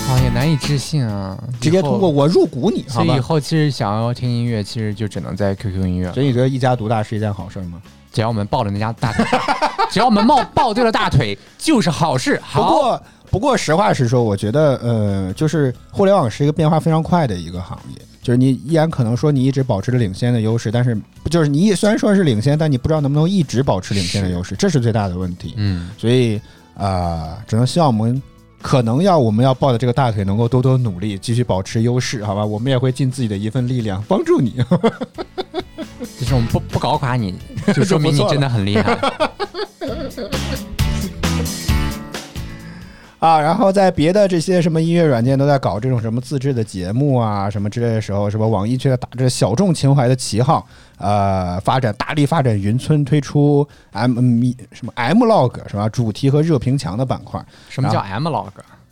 啊，也难以置信啊！直接通过，我入股你，所以以？后其实想要听音乐，其实就只能在 QQ 音乐。所以你觉得一家独大是一件好事吗？只要我们抱着那家大腿，[laughs] 只要我们抱抱对了大腿，就是好事。不，过，不过实话实说，我觉得呃，就是互联网是一个变化非常快的一个行业。就是你依然可能说你一直保持着领先的优势，但是就是你虽然说是领先，但你不知道能不能一直保持领先的优势，这是最大的问题。嗯，所以啊、呃只能希望我们可能要我们要抱的这个大腿能够多多努力，继续保持优势，好吧？我们也会尽自己的一份力量帮助你。就是我们不不搞垮你，[laughs] 就说明你真的很厉害。啊，然后在别的这些什么音乐软件都在搞这种什么自制的节目啊，什么之类的时候，什么网易却在打着小众情怀的旗号，呃，发展大力发展云村，推出 M 嗯什么 M log 是吧？主题和热评墙的板块，什么叫 M log？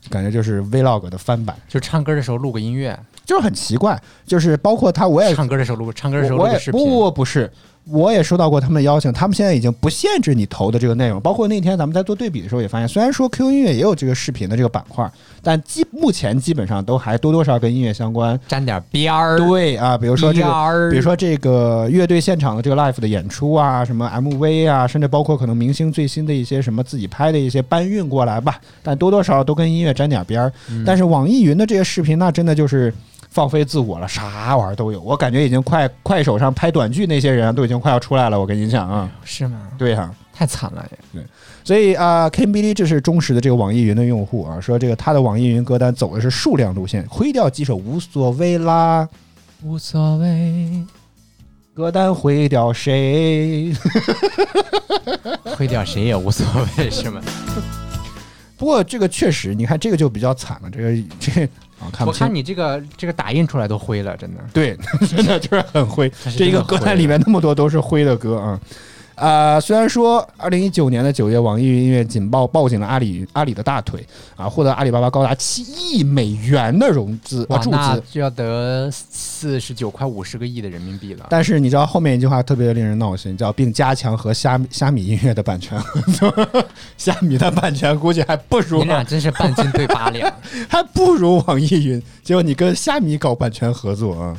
感觉就是 Vlog 的翻版，就唱歌的时候录个音乐，就是很奇怪，就是包括他我也唱歌的时候录，唱歌的时候录个视频。不不不是，我也收到过他们的邀请，他们现在已经不限制你投的这个内容，包括那天咱们在做对比的时候也发现，虽然说 QQ 音乐也有这个视频的这个板块，但基目前基本上都还多多少少跟音乐相关。沾点边儿。对啊，比如说这个。比如说这个乐队现场的这个 live 的演出啊，什么 MV 啊，甚至包括可能明星最新的一些什么自己拍的一些搬运过来吧，但多多少少都跟音乐沾点边儿。但是网易云的这些视频，那真的就是放飞自我了，啥玩意儿都有。我感觉已经快快手上拍短剧那些人啊都已经快要出来了。我跟你讲啊，是吗？对啊、太惨了也。所以啊 k i m b i l y 这是忠实的这个网易云的用户啊，说这个他的网易云歌单走的是数量路线，灰掉几首无所谓啦。无所谓，歌单毁掉谁？[laughs] 毁掉谁也无所谓，是吗？[laughs] 不过这个确实，你看这个就比较惨了。这个这个啊，看不清我看。你这个这个打印出来都灰了，真的。对，[laughs] 真的就是很灰。这一个歌单里面那么多都是灰的歌啊。啊、虽然说二零一九年的九月，网易云音乐紧抱抱紧了阿里阿里的大腿啊，获得阿里巴巴高达七亿美元的融资啊，注资。那就要得四十九块五十个亿的人民币了。但是你知道后面一句话特别令人闹心，叫并加强和虾米虾米音乐的版权合作。[laughs] 虾米的版权估计还不如你俩真是半斤对八两。[laughs] 还不如网易云，结果你跟虾米搞版权合作啊。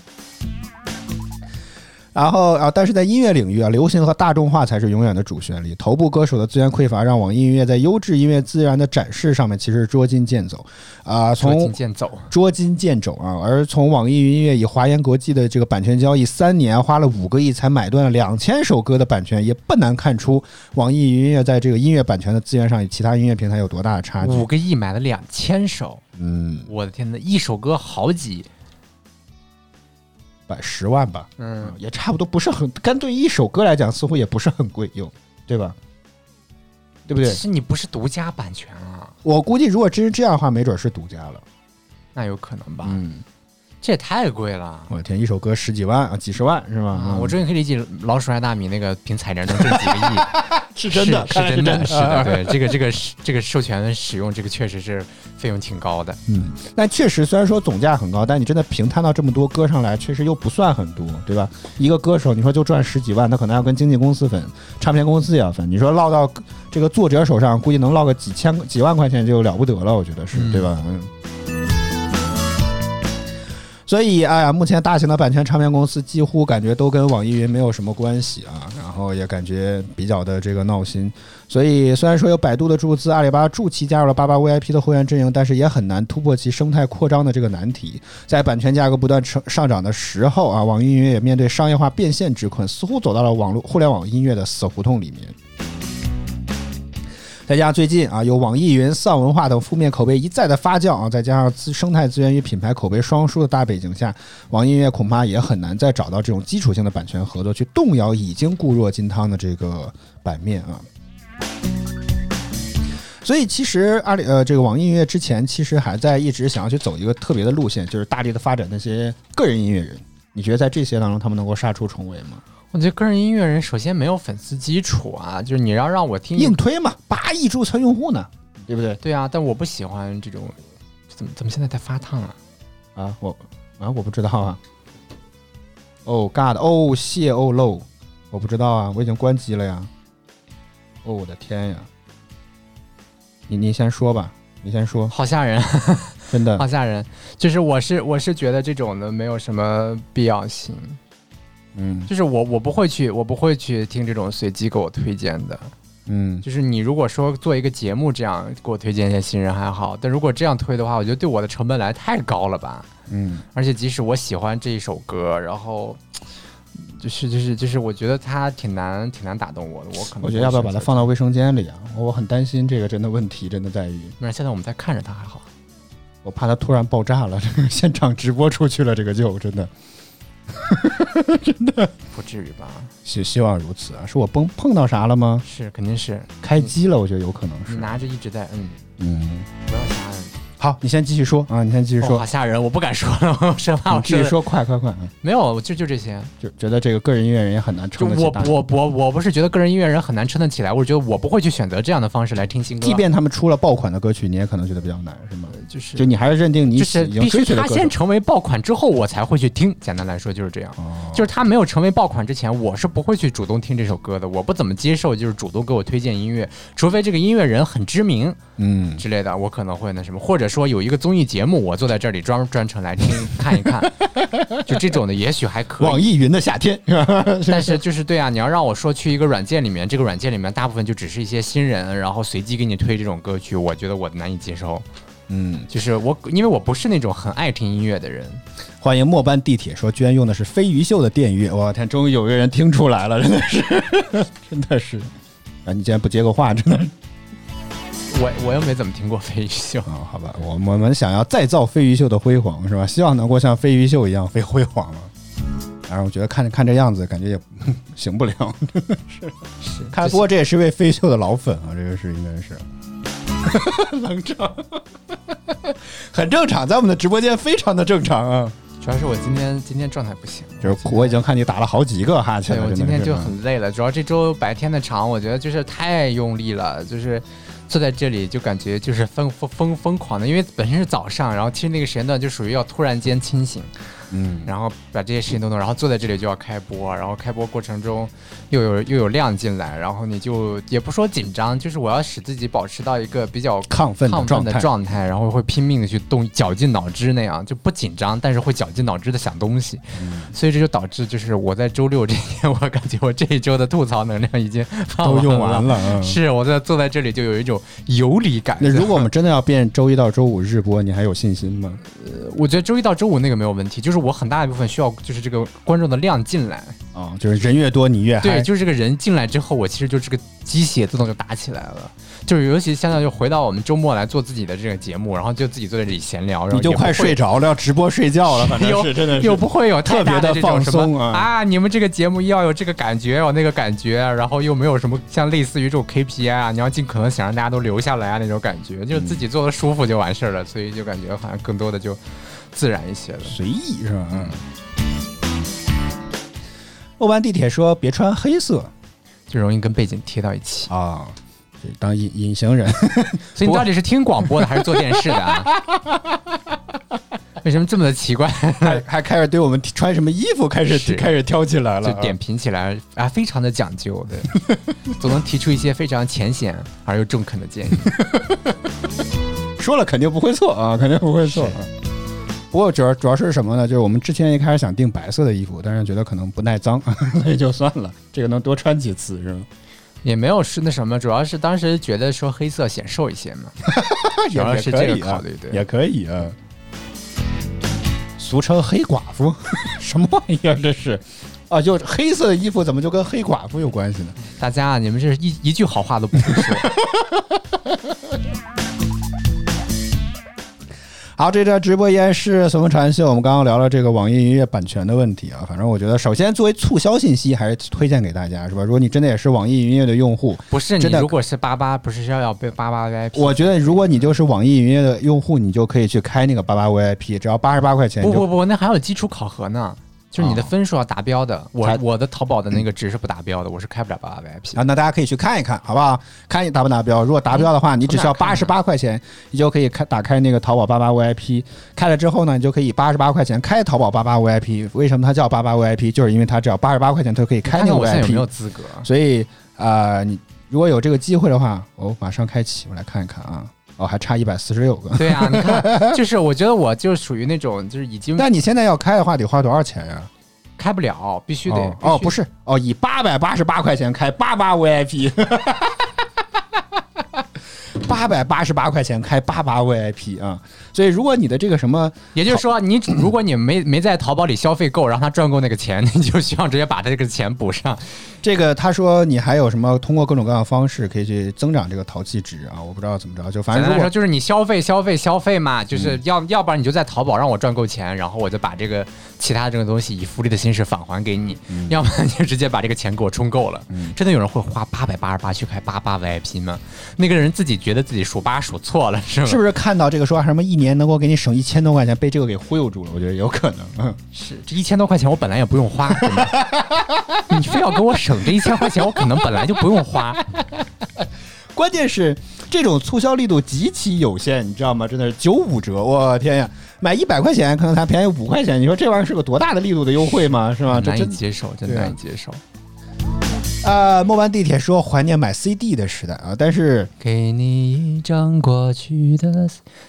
然后啊，但是在音乐领域啊，流行和大众化才是永远的主旋律。头部歌手的资源匮乏，让网易音乐在优质音乐资源的展示上面其实是捉襟见肘啊。捉从襟见肘。捉襟见肘啊！而从网易云音乐以华研国际的这个版权交易，三年花了五个亿才买断了两千首歌的版权，也不难看出网易云音乐在这个音乐版权的资源上与其他音乐平台有多大的差距。五个亿买了两千首，嗯，我的天呐，一首歌好几，百十万吧，嗯，也差不多，不是很，干对一首歌来讲，似乎也不是很贵，又对吧？对不对其？实你不是独家版权啊，我估计如果真是这样的话，没准是独家了。那有可能吧？嗯，这也太贵了。我的天，一首歌十几万啊，几十万是吧？我终于可以理解老鼠爱大米那个凭彩铃能挣几个亿，[laughs] 是真的，是真的，是的，啊对，这个这个是这个授权使用，这个确实是费用挺高的。嗯，但确实虽然说总价很高，但你真的平摊到这么多歌上来，确实又不算很多，对吧？一个歌手你说就赚十几万，他可能要跟经纪公司分，唱片公司也要分。你说落到这个作者手上，估计能落个几千几万块钱就了不得了，我觉得是，嗯对吧？嗯。所以，哎呀，目前大型的版权唱片公司几乎感觉都跟网易云没有什么关系啊，然后也感觉比较的这个闹心。所以，虽然说有百度的注资，阿里巴巴助其加入了八八 VIP 的会员阵营，但是也很难突破其生态扩张的这个难题。在版权价格不断上上涨的时候啊，网易云也面对商业化变现之困，似乎走到了网络互联网音乐的死胡同里面。再加上最近啊，有网易云丧文化等负面口碑一再的发酵啊，再加上资生态资源与品牌口碑双输的大背景下，网易音乐恐怕也很难再找到这种基础性的版权合作，去动摇已经固若金汤的这个版面啊。所以其实阿里呃这个网易音乐之前其实还在一直想要去走一个特别的路线，就是大力的发展那些个人音乐人。你觉得在这些当中，他们能够杀出重围吗？我觉得个人音乐人首先没有粉丝基础啊，就是你要让我听硬推嘛，八亿注册用户呢，对不对？对啊，但我不喜欢这种，怎么怎么现在在发烫啊？啊，我啊，我不知道啊。哦、God，哦、谢哦 low，我不知道啊，我已经关机了呀。哦，我的天呀！你你先说吧，你先说，好吓人，真的 [laughs] 好，吓人。就是我是我是觉得这种的没有什么必要性，嗯就是我我不会去我不会去听这种随机给我推荐的。嗯，就是你如果说做一个节目这样给我推荐一些新人还好，但如果这样推的话，我觉得对我的成本来太高了吧。嗯而且即使我喜欢这一首歌，然后就是就是就是我觉得它挺难挺难打动我的，我可能我觉得要不要把它放到？卫生间里啊？我很担心这个真的问题，真的在于没事，现在我们在看着它还好。我怕它突然爆炸了，这个现场直播出去了，这个就真的不至于吧？希希望如此啊！是我碰碰到啥了吗？是，肯定是开机了，我觉得有可能是。你拿着一直在摁，嗯，不要。好，你先继续说啊，你先继续哦说好，吓人，我不敢说了，[laughs] 我生怕我继续说，快快快！嗯没有，就就这些。就觉得这个个人音乐人也很难撑得起我。我我我不是觉得个人音乐人很难撑得起来，我是觉得我不会去选择这样的方式来听新歌。即便他们出了爆款的歌曲，你也可能觉得比较难，是吗？就是就你还是认定你就是已经必须他先成为爆款之后，我才会去听。简单来说就是这样。哦就是他没有成为爆款之前，我是不会去主动听这首歌的。我不怎么接受就是主动给我推荐音乐，除非这个音乐人很知名嗯，之类的，我可能会那什么，或者说有一个综艺节目，我坐在这里专专程来听看一看，[laughs] 就这种的也许还可以。网易云的夏天？[laughs] 但是就是对啊，你要让我说去一个软件里面，这个软件里面大部分就只是一些新人，然后随机给你推这种歌曲，我觉得我难以接受。嗯，就是我，因为我不是那种很爱听音乐的人，欢迎末班地铁说居然用的是飞鱼秀的电乐，我天，终于有一个人听出来了，真的是，[laughs] 真的是。啊，你竟然不接个话，真的是我我又没怎么听过飞鱼秀。啊、好吧，我我们想要再造飞鱼秀的辉煌是吧？希望能够像飞鱼秀一样飞辉煌了。然后我觉得看着看这样子，感觉也 [laughs] 行不了，是。是 [laughs] 看不过这也是位飞秀的老粉啊，这个是应该是。[laughs] 冷场，很正常，在我们的直播间非常的正常啊。主要是我今天今天状态不行，就是我已经看你打了好几个哈欠我今天就很累了，主要这周白天的场，我觉得就是太用力了，就是坐在这里就感觉就是疯疯疯疯狂的，因为本身是早上，然后其实那个时间段就属于要突然间清醒，嗯，然后把这些事情都弄，然后坐在这里就要开播，然后开播过程中又有又有量进来，然后你就也不说紧张，就是我要使自己保持到一个比较亢奋的亢奋的状态，然后会拼命的去动，绞尽脑汁那样，就不紧张，但是会绞尽脑汁的想东西，嗯所以这就导致就是我在周六这天，[laughs] 我感觉我这一周的吐槽能量已经都用完完了。嗯是我在坐在这里就有一种游离感。那如果我们真的要变周一到周五日播，你还有信心吗？呃我觉得周一到周五那个没有问题，就是我很大一部分需要就是这个观众的量进来，啊、就是人越多你越嗨对，。就是这个人进来之后，我其实就这个鸡血自动就打起来了。就是尤其现在就回到我们周末来做自己的这个节目，然后就自己坐在这里闲聊，然后你就快睡着了，要直播睡觉了，[laughs] 反正是真的是又不会有特别的放松啊啊！你们这个节目要有这个感觉，有那个感觉，然后又没有什么像类似于这种 KPI 啊，你要尽可能想让大家都留下来啊那种感觉，就自己做的舒服就完事儿了，所以就感觉好像更多的就自然一些的。随意是吧？嗯。末班地铁说别穿黑色就容易跟背景贴到一起，啊，这当隐隐形人。[laughs] 所以你到底是听广播的还是做电视的啊？[laughs] 为什么这么的奇怪？还还开始对我们穿什么衣服开始是开始挑起来了啊，就点评起来啊，非常的讲究，对，[laughs] 总能提出一些非常浅显而又中肯的建议。说了肯定不会错啊，肯定不会错啊。不过主要主要是什么呢？就是我们之前一开始想订白色的衣服，但是觉得可能不耐脏，[laughs] 所以就算了。这个能多穿几次是吗？也没有是那什么，主要是当时觉得说黑色显瘦一些嘛，[laughs] 主要是这个考虑，对。也可以啊。俗称黑寡妇，[laughs] 什么玩意儿这是？啊，就黑色的衣服怎么就跟黑寡妇有关系呢？大家啊，你们这是一一句好话都不会说，好，这段直播依然是随风传秀。我们刚刚聊了这个网易云音乐版权的问题啊，反正我觉得，首先作为促销信息，还是推荐给大家，是吧？如果你真的也是网易云音乐的用户，不是你真的如果是八八，不是要要被八八 VIP？我觉得如果你就是网易云音乐的用户，你就可以去开那个八八 VIP，只要八十八块钱不不不，那还有基础考核呢，就是你的哦分数要达标的。我我的淘宝的那个值是不达标的，我是开不了八八 VIP。啊，那大家可以去看一看，好不好？看你达不达标。如果达标的话，你只需要八十八块钱，你就可以开打开那个淘宝八八 VIP。开了之后呢，你就可以八十八块钱开淘宝八八 VIP。为什么它叫八八 VIP？就是因为它只要八十八块钱，它就可以开那个看看我现在有没有 VIP。资格？所以啊、呃你如果有这个机会的话，哦，马上开启，我来看一看啊。哦，还差一百四十六个。对啊，[laughs] 你看，就是我觉得我就属于那种就是已经但你现在要开的话，得花多少钱呀、开不了，必须得哦哦，不是。是哦，以八百八十八块钱开八八 VIP，[laughs] 八百八十八块钱开八八 VIP 啊！所以如果你的这个什么也就是说，你如果你没没在淘宝里消费够，让他赚够那个钱，[laughs] 你就希望直接把他这个钱补上。这个，他说你还有什么通过各种各样的方式可以去增长这个淘气值啊？我不知道怎么着，就反正如果就是你消费消费消费嘛，就是要、要不然你就在淘宝让我赚够钱，然后我就把这个其他这个东西以复利的形式返还给你，要不然你就直接把这个钱给我充够了。真的有人会花八百八十八去开八八 VIP 吗？那个人自己觉得自己数八数错了是吗？是不是看到这个说什么一年能够给你省一千多块钱，被这个给忽悠住了？我觉得有可能。嗯，是这一千多块钱我本来也不用花，[laughs] 你非要给我省这一千块钱，我可能本来就不用花。关键是这种促销力度极其有限，你知道吗？真的是九五折，我天呀！买一百块钱可能才便宜五块钱，你说这玩意儿是个多大的力度的优惠吗？是吧？这难以接受，真难以接受。呃，末班地铁说怀念买 CD 的时代啊，但是给你一张过去的，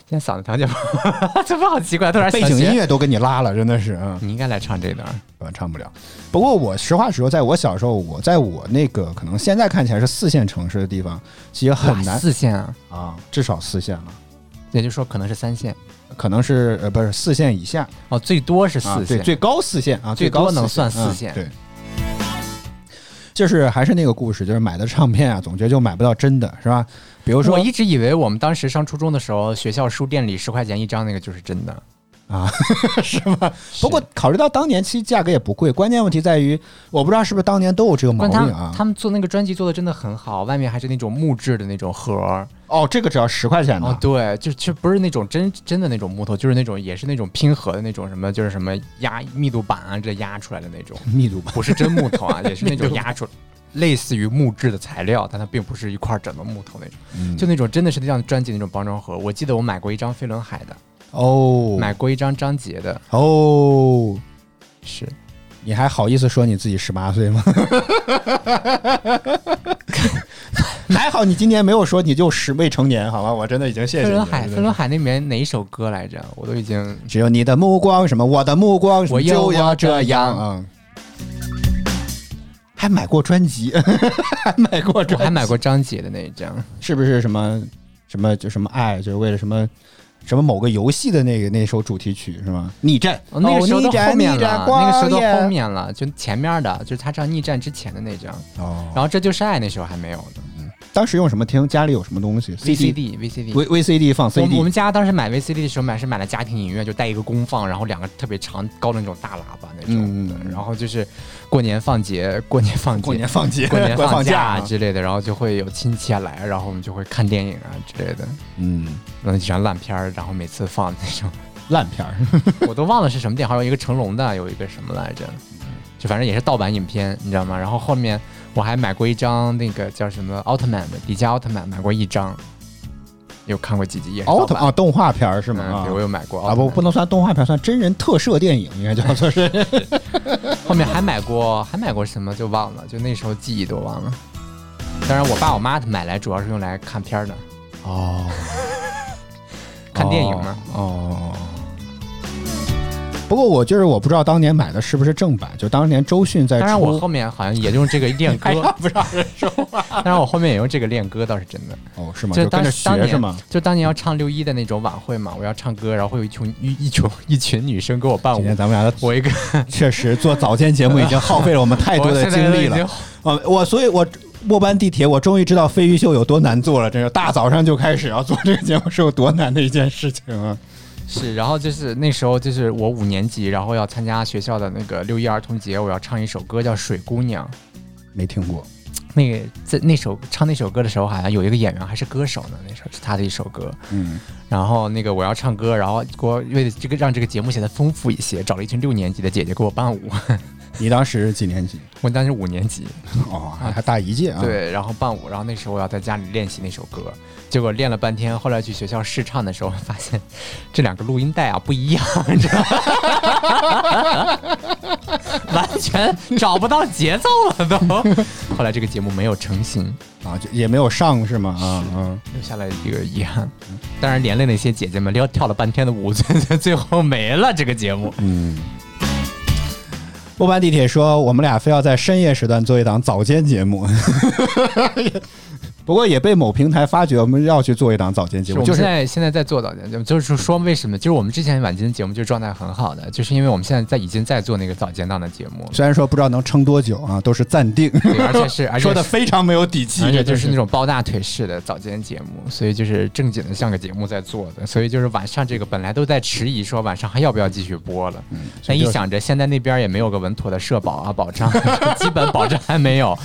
现在嗓子条件不，[laughs] 怎么好奇怪，突然背景音乐都给你拉了，真的是啊，你应该来唱这段。我唱不了。不过我实话实说，在我小时候，我在我那个可能现在看起来是四线城市的地方，其实很难四线啊，啊，至少四线了，也就是说可能是三线可能是呃不是四线以下，哦，最多是啊四线。对最高四线啊，最高多能算四嗯四线对。就是还是那个故事，就是买的唱片啊，总觉得就买不到真的，是吧？比如说我一直以为我们当时上初中的时候，学校书店里十块钱一张那个就是真的。啊，[laughs] 是吗？不过考虑到当年其实价格也不贵，关键问题在于，我不知道是不是当年都有这个毛关病啊。他他们做那个专辑做的真的很好，外面还是那种木质的那种盒儿。哦，这个只要十块钱的，哦，对，就就不是那种真真的那种木头，就是那种也是那种拼合的那种什么，就是什么压密度板啊，这压出来的那种，密度板。不是真木头啊，也是那种 [laughs] 压出，类似于木质的材料，但它并不是一块整的木头那种，嗯就那种真的是像专辑那种包装盒。我记得我买过一张飞轮海的，哦，买过一张张杰的，哦，是你还好意思说你自己十八岁吗？[laughs] 还好你今年没有说你就十未成年，好吧？我真的已经谢谢你了。飞轮海，飞轮海那边哪一首歌来着？我都已经只有你的目光，什么我的目光，我就要这这样样啊。还买过专辑，[laughs] 还买过专辑，我还买过张杰的那一张，是不是什么什么就什么爱，就是为了什么什么某个游戏的那个那首主题曲是吗？逆战，哦，那个时候都后面了，那个时候都后面了，就前面的，就是他唱逆战之前的那张，哦，然后这就是爱那时候还没有的当时用什么听？家里有什么东西，VCD VCD。V VCD 放我 CD，们我们家当时买 VCD 的时候买是买了家庭影院，就带一个功放，然后两个特别长高的那种大喇叭那种，嗯嗯嗯。然后就是过年放节，过年放节，过年放节，过年放假啊。之类的，然后就会有亲戚啊来，然后我们就会看电影啊之类的，嗯，然后几张烂片儿，然后每次放那种，[laughs] 烂片儿，[laughs] 我都忘了是什么电影，好像有一个成龙的，有一个什么来着，就反正也是盗版影片，你知道吗？然后后面我还买过一张那个叫什么奥特曼的迪迦奥特曼，买过一张，有看过几集也是奥特啊，动画片是吗？嗯，对我有买过啊不不能。算动画片，算真人特摄电影，应该叫做是。[laughs] 后面还买过，还买过什么就忘了，就那时候记忆都忘了。当然，我爸我妈买来主要是用来看片的，哦，[laughs] 看电影嘛。哦。不过我就是我不知道当年买的是不是正版，就当年周迅在当然，我后面好像也用这个练歌，[laughs] 不让人说话当然我后面也用这个练歌，倒是真的。哦，是吗？就跟着当年学是吗？就当年要唱六一的那种晚会嘛，我要唱歌，然后会有一群一一群一群女生给我伴舞今天。咱们俩的我一个 [laughs] 确实做早间节目已经耗费了我们太多的 [laughs] 精力了都已经。啊，我所以，我末班地铁，我终于知道飞鱼秀有多难做了。真是大早上就开始要做这个节目是有多难的一件事情啊！是，然后就是那时候就是我五年级，然后要参加学校的那个六一儿童节，我要唱一首歌叫《水姑娘》。没听过，那个在那首唱那首歌的时候，好像有一个演员还是歌手呢，那首是他的一首歌。嗯，然后那个我要唱歌，然后给我为了这个让这个节目显得丰富一些，找了一群六年级的姐姐给我伴舞。[laughs] 你当时几年级？我当时五年级，哦，还还大一届啊！，对，然后伴舞，然后那时候我要在家里练习那首歌，结果练了半天，后来去学校试唱的时候，发现这两个录音带啊不一样，你知道吗？[laughs] 完全找不到节奏了都。后来这个节目没有成型，啊，就也没有上是吗？啊嗯，留下来一个遗憾。当然，连累那些姐姐们跳跳了半天的舞，最最后没了这个节目。嗯。不搬地铁说，我们俩非要在深夜时段做一档早间节目，不过也被某平台发觉，我们要去做一档早间节目，就是在现在在做早间节目，就是说为什么？就是我们之前晚间节目就状态很好的，就是因为我们现在在已经在做那个早间档的节目，虽然说不知道能撑多久啊，都是暂定，对，而且是 [laughs] 而且说的非常没有底气，而且就是。那种抱大腿式的早间节目，所以就是正经的像个节目在做的，所以就是晚上这个本来都在迟疑说晚上还要不要继续播了，嗯但一想着现在那边也没有个稳妥的社保啊保障，[laughs] 基本保障还没有，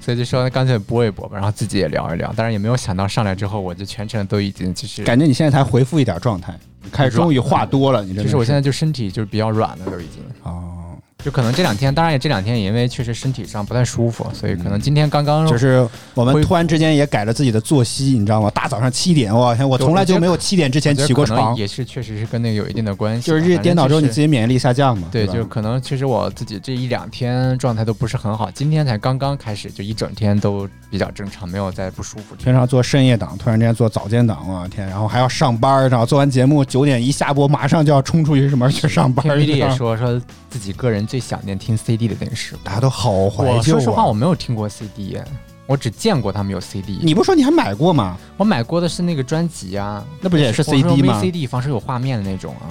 所以就说干脆播一播吧，然后自己也聊一聊，当然也没有想到上来之后我就全程都已经就是感觉你现在才恢复一点状态，开始终于话多了，你真的就是我现在就身体就是比较软了，都已经。哦，就可能这两天，当然也这两天也因为确实身体上不太舒服，所以可能今天刚刚就是我们突然之间也改了自己的作息，你知道吗？大早上七点，我天，我从来就没有七点之前起过床，也是确实是跟那个有一定的关系。就是日夜颠倒之后，你自己己免疫力下降嘛。对，吧就可能其实我自己这一两天状态都不是很好，今天才刚刚开始，就一整天都比较正常，没有再不舒服。平常做深夜档，突然之间做早间档，我天，然后还要上班，然后做完节目九点一下播，马上就要冲出去什么去上班。[laughs] 天 V 你 D 知道吗，也说说自己个人最想念听 CD 的那个时候。大家都好怀旧我说实话，我啊！没有听过 CD，我只见过他们有 CD。你不说你还买过吗？我买过的是那个专辑啊，那不也是 CD 吗？VCD 防是有画面的那种啊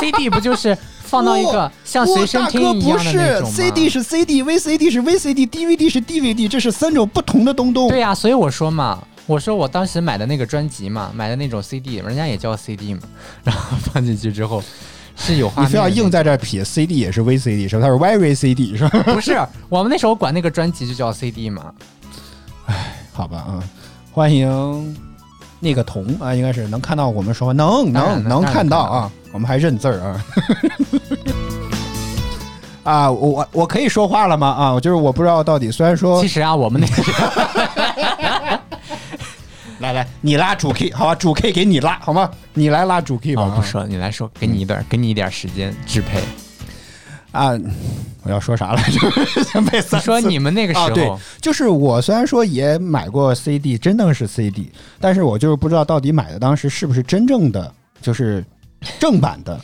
，CD 不就是放到一个像随身听一样的那种吗？CD 是 CD，VCD 是 VCD，DVD 是 DVD，这是三种不同的东东。对呀、所以我说嘛，我说我当时买的那个专辑嘛，买的那种 CD，人家也叫 CD 嘛，然后放进去之后是有画面的那种。你非要硬在这儿撇，CD 也是 VCD 是吧？它是 Very CD 是吧？不是我们那时候管那个专辑就叫 CD 嘛，好吧，啊，欢迎那个童啊，应该是能看到我们说话，能能能看到啊，我们还认字儿啊。[laughs] 啊，我我我可以说话了吗？啊，就是我不知道到底，虽然说其实啊，我们那个 [laughs] [laughs] 来来来，你拉主 key 好吧，主 key 给你拉好吗？你来拉主 key 吧。哦，不说，你来说，给你一段，给你一点时间支配。啊，我要说啥来着？[laughs] 说你们那个时啊，对候，，就是我虽然说也买过 CD，真的是 CD，但是我就是不知道到底买的当时是不是真正的，就是正版的。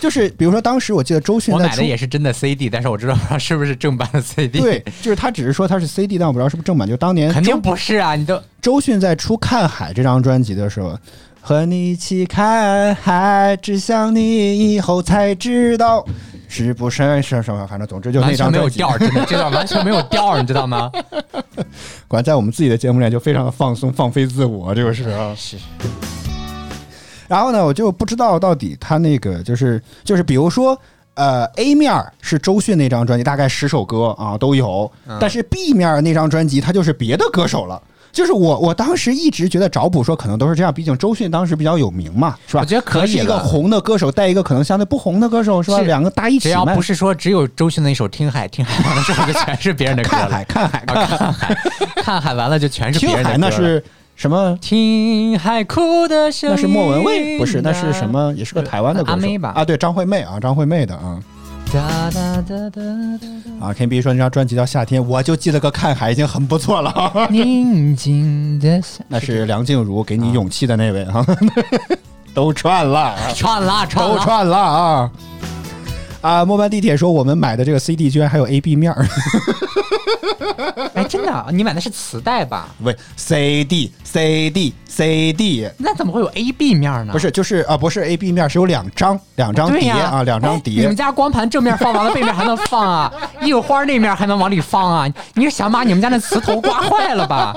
就是比如说当时我记得周迅我买出的也是真的 CD，但是我知道不知道是不是正版的 CD。对，，就是他只是说他是 CD，但我不知道是不是正版。就当年肯定不是啊！你都周迅在出《看海》这张专辑的时候，和你一起看海，只想你以后才知道是不是是什么，反正总之就那张，没有调儿，真的，这段完全没有调儿，你知道吗？[laughs] 果然在我们自己的节目里就非常的放松、放飞自我，这个是啊。是，然后呢，我就不知道到底他那个就是就是比如说。呃，A 面是周迅那张专辑，大概十首歌啊都有，嗯但是 B 面那张专辑他就是别的歌手了。就是我，我当时一直觉得找补说可能都是这样，毕竟周迅当时比较有名嘛，是吧？我觉得可以一个红的歌手带一个可能相对不红的歌手，是吧？是两个搭一起只要不是说只有周迅的一首《听海》，听海完了之后就全是别人的歌了。[laughs] 看海，看海，看海，看海，完了就全是别人的歌了。那是什么？听海哭的声音，那是莫文蔚，不是？那是什？么？也是个台湾的歌手啊，对，张惠妹啊，张惠妹的啊。哒哒哒哒啊，K B 说那张专辑叫《夏天》，我就记得个看海已经很不错了。宁静的夏，那是梁静茹给你勇气的那位哈，[laughs] 都串了，串了串了，都串了啊！啊，末班地铁说我们买的这个 CD 居然还有 A B 面儿，[laughs] 哎，真的啊，你买的是磁带吧？喂，CD CD CD，那怎么会有 A B 面呢？不是，就是啊，不是 A B 面儿是有两张两张碟啊，两张碟哎你们。家光盘正面放完了，背面还能放啊？[laughs] 印花那面还能往里放啊？你是想把你们家那磁头刮坏了吧？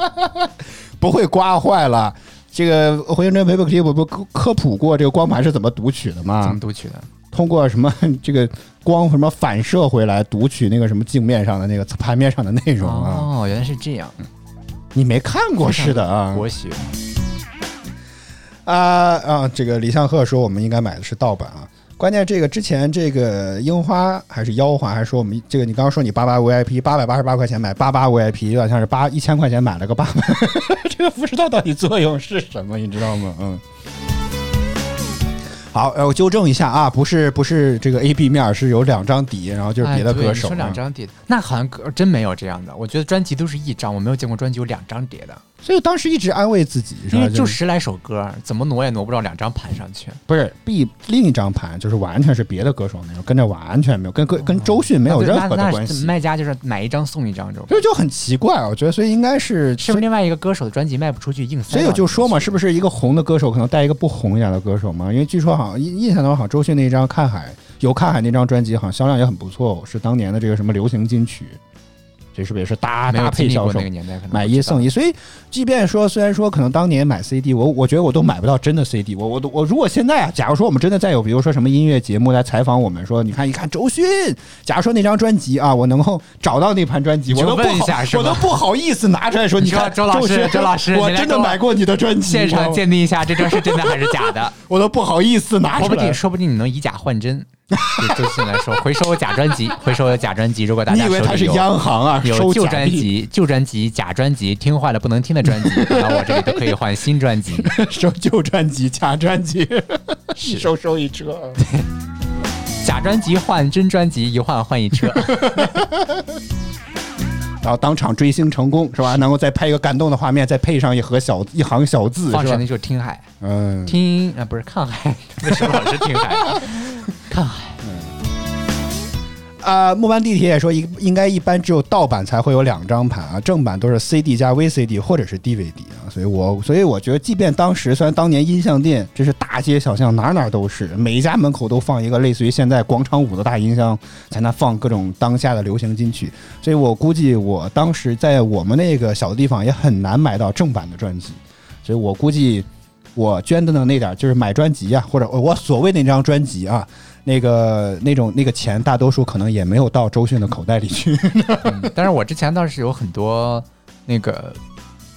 [laughs] 不会刮坏了。这个回形针陪陪 clip 不科科普过这个光盘是怎么读取的吗怎么？读取的？通过什么 [laughs] 这个光什么反射回来读取那个什么镜面上的那个盘面上的内容啊？哦，原来是这样，你没看过是的啊国学。啊啊！这个李向鹤说我们应该买的是盗版啊。关键这个之前这个樱花还是妖花还是说我们这个你刚刚说你八八 VIP 八百八十八块钱买八八 VIP 有点像是八一千块钱买了个八百，[laughs] 这个不知道到底作用是什么，你知道吗？嗯。好，呃，我纠正一下啊，不是不是这个 A B 面是有两张底，然后就是别的歌手、两啊，张碟，那好像歌真没有这样的。我觉得专辑都是一张，我没有见过专辑有两张碟的，所以当时一直安慰自己？因为就十来首歌，怎么挪也挪不到两张盘上去。不是 B 另一张盘，就是完全是别的歌手那种，跟这完全没有，跟跟跟周迅没有任何的关系，卖家就是买一张送一张这种，这就很奇怪，我觉得，所以应该是，是不是另外一个歌手的专辑卖不出去，硬塞？所以我就说嘛，是不是一个红的歌手可能带一个不红一点的歌手嘛？因为据说好印印象当中，好像周迅那张《看海》有《看海》那张专辑，好像销量也很不错，是当年的这个什么流行金曲，这是不是也是搭搭配销售经历过那个？年代，可能买一送一，所以即便说，虽然说可能当年买 CD，我我觉得我都买不到真的 CD，我我都我如果现在啊，假如说我们真的再有，比如说什么音乐节目来采访我们，说你看一看周迅，假如说那张专辑啊，我能够找到那盘专辑，我都不好我都不好意思拿出来说，你看周老师周老师我真的买过你的专辑，现场鉴定一下这张是真的还是假的，[laughs] 我都不好意思拿出来说不定。说不定你能以假换真。[laughs] 就周迅来说，回收假专辑，回收假专辑，如果大你家以为他是手里有央行啊？有收旧专，辑、旧专辑、假专辑，听坏了不能听的专辑，[laughs] 然后我这里都可以换新专辑。[laughs] 收旧专辑、假专辑，一收收一车。假专辑换真专辑，一换换一车。然后当场追星成功是吧？能够再拍一个感动的画面，再配上一盒小一行小字是吧放神的？就是听海，嗯，听啊不是看海，为什么老是听海？[laughs] 看海。啊，末班地铁也说应应该一般只有盗版才会有两张盘啊，正版都是 CD 加 VCD 或者是 DVD 啊，所以我所以我觉得，即便当时虽然当年音像店真是大街小巷哪哪都是，每一家门口都放一个类似于现在广场舞的大音箱，在那放各种当下的流行金曲，所以我估计我当时在我们那个小的地方也很难买到正版的专辑，所以我估计我捐的的那点就是买专辑啊，或者我所谓那张专辑啊。那个那种那个钱，大多数可能也没有到周迅的口袋里去。嗯但是我之前倒是有很多那个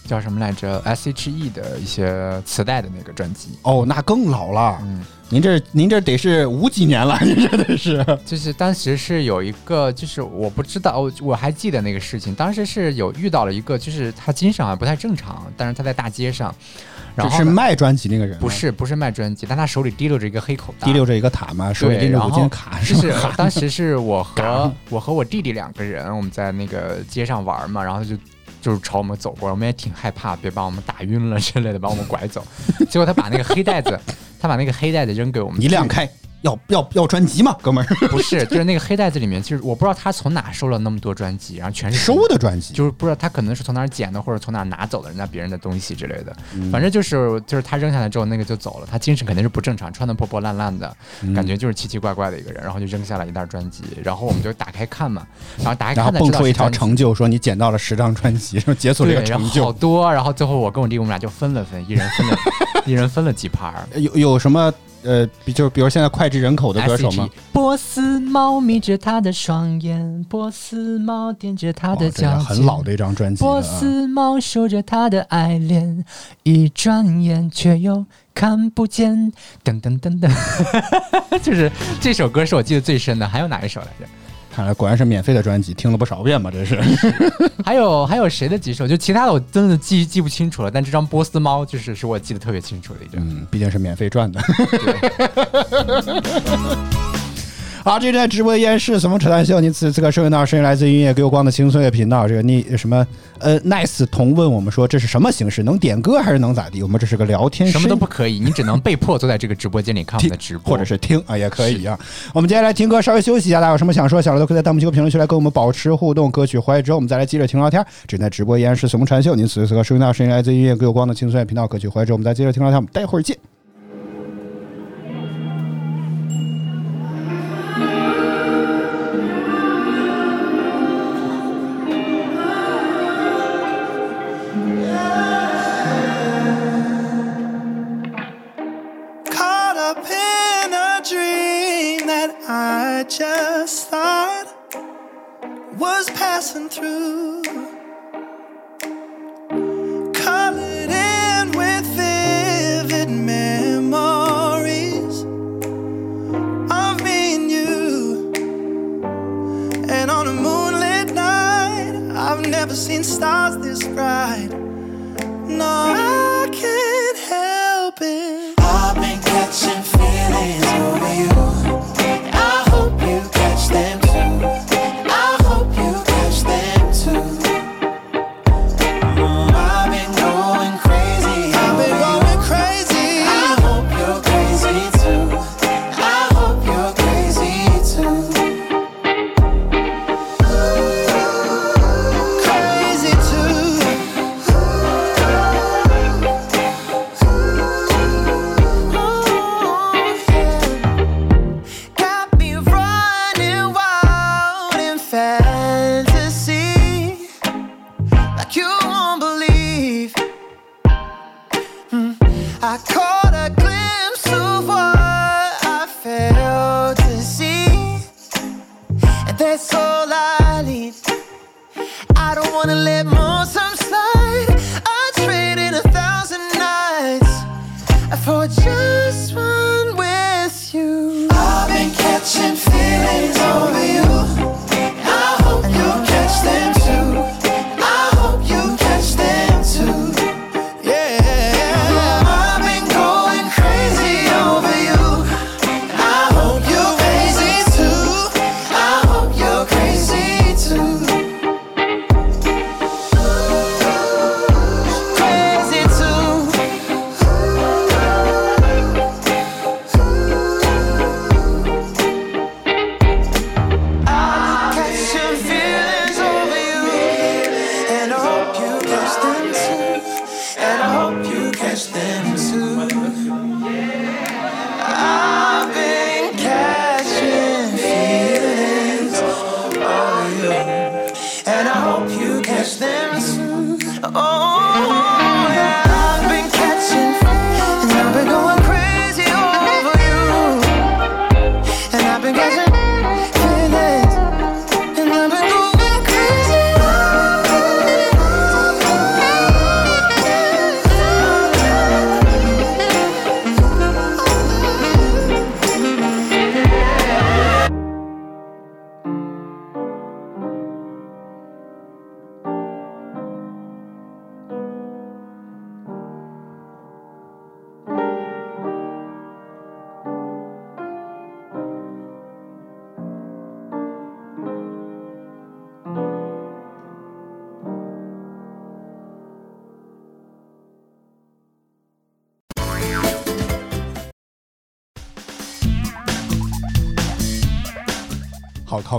叫什么来着 S.H.E 的一些磁带的那个专辑。哦，那更老了。嗯，您这您这得是五几年了，您这得是。就是当时是有一个，就是我不知道，我我还记得那个事情。当时是有遇到了一个，就是他精神好像不太正常，但是他在大街上，然后是卖专辑那个人，不是不是卖专辑，但他手里提溜着一个黑口袋，提溜着一个塔嘛，手里对，拎着五金卡，就是当时是我和我和我弟弟两个人，我们在那个街上玩嘛，然后就就是朝我们走过来，我们也挺害怕，别把我们打晕了之类的，把我们拐走。结果他把那个黑袋子，他把那个黑袋子扔给我们，一亮开，要要要专辑吗，哥们儿？不是，[laughs] 就是那个黑袋子里面，就是我不知道他从哪收了那么多专辑，然后全是收的专辑，就是不知道他可能是从哪儿捡的，或者从哪儿拿走的人家别人的东西之类的。嗯反正就是就是他扔下来之后，那个就走了。他精神肯定是不正常，穿的破破烂烂的，嗯感觉就是奇奇怪怪的一个人。然后就扔下了一袋专辑，然后我们就打开看嘛，然后打开然后看蹦出一条成就，说你捡到了十张专辑，然后解锁了一，个成就好。多，然后最后我跟我弟我们俩就分了分，一人分了 [laughs] 一人分了几盘儿。有有什么呃，比就是比如现在脍炙人口的歌手吗波斯猫眯着他的双眼，波斯猫踮着他的脚尖，很老的一张专辑了波啊。斯猫守着他的爱恋，一转眼却又看不见。噔噔噔噔，[laughs] 就是这首歌是我记得最深的。还有哪一首来着？看来果然是免费的专辑，听了不少遍吧？这是。[laughs] 还有还有谁的几首？就其他的我真的记记不清楚了。但这张波斯猫就是是我记得特别清楚的一张。嗯，毕竟是免费赚的。[laughs] 对好，这是在直播间是什么扯淡秀？您此此刻收听到声音来自音乐给我光的轻松乐频道。这个你什么呃，nice 同问我们说这是什么形式？能点歌还是能咋地？我们这是个聊天，什么都不可以，你只能被迫坐在这个直播间里 [laughs] 看我们的直播，或者是听啊，也可以啊。我们接下来听歌，稍微休息一下。大家有什么想说，小的都可以在弹幕区和评论区来跟我们保持互动。歌曲回来之后，我们再来接着听聊天。正在直播依然是什么传秀，您此时此刻收听到声音来自音乐给我光的轻松乐频道。歌曲回来之后，我们再接着听聊天。我们待会儿见。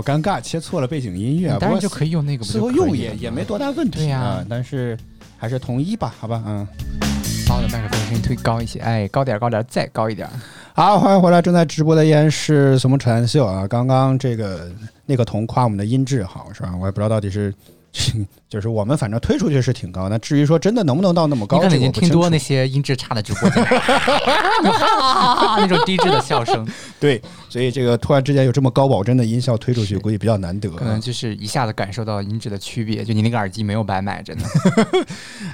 尴尬，切错了背景音乐啊。当然不过就可以用那个，不最后用也也没多大问题对呀啊。但是还是统一吧，好吧，嗯。把我的麦克风声音推高一些，哎，高点儿高点儿再高一点儿。好，欢迎回来！正在直播的依然是什么传秀啊？刚刚这个那个童夸我们的音质好是吧？我也不知道到底是，[laughs] 就是我们反正推出去是挺高，那至于说真的能不能到那么高，你可能已经听多那那些音质差的直播间，[laughs] [laughs] 那种低质的笑声，对，所以这个突然之间有这么高保真的音效推出去，估计比较难得啊。可能就是一下子感受到音质的区别。就你那个耳机没有白买，真的。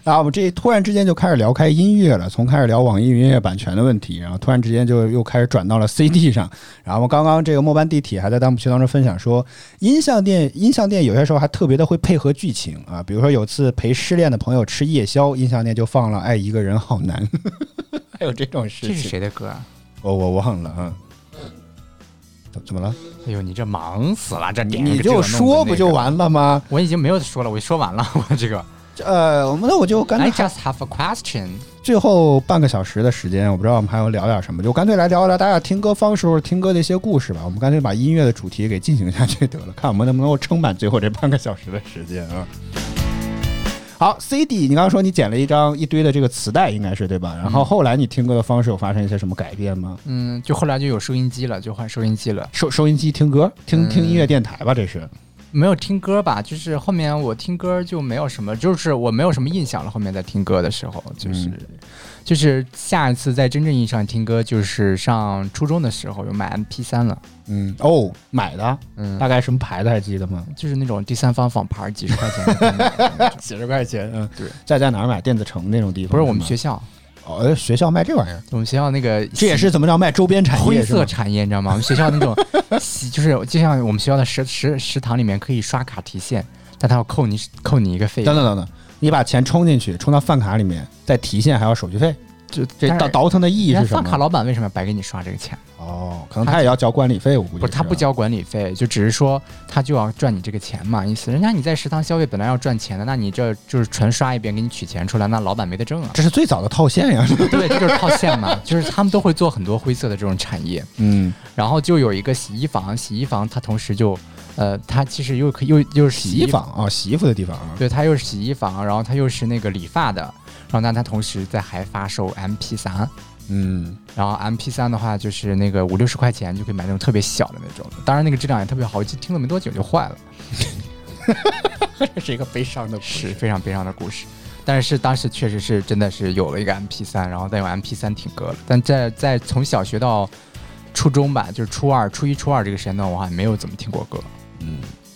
啊，我们这突然之间就开始聊开音乐了，从开始聊网易云音乐版权的问题，然后突然之间就又开始转到了 CD 上。然后刚刚这个末班地铁还在弹幕区当中分享说，音像店音像店有些时候还特别的会配合剧情啊，比如说有次陪失恋的朋友吃夜宵，音像店就放了《爱一个人好难》，[laughs] 还有这种事情这是。谁的歌啊？我我忘了啊。怎怎么了？哎呦，你这忙死了，这你你就？说不就完了吗？我已经没有说了，我说完了，[laughs] 我这个。呃，我们那我就干 I 脆 just have a question。最后半个小时的时间，我不知道我们还要聊点什么，就干脆来聊一聊大家听歌方式或者听歌的一些故事吧。我们干脆把音乐的主题给进行下去得了，看我们能不能够撑满最后这半个小时的时间啊。好，CD，你刚刚说你捡了一张一堆的这个磁带，应该是对吧？然后后来你听歌的方式有发生一些什么改变吗？嗯，就后来就有收音机了，就换收音机了。收收音机听歌，听听音乐电台吧，这是。没有听歌吧，就是后面我听歌就没有什么，就是我没有什么印象了。后面在听歌的时候，就是、嗯就是下一次在真正意义上听歌，就是上初中的时候有买 MP 三了，嗯，哦，买的，嗯，大概什么牌子还记得吗？就是那种第三方仿牌，几十块钱 [laughs] 几十块钱，嗯，对。在在哪儿买？电子城那种地方？不是我们学校，哦，呃学校卖这玩意儿，我们学校那个这也是怎么着卖周边产业灰色产业，你知道吗？我们学校那种，[laughs] 就是就像我们学校的食食食堂里面可以刷卡提现，但他要扣你扣你一个费用，等等等等，你把钱充进去，充到饭卡里面，再提现还要手续费，就这倒倒腾的意义是什人家饭卡？老板为什么要白给你刷这个钱？哦，可能他也要交管理费，我估计不是他不交管理费，就只是说他就要赚你这个钱嘛，意思人家你在食堂消费本来要赚钱的，那你这就是纯刷一遍给你取钱出来，那老板没得挣啊。这是最早的套现呀。[laughs] 对，这就是套现嘛，就是他们都会做很多灰色的这种产业。[laughs] 嗯，然后就有一个洗衣房，洗衣房它同时就，呃，它其实又可又又是洗衣房啊，洗衣服的地方啊。对，它又是洗衣房，然后它又是那个理发的，然后呢，它同时在还发售 MP 三嗯，然后 MP 三的话就是那个五六十块钱就可以买那种特别小的那种，当然那个质量也特别好，我记得听了没多久就坏了，[laughs] 这是一个悲伤的故是非常悲伤的故事。但是当时确实是真的是有了一个 MP 三然后再用 MP 三听歌了。但在在从小学到初中吧，就是初二、初一、初二这个时间段，我好像没有怎么听过歌。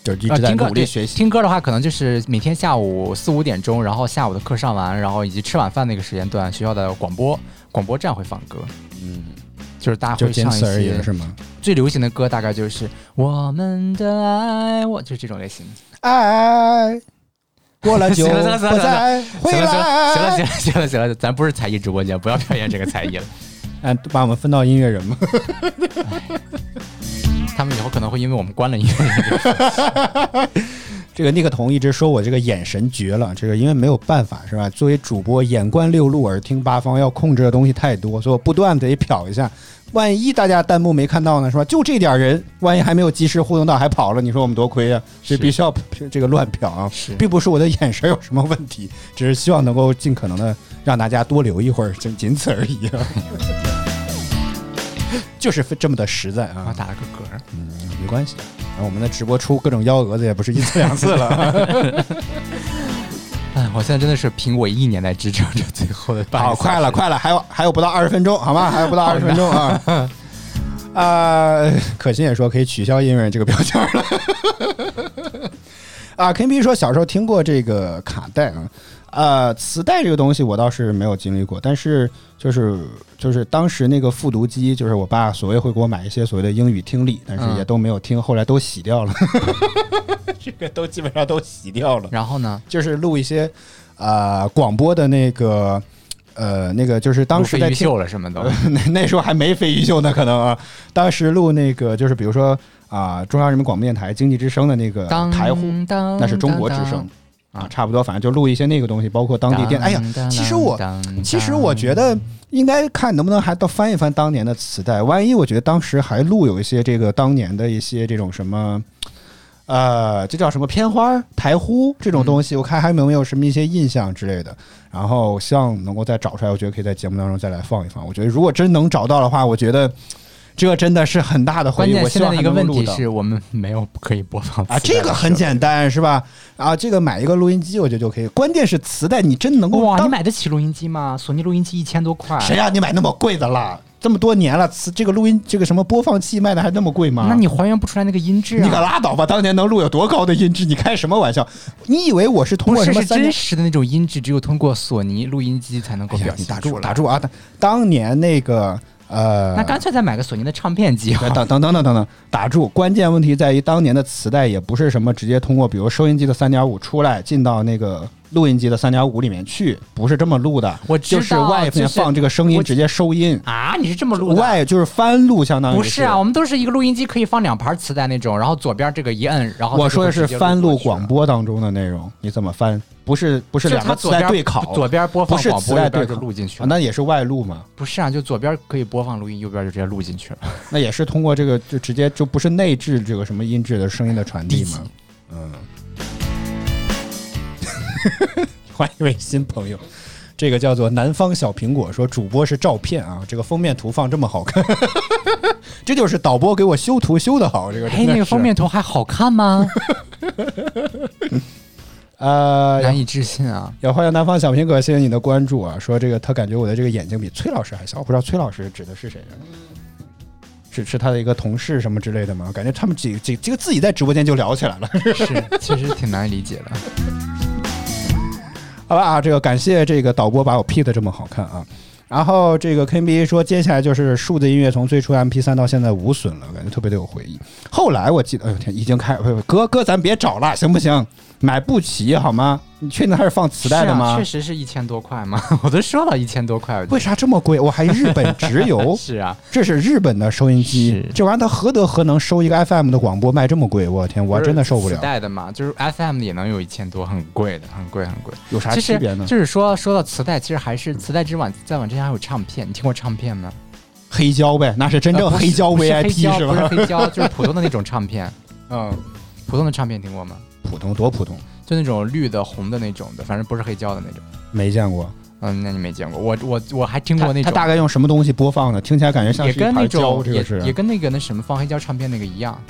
就是一直在呃听歌对努力学习。听歌的话，可能就是每天下午四五点钟，然后下午的课上完，然后以及吃晚饭那个时间段，学校的广播广播站会放歌，嗯，就是大家会唱一些是吗？最流行的歌，大概就是我们的爱，我就这种类型。爱过了就 [laughs] 行了行了行了不再回行了行来。了行了行了行了行了，咱不是才艺直播间，不要表演这个才艺了。嗯，[laughs] 把我们分到音乐人嘛。[laughs] 他们以后可能会因为我们关了音乐，[laughs] 这个尼克童一直说我这个眼神绝了，这个因为没有办法是吧？作为主播，眼观六路，耳听八方，要控制的东西太多，所以我不断得瞟一下。万一大家弹幕没看到呢，是吧？就这点人，万一还没有及时互动到还跑了，你说我们多亏啊、所以必须要这个乱瞟啊。并不是我的眼神有什么问题，只是希望能够尽可能的让大家多留一会儿，仅仅此而已啊。[laughs] [laughs] 就是这么的实在啊我，打了个嗝儿。嗯，没关系。然后我们的直播出各种幺蛾子也不是一次两次了。[laughs] 哎，我现在真的是凭我一年来支撑着最后的半好，快了，快了，还有还有不到二十分钟，好吗？还有不到二十分钟啊。[laughs] 啊，可心也说可以取消音乐人这个标签了。啊，K B 说小时候听过这个卡带啊，呃，磁带这个东西我倒是没有经历过，但是就是就是当时那个复读机，就是我爸所谓会给我买一些所谓的英语听力，但是也嗯都没有听，后来都洗掉了，[laughs] 这个都基本上都洗掉了。然后呢？就是录一些呃广播的那个呃那个，就是当时在秀了什么的，[laughs] 那那时候还没飞鱼秀呢，可能啊，当时录那个就是比如说啊、中央人民广播电台经济之声的那个当台呼，当那是中国之声。啊，差不多，反正就录一些那个东西，包括当地电。哎呀，其实我其实我觉得应该看能不能还到翻一翻当年的磁带，万一我觉得当时还录有一些这个当年的一些这种什么。呃，这叫什么片花、台呼这种东西，我看还有没有什么一些印象之类的。然后希望能够再找出来，我觉得可以在节目当中再来放一放。我觉得如果真能找到的话，我觉得这真的是很大的回忆。关键我希望还现在的一个问题是我们没有可以播放啊，这个很简单是吧？啊，这个买一个录音机，我觉得就可以。关键是磁带，你真能够哇，当你买得起录音机吗？索尼录音机一千多块，谁让你买那么贵的啦？这么多年了，磁这个录音这个什么播放器卖的还那么贵吗？那你还原不出来那个音质啊？你可拉倒吧！当年能录有多高的音质？你开什么玩笑？你以为我是通过什么？真实的那种音质，只有通过索尼录音机才能够表你打住。打住啊！当当年那个呃，那干脆再买个索尼的唱片机。[laughs] 等等等等等等，打住！关键问题在于当年的磁带也不是什么直接通过，比如收音机的三点五出来进到那个录音机的三点五里面去，不是这么录的。我就是外面放这个声音直接收音，啊，你是这么录的？外就是翻录，相当于不是啊，我们都是一个录音机可以放两盘磁带那种，然后左边这个一摁，然后我说的是翻录录广，播当中的内容，你怎么翻？不是不是两个磁带它左边对考，左边播放不是广播，磁带对拷右边就录进去啊，那也是外录嘛？不是啊，就左边可以播放录音，右边就直接录进去了。那也是通过这个就直接就不是内置这个什么音质的声音的传递吗？嗯，欢迎一位新朋友，这个叫做南方小苹果说主播是照片啊，这个封面图放这么好看，[laughs] 这就是导播给我修图修的好，这个真嘿，的是那个封面图还好看吗？呃，难以置信啊！也欢迎南方小苹果，谢谢你的关注啊！说这个他感觉我的这个眼睛比崔老师还小，我不知道崔老师指的是谁、啊？是是他的一个同事什么之类的吗？感觉他们几几这个自己在直播间就聊起来了。是，其实挺难理解的。[laughs] 好吧啊，这个感谢这个导播把我 P 的这么好看啊。然后这个 KB 说，接下来就是数字音乐从最初 MP 三到现在无损了，感觉特别的有回忆。后来我记得，哎呦天，已经开，哥哥咱别找了，行不行？买不起好吗？你确定它是放磁带的吗？确实是一千多块吗？[laughs] 我都说了一千多块。为啥这么贵？我还日本直邮，[laughs] 是啊，这是日本的收音机，这玩意儿它何德何能收一个 FM 的广播卖这么贵？我天，我真的受不了磁了。带的嘛，就是 FM 也能有一千多，很贵的，很贵很贵。有啥区别呢？就是说，说到磁带，其实还是磁带之往再往之前还有唱片，你听过唱片吗？黑胶呗，那是真正黑胶不是黑 VIP 胶不是吧？黑胶，就是普通的那种唱片。[laughs] 嗯，普通的唱片听过吗？普通多普通，就那种绿的、红的那种的，反正不是黑胶的那种。没见过。嗯，那你没见过。我我我还听过那种，它它大概用什么东西播放的？听起来感觉像也是一盘跟那种胶，这也个是也跟那个那什么放黑胶唱片那个一样。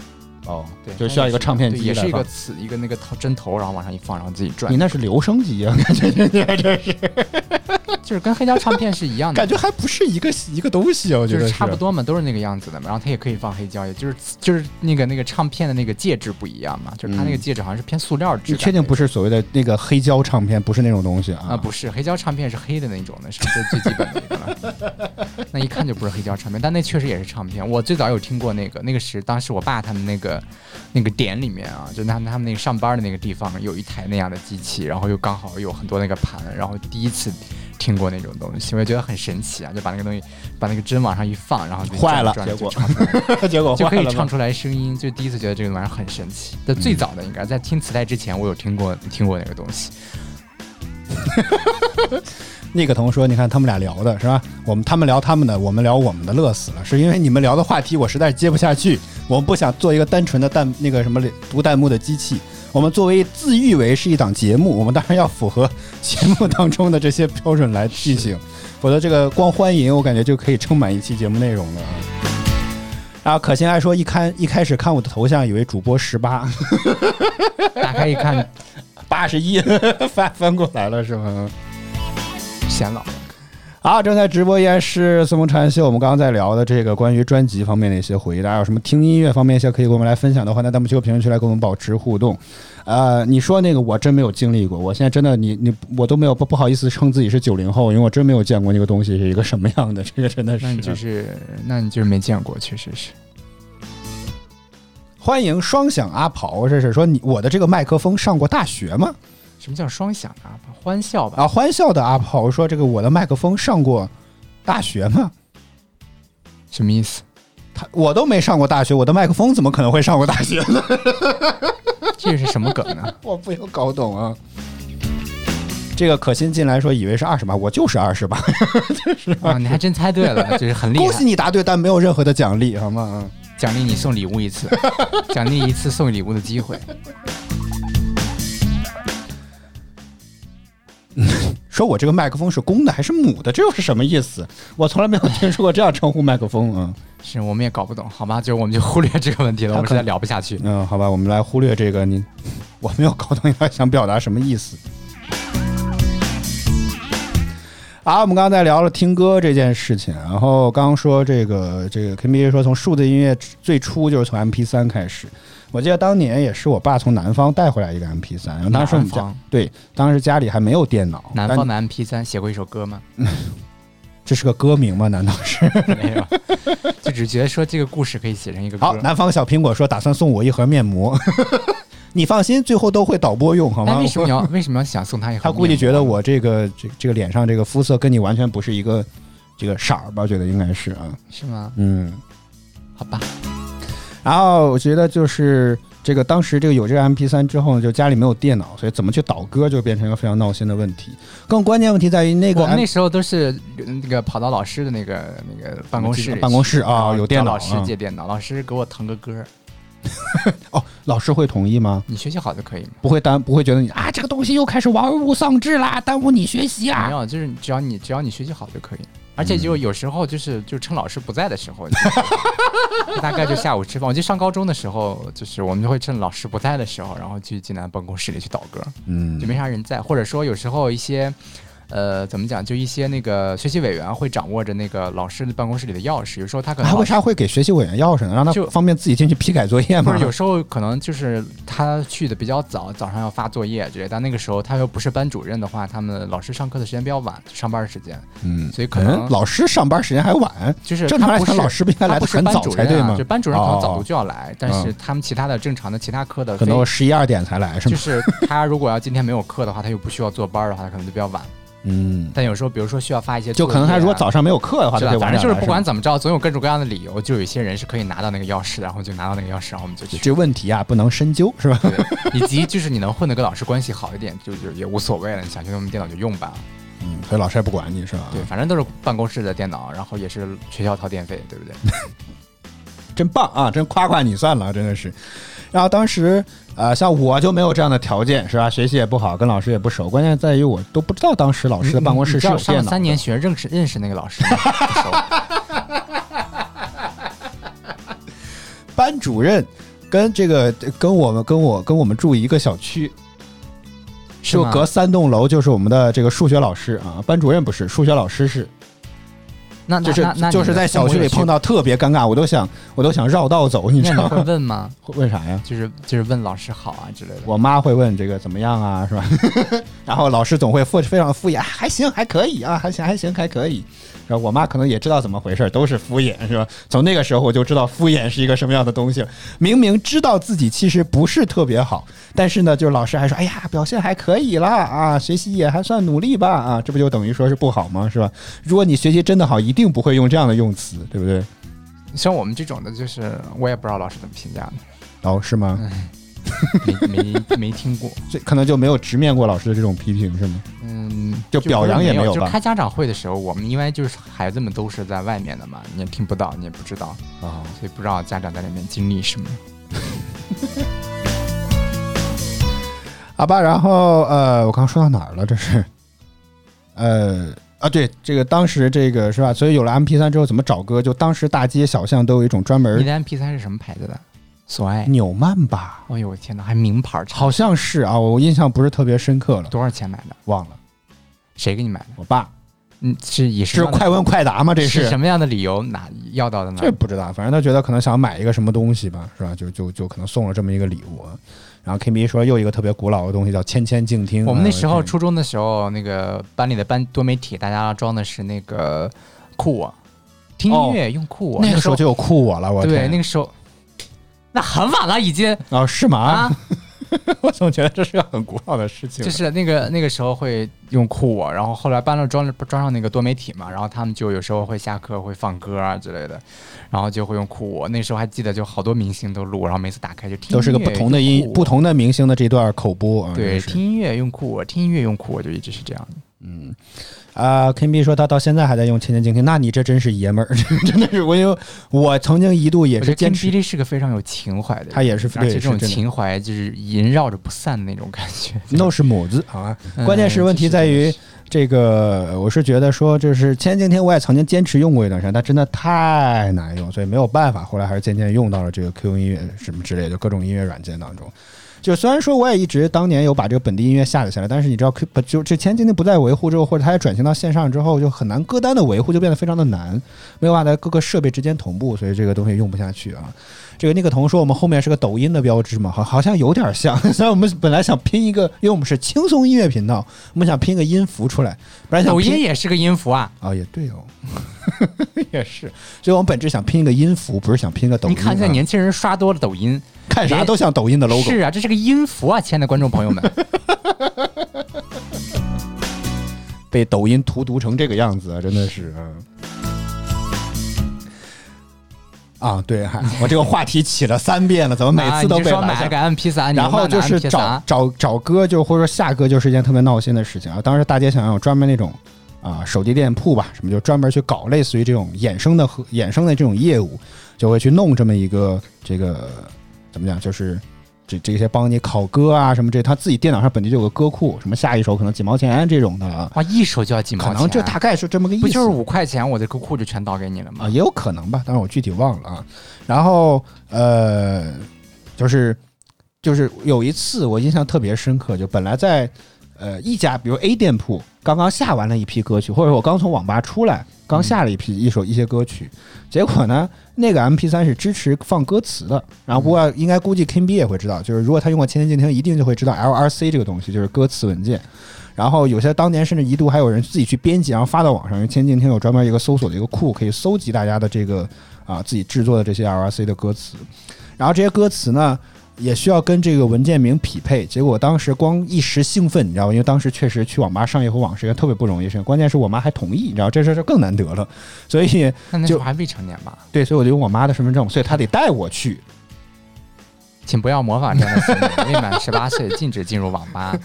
哦，对，就需要一个唱片机也是一个。磁一个那个头针头，然后往上一放，然后自己转你，那是留声机啊，感觉这是 [laughs] 就是跟黑胶唱片是一样的。感觉还不是一个一个东西啊，我觉得就是差不。多嘛，都是那个样子的嘛。然后它也可以放黑胶，也就是就是那个那个唱片的那个介质不一样嘛，就是它那个嗯介质好像是偏塑料质。你确定不是所谓的那个黑胶唱片，不是那种东西啊？啊？不是，黑胶唱片是黑的那种的，是最最基本的一个了。[laughs] 那一看就不是黑胶唱片，但那确实也是唱片。我最早有听过那个，那个是当时我爸他们那个那个点里面啊，就他们他们那个上班的那个地方有一台那样的机器，然后又刚好有很多那个盘，然后第一次听过那种东西，我也觉得很神奇啊，就把那个东西把那个针往上一放，然后就坏了结果 [laughs] 结果就可以唱出来声音，就第一次觉得这个玩意儿很神奇。但最早的应该在听磁带之前，我有听过听过那个东西。[laughs] 那个同说，你看他们俩聊的是吧？我们他们聊他们的，我们聊我们的，乐死了。是因为你们聊的话题我实在接不下去，我们不想做一个单纯的弹那个什么读弹幕的机器。我们作为自誉为是一档节目，我们当然要符合节目当中的这些标准来进行，否则这个光欢迎我感觉就可以撑满一期节目内容了啊。然后可心还说，一看一开始看我的头像，以为主播十八，打开一看，八十一，翻翻过来了是吗？显老。好，正在直播依然是孙梦禅秀。我们刚刚在聊的这个关于专辑方面的一些回忆，大家有什么听音乐方面一些可以跟我们来分享的话，那弹幕区和评论区来跟我们保持互动。呃，你说那个我真没有经历过，我现在真的你你我都没有不不好意思称自己是九零后，因为我真没有见过那个东西是一个什么样的，这个真的是。那你就是，那你就是没见过，确实是。欢迎双响阿袍，这是说你我的这个麦克风上过大学吗？什么叫双响啊？欢笑吧？啊，欢笑的阿跑说这个我的麦克风上过大学吗？什么意思？他我都没上过大学，我的麦克风怎么可能会上过大学呢？[laughs] 这是什么梗呢？[laughs] 我不有搞懂啊。这个可心进来说以为是二十八，我就是二十八，啊，[laughs] 你还真猜对了，就是很厉恭喜害。你答对，但没有任何的奖励，好吗？嗯奖励你送礼物一次，奖励一次送礼物的机会。[laughs] 说我这个麦克风是公的还是母的，这又是什么意思？我从来没有听说过这样称呼麦克风啊。是我们也搞不懂，好吧？就我们就忽略这个问题了，[laughs] 我们实在聊不下去。嗯，好吧，我们来忽略这个，你我没有搞懂他想表达什么意思。啊，我们刚刚在聊了听歌这件事情，然后刚刚说这个这个 K B 说从数字音乐最初就是从 M P 三开始，我记得当年也是我爸从南方带回来一个 M P 三，然后当时我们家对当时家里还没有电脑，南方的 MP 三写过一首歌吗？[laughs] 这是个歌名吗？难道是？[laughs] 没有，就只觉得说这个故事可以写成一个歌。好，南方小苹果说打算送我一盒面膜，[laughs] 你放心，最后都会导播用，好吗？为什么要为什么要想送他一盒？他估计觉得我这个这这个脸上这个肤色跟你完全不是一个这个色儿吧？觉得应该是啊，是吗？嗯。好吧，然后我觉得就是这个当时这个有这个 MP 三之后呢，就家里没有电脑，所以怎么去导歌就变成一个非常闹心的问题。更关键问题在于那个我们那时候都是呃那个跑到老师的那个那个办公室，办公室啊有电脑老师啊借电脑，老师给我腾个歌，[laughs] 哦，老师会同意吗？你学习好就可以吗。不会耽不会觉得你啊这个东西又开始玩物丧志啦，耽误你学习啊？没有，就是只要你只要你学习好就可以。而且嗯就有时候就是就趁老师不在的时候，就 [laughs] 大概就下午吃饭。我记得上高中的时候，就是我们就会趁老师不在的时候，然后去济南办公室里去倒歌，嗯就没啥人在，或者说有时候一些。呃，怎么讲？就一些那个学习委员会掌握着那个老师的办公室里的钥匙，有时候他可能他为啥会给学习委员钥匙呢？让他就方便自己进去批改作业吗？有时候可能就是他去的比较早，早上要发作业之类，但那个时候他又不是班主任的话，他们老师上课的时间比较晚，上班时间，嗯，所以可能嗯老师上班时间还晚，就是正常老师不应该来的很早才对吗？啊就班主任可能早哦读就要来，但是他们其他的正常的其他科的可能非十一二点才来是吗？就是他如果要今天没有课的话，他又不需要坐班的话，他可能就比较晚。嗯，但有时候比如说需要发一些就可能他如果早上没有课的话，对吧？反正就是不管怎么着，总有各种各样的理由，就有一些人是可以拿到那个钥匙，然后就拿到那个钥匙，然后我们就去。这问题啊不能深究是吧？对，以及就是你能混得跟老师关系好一点，就就也无所谓了。你想去用电脑就用吧。嗯，所以老师也不管你是吧？对，，反正都是办公室的电脑，然后也是学校掏电费，对不对？[laughs] 真棒啊，真夸夸你算了，真的是。然后当时呃，像我就没有这样的条件是吧？学习也不好，跟老师也不熟，关键在于我都不知道当时老师的办公室是有电脑。上三年学认识认识那个老师吗不熟。[laughs] 班主任跟这个跟我们跟我跟我们住一个小区，就隔三栋楼就是我们的这个数学老师啊，班主任不是，数学老师是，那那就是那那就是在小区里碰到，到特别尴尬，我都想我都想绕道走，你知道吗？问吗？[laughs] 问啥呀？就是就是问老师好啊之类的。我妈会问这个怎么样啊，是吧？[laughs] 然后老师总会敷非常敷衍，还行，还可以啊，还行，还行，还可以。然后我妈可能也知道怎么回事，都是敷衍，是吧？从那个时候我就知道敷衍是一个什么样的东西了。明明知道自己其实不是特别好，但是呢，就是老师还说，哎呀，表现还可以啦，啊，学习也还算努力吧，啊，这不就等于说是不好吗？是吧？如果你学习真的好，一定不会用这样的用词，对不对？像我们这种的，就是我也不知道老师怎么评价的，哦，是吗？没没没听过。这可能就没有直面过老师的这种批评，是吗？嗯，就表扬也没有吧就开家长会的时候，我们因为就是孩子们都是在外面的嘛，你也听不到，你也不知道，啊、所以不知道家长在里面经历什么。[laughs] 好吧，然后呃，我刚刚说到哪儿了？这是，呃啊，对，这个当时这个是吧？所以有了 M P 三之后，怎么找歌？就当时大街小巷都有一种专门你的 MP 三是什么牌子的？索爱。纽曼吧，哎呦我天哪，还名牌儿，好像是啊，我印象不是特别深刻了，多少钱买的？忘了。谁给你买的？我爸嗯，是以是快问快答吗？这是是什么样的理由拿要到的呢？这不知道，反正他觉得可能想买一个什么东西吧，是吧？就就就可能送了这么一个礼物。然后 K B 说又一个特别古老的东西叫千千静听。我们那时候啊初中的时候，那个班里的班多媒体，大家装的是那个酷我，听音乐用酷我。时那个时候就有酷我了，我对天那个时候，那很晚了已经哦是吗？啊，[laughs] 我总觉得这是个很古老的事情。就是那个那个时候会用酷我，然后后来搬了装了装上那个多媒体嘛，然后他们就有时候会下课会放歌啊之类的，然后就会用酷我。那时候还记得就好多明星都录，然后每次打开就听都是个不同的音不同的明星的这段口播啊。对，听音乐用酷我，听音乐用酷我就一直是这样的。啊，King B 说他到现在还在用千年静听，那你这真是爷们儿，[laughs] 真的是我因为我曾经一度也是坚持 Billy 是个非常有情怀的人，他也是而且这种情怀就是萦绕着不散的那种感觉。那是母子，好吧？嗯关键是问题在于这个，我是觉得说，就是千年静听，我也曾经坚持用过一段时间，但真的太难用，所以没有办法，后来还是渐渐用到了这个 QQ 音乐什么之类的各种音乐软件当中。就虽然说我也一直当年有把这个本地音乐下载下来，但是你知道就这前几年不再维护之后，或者它也转型到线上之后，就很难歌单的维护就变得非常的难，没有办法在各个设备之间同步，所以这个东西用不下去啊。这个尼克童说我们后面是个抖音的标志嘛，好好像有点像。[laughs] 虽然我们本来想拼一个，因为我们是轻松音乐频道，我们想拼个音符出来，本来想抖音也是个音符啊，啊、也对哦，[laughs] 也是。所以我们本质想拼一个音符，不是想拼个抖音、啊。你看现在年轻人刷多了抖音，看啥都像抖音的 logo。是啊，这是个音符啊，亲爱的观众朋友们。[laughs] 被抖音荼毒成这个样子啊，真的是嗯。啊，对，还我这个话题起了三遍了，怎么每次都被说买个 MP 三，然后就是找找找歌，就或者说下歌，就是一件特别闹心的事情啊。当时大街小巷有专门那种啊手机店铺吧，什么就专门去搞类似于这种衍生的和衍生的这种业务，就会去弄这么一个这个怎么讲，就是这这些帮你考歌啊什么这，他自己电脑上本地就有个歌库，什么下一首可能几毛钱这种的啊，哇，一首就要几毛钱，可能这大概是这么个意思。不就是五块钱，我的歌库就全倒给你了吗？啊，也有可能吧，但是我具体忘了啊。然后呃，就是就是有一次我印象特别深刻，就本来在呃一家比如 A 店铺刚刚下完了一批歌曲，或者我刚从网吧出来，刚下了一批一首一些歌曲，结果呢那个 MP 3是支持放歌词的，然后不过应该估计 King B 也会知道，就是如果他用过千千静听，一定就会知道 LRC 这个东西，就是歌词文件。然后有些当年甚至一度还有人自己去编辑，然后发到网上。因为千静听有专门一个搜索的一个库，可以搜集大家的这个啊自己制作的这些 LRC 的歌词。然后这些歌词呢，也需要跟这个文件名匹配。结果当时光一时兴奋，你知道吗？因为当时确实去网吧上一回网是一个特别不容易的事，关键是我妈还同意，你知道这事儿就更难得了。[laughs] 所以就那那时候还未成年吧？对，所以我就用我妈的身份证，所以她得带我去。[laughs] 请不要模仿这样的行为，未满十八岁禁止进入网吧。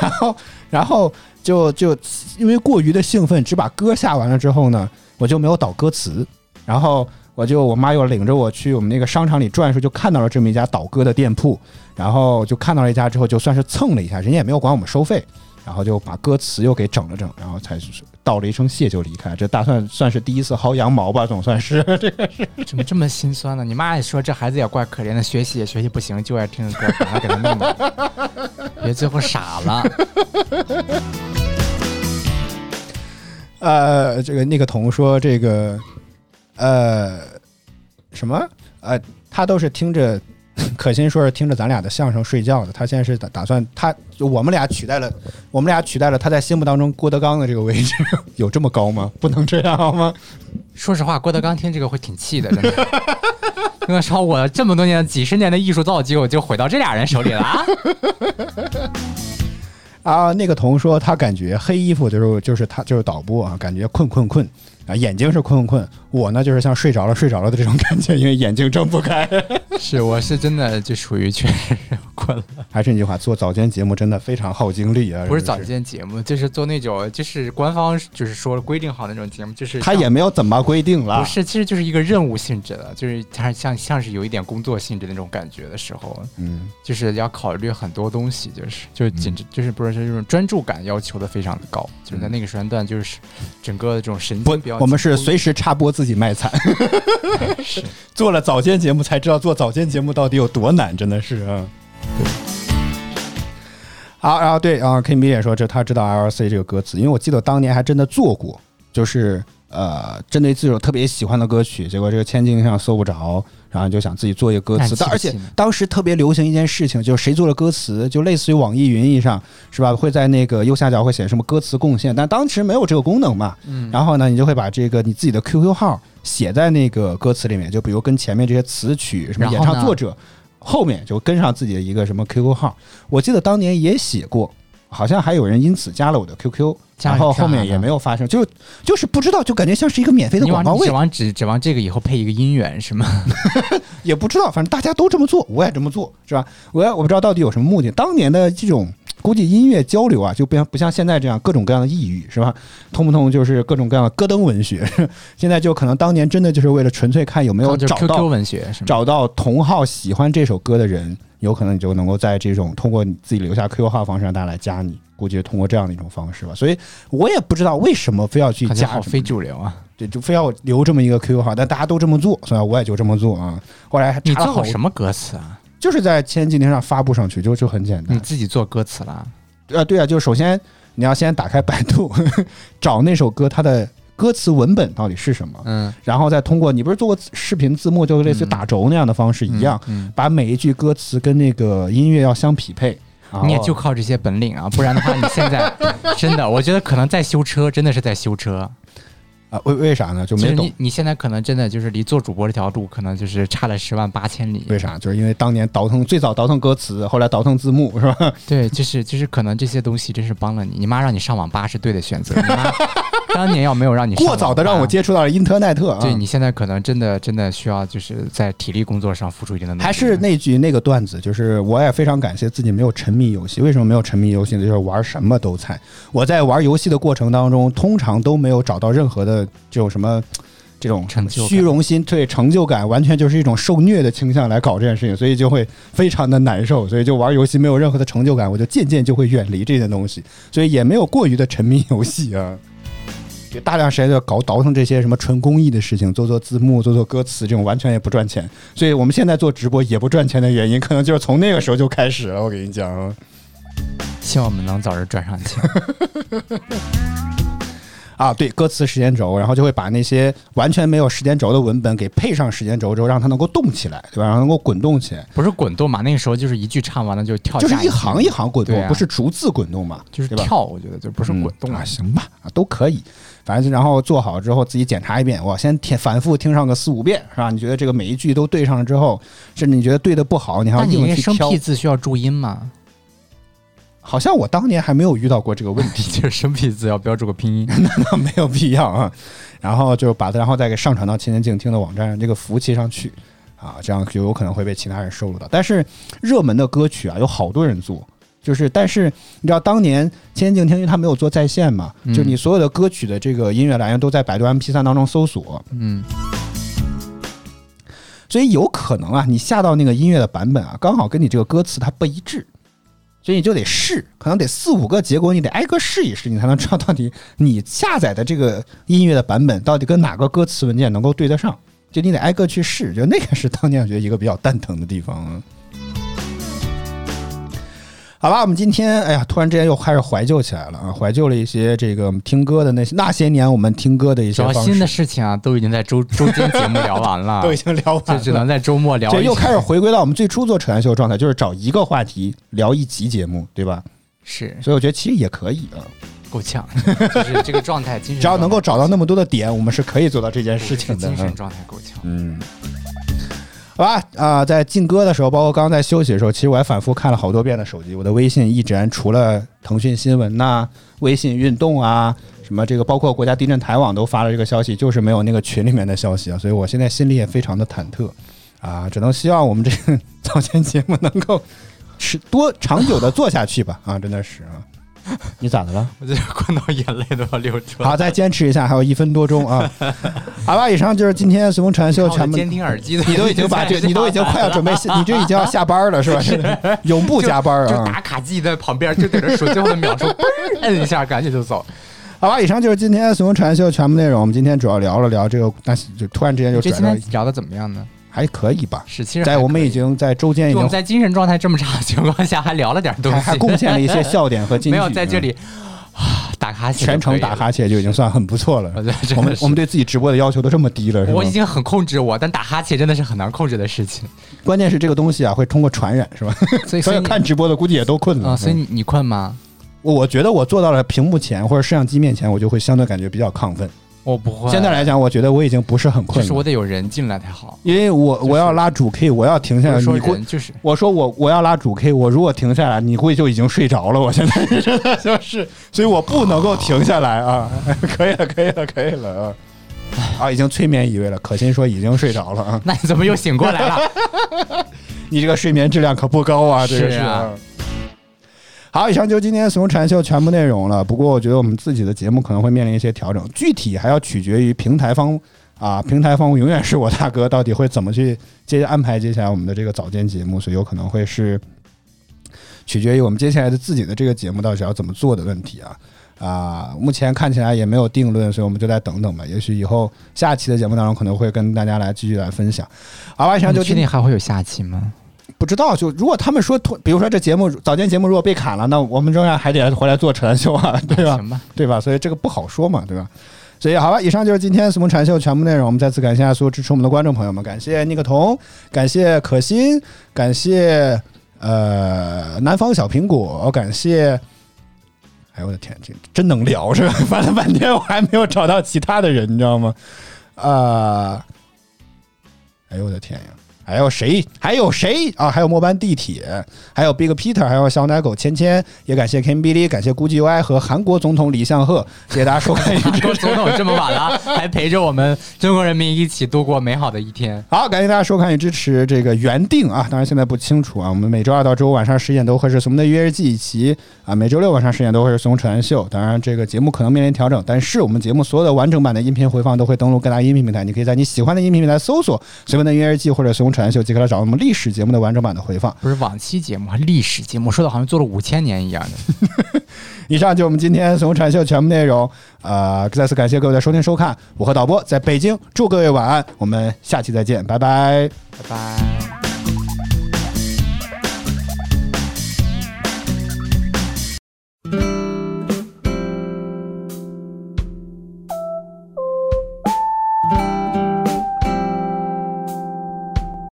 然后，然后就就因为过于的兴奋，只把歌下完了之后呢，我就没有导歌词。然后我就我妈又领着我去我们那个商场里转的时候，就看到了这么一家倒戈的店铺。然后就看到了一家之后，就算是蹭了一下，人家也没有管我们收费。然后就把歌词又给整了整，然后才道了一声谢就离开。这大算算是第一次薅羊毛吧，总算是这个是。怎么这么心酸呢？你妈也说这孩子也怪可怜的，学习也学习不行，就爱听歌，把他给他弄弄，别最后傻了。呃，这个那个童说这个，呃，什么？呃，他都是听着，[laughs] 可心说是听着咱俩的相声睡觉的。他现在是打打算，他就我们俩取代了，我们俩取代了他在心目当中郭德纲的这个位置，[laughs] 有这么高吗？不能这样好吗？说实话，郭德纲听这个会挺气的，真的。跟他说我这么多年、几十年的艺术造就就毁到这俩人手里了啊！[laughs] 啊，那个童说他感觉黑衣服就是就是他就是导播啊，感觉困困困啊，眼睛是困困困。我呢就是像睡着了睡着了的这种感觉，因为眼睛睁不开。[laughs] 是，我是真的就属于确实困了。还是那句话，做早间节目真的非常耗精力啊！不是早间节目，就是做那种就是官方就是说规定好那种节目，就是他也没有怎么规定了不。是，其实就是一个任务性质的，就是它像像是有一点工作性质那种感觉的时候，嗯，就是要考虑很多东西，就是就是简直就是不是这种专注感要求的非常的高，就是在那个时间段，就是整个这种神不经比较，我们是随时插播自己卖惨。[laughs] 做了早间节目才知道做早间节目到底有多难，真的是啊。好，然后对啊，K B 也说这他知道 L C 这个歌词，因为我记得当年还真的做过，就是呃，针对自己有特别喜欢的歌曲，结果这个千金上搜不着，然后就想自己做一个歌词，但而且当时特别流行一件事情，就是谁做了歌词，就类似于网易云一上是吧？会在那个右下角会写什么歌词贡献，但当时没有这个功能嘛。嗯，然后呢，你就会把这个你自己的 QQ 号写在那个歌词里面，就比如跟前面这些词曲、什么演唱作者后面就跟上自己的一个什么 QQ 号，我记得当年也写过，好像还有人因此加了我的 QQ，然后后面也没有发生，就就是不知道，就感觉像是一个免费的广告位往指，望指指望这个以后配一个姻缘是吗？[laughs] 也不知道，反正大家都这么做，我也这么做，是吧？我也我不知道到底有什么目的。当年的这种估计音乐交流啊，就不像不像现在这样各种各样的抑郁，是吧？通不通就是各种各样的咯噔文学。[laughs] 现在就可能当年真的就是为了纯粹看有没有找到 QQ 文学？找到同号喜欢这首歌的人，有可能你就能够在这种通过你自己留下 QQ 号方式让大家来加你，估计通过这样的一种方式吧。所以我也不知道为什么非要去加非主流啊！对，就非要留这么一个 QQ 号，但大家都这么做，所以我也就这么做啊。后来还你查了好做过什么歌词啊？就是在千金亭上发布上去，就就很简单你。自己做歌词了？呃，对啊，就是首先你要先打开百度，[laughs] 找那首歌它的歌词文本到底是什么，嗯，然后再通过你不是做过视频字幕，就类似于打轴那样的方式一样，嗯，把每一句歌词跟那个音乐要相匹配。你也就靠这些本领啊，不然的话，你现在 [laughs] 真的，我觉得可能在修车，真的是在修车。啊，为为啥呢？就没懂你。你现在可能真的就是离做主播这条路，可能就是差了十万八千里。为啥？就是因为当年倒腾最早倒腾歌词，后来倒腾字幕，是吧？对，就是就是可能这些东西真是帮了你。你妈让你上网吧是对的选择，你妈当年要没有让你过早的让我接触到了因特奈特啊。对你现在可能真的真的需要就是在体力工作上付出一定的努力。还是那句那个段子，就是我也非常感谢自己没有沉迷游戏。为什么没有沉迷游戏呢？就是玩什么都菜。我在玩游戏的过程当中，通常都没有找到任何的这种什么。这种成就虚荣心，对成就感，完全就是一种受虐的倾向来搞这件事情，所以就会非常的难受，所以就玩游戏没有任何的成就感，我就渐渐就会远离这些东西，所以也没有过于的沉迷游戏啊。就大量时间就搞倒腾这些什么纯公益的事情，做做字幕、做做歌词，这种完全也不赚钱。所以我们现在做直播也不赚钱的原因，可能就是从那个时候就开始了。我跟你讲啊，希望我们能早日赚上钱。啊，对，歌词时间轴，然后就会把那些完全没有时间轴的文本给配上时间轴之后，让它能够动起来，对吧？然后能够滚动起来，不是滚动嘛？那个时候就是一句唱完了就跳就是一行一行滚动，啊不是逐字滚动嘛？就是跳，我觉得就不是滚动啊，行吧，啊都可以，反正然后做好之后自己检查一遍，我先听反复听上个四五遍，是吧？你觉得这个每一句都对上了之后，甚至你觉得对的不好，你还要但你那生硬去挑僻。字需要注音吗？好像我当年还没有遇到过这个问题，[laughs] 就是生僻字要标注个拼音。[laughs] 那没有必要啊。然后就把它，然后再给上传到千年静听的网站这个服务器上去啊，这样就有可能会被其他人收录到。但是热门的歌曲啊，有好多人做。就是，但是你知道当年千千静听，因为它没有做在线嘛，嗯就你所有的歌曲的这个音乐来源都在百度 MP 3当中搜索，嗯，所以有可能啊，你下到那个音乐的版本啊，刚好跟你这个歌词它不一致，所以你就得试，可能得四五个结果，你得挨个试一试，你才能知道到底你下载的这个音乐的版本到底跟哪个歌词文件能够对得上，就你得挨个去试，就那个是当年我觉得一个比较蛋疼的地方啊。好吧，我们今天哎呀，突然之间又开始怀旧起来了啊！怀旧了一些这个听歌的那些那些年我们听歌的一些方式，新的事情啊，都已经在周周间节目聊完了，[laughs] 都已经聊完就了，只能在周末聊一下。这又开始回归到我们最初做扯淡秀的状态，就是找一个话题聊一集节目，对吧？是所以我觉得其实也可以啊，够呛，就是这个状态，[laughs] 精神只要能够找到那么么多的点，我们是可以做到这件事情的。精神状态够呛。嗯，好吧啊、在进歌的时候，包括刚刚在休息的时候，其实我还反复看了好多遍的手机。我的微信一直除了腾讯新闻呐、微信运动啊，什么这个包括国家地震台网都发了这个消息，就是没有那个群里面的消息啊，所以我现在心里也非常的忐忑啊，只能希望我们这个 [laughs] 早间节目能够持多长久的做下去吧啊，真的是啊。[laughs] 你咋的了？[laughs] 我觉得困到眼泪都要流出来。好，再坚持一下，还有一分多钟啊。[laughs] 好吧，以上就是今天随风传秀全部。靠着监听耳机的，你都已经把这，你都已经快要准备，你这已经要下班了是吧？是永不加班啊就啊！打卡机在旁边，就等着数最后的秒数，嘣摁一下，赶紧就走。好吧，以上就是今天随风传秀全部内容。我们今天主要聊了聊这个，但是就突然之间就这转到今天聊的怎么样呢？还可以吧，是，其实在我们已经在周间已经在精神状态这么差的情况下，还聊了点东西，贡献了一些笑点和金句，没有在这嗯里啊打哈欠，全程打哈。欠就已经算很不错了我。们我们对自己直播的要求都这么低了，我已？经很控制我，但打哈欠真的是很难控制的事情。关键是这个东西啊会通过传染，是吧？所以所以看直播的估计也都困了。啊，所以嗯你你困吗？我我觉得我坐到了屏幕前或者摄像机面前，我就会相对感觉比较亢奋。我不会。现在来，讲，我觉得我已经不是很困了就是我，得有人进来才好。因为我我要拉主 K，我要停下来，你会人就是我说我我要拉主 K，我如果停下来，你估计就已经睡着了。我现在真的 [laughs] 就是，所以我不能够停下来啊！可以了，可以了，可以了啊！啊，已经催眠一位了，可心说已经睡着了啊！[laughs] 那你怎么又醒过来了？[laughs] 你这个睡眠质量可不高啊，这个是啊好，以上就今天《怂禅秀》全部内容了。不过，我觉得我们自己的节目可能会面临一些调整，具体还要取决于平台方啊。平台方永远是我大哥，到底会怎么去接安排接下来我们的这个早间节目，所以有可能会是取决于我们接下来的自己的这个节目到底要怎么做的问题啊。啊，目前看起来也没有定论，所以我们就再等等吧。也许以后下期的节目当中可能会跟大家来继续来分享。好吧，以上就确定还会有下期吗？不知道，就如果他们说突，比如说这节目早间节目如果被砍了，那我们仍然还得回来做陈秀啊，对吧？对吧？所以这个不好说嘛，对吧？所以好了，以上就是今天《什么禅秀》全部内容。我们再次感谢所有支持我们的观众朋友们，感谢尼克彤，感谢可心，感谢呃南方小苹果，感谢。哎呦我的天，这真能聊是吧？[laughs] 翻了半天，我还没有找到其他的人，你知道吗？啊、哎呦我的天呀！还有谁？还有谁啊？还有末班地铁，还有 Big Peter，还有小奶狗芊芊，也感谢 Kim Billy，感谢估计 Y 和韩国总统李相赫，谢谢大家收看韩国。[laughs] 总统这么晚了，还陪着我们中国人民一起度过美好的一天。好，感谢大家收看与支持这个原定啊，当然现在不清楚啊。我们每周二到周五晚上十点都会是《熊的约日记》，以及啊每周六晚上十点都会是《怂传秀》。当然，这个节目可能面临调整，但是我们节目所有的完整版的音频回放都会登录各大音频平台，你可以在你喜欢的音频平台搜索“随便的约日记”或者“怂传秀”，即可来找到我们历史节目的完整版的回放。不是往期节目，还历史节目，说的好像做了五千年一样的。[laughs] 以上就是我们今天《怂传秀》全部内容。呃，再次感谢各位的收听收看，我和导播在北京，祝各位晚安，我们下期再见，拜拜。拜拜。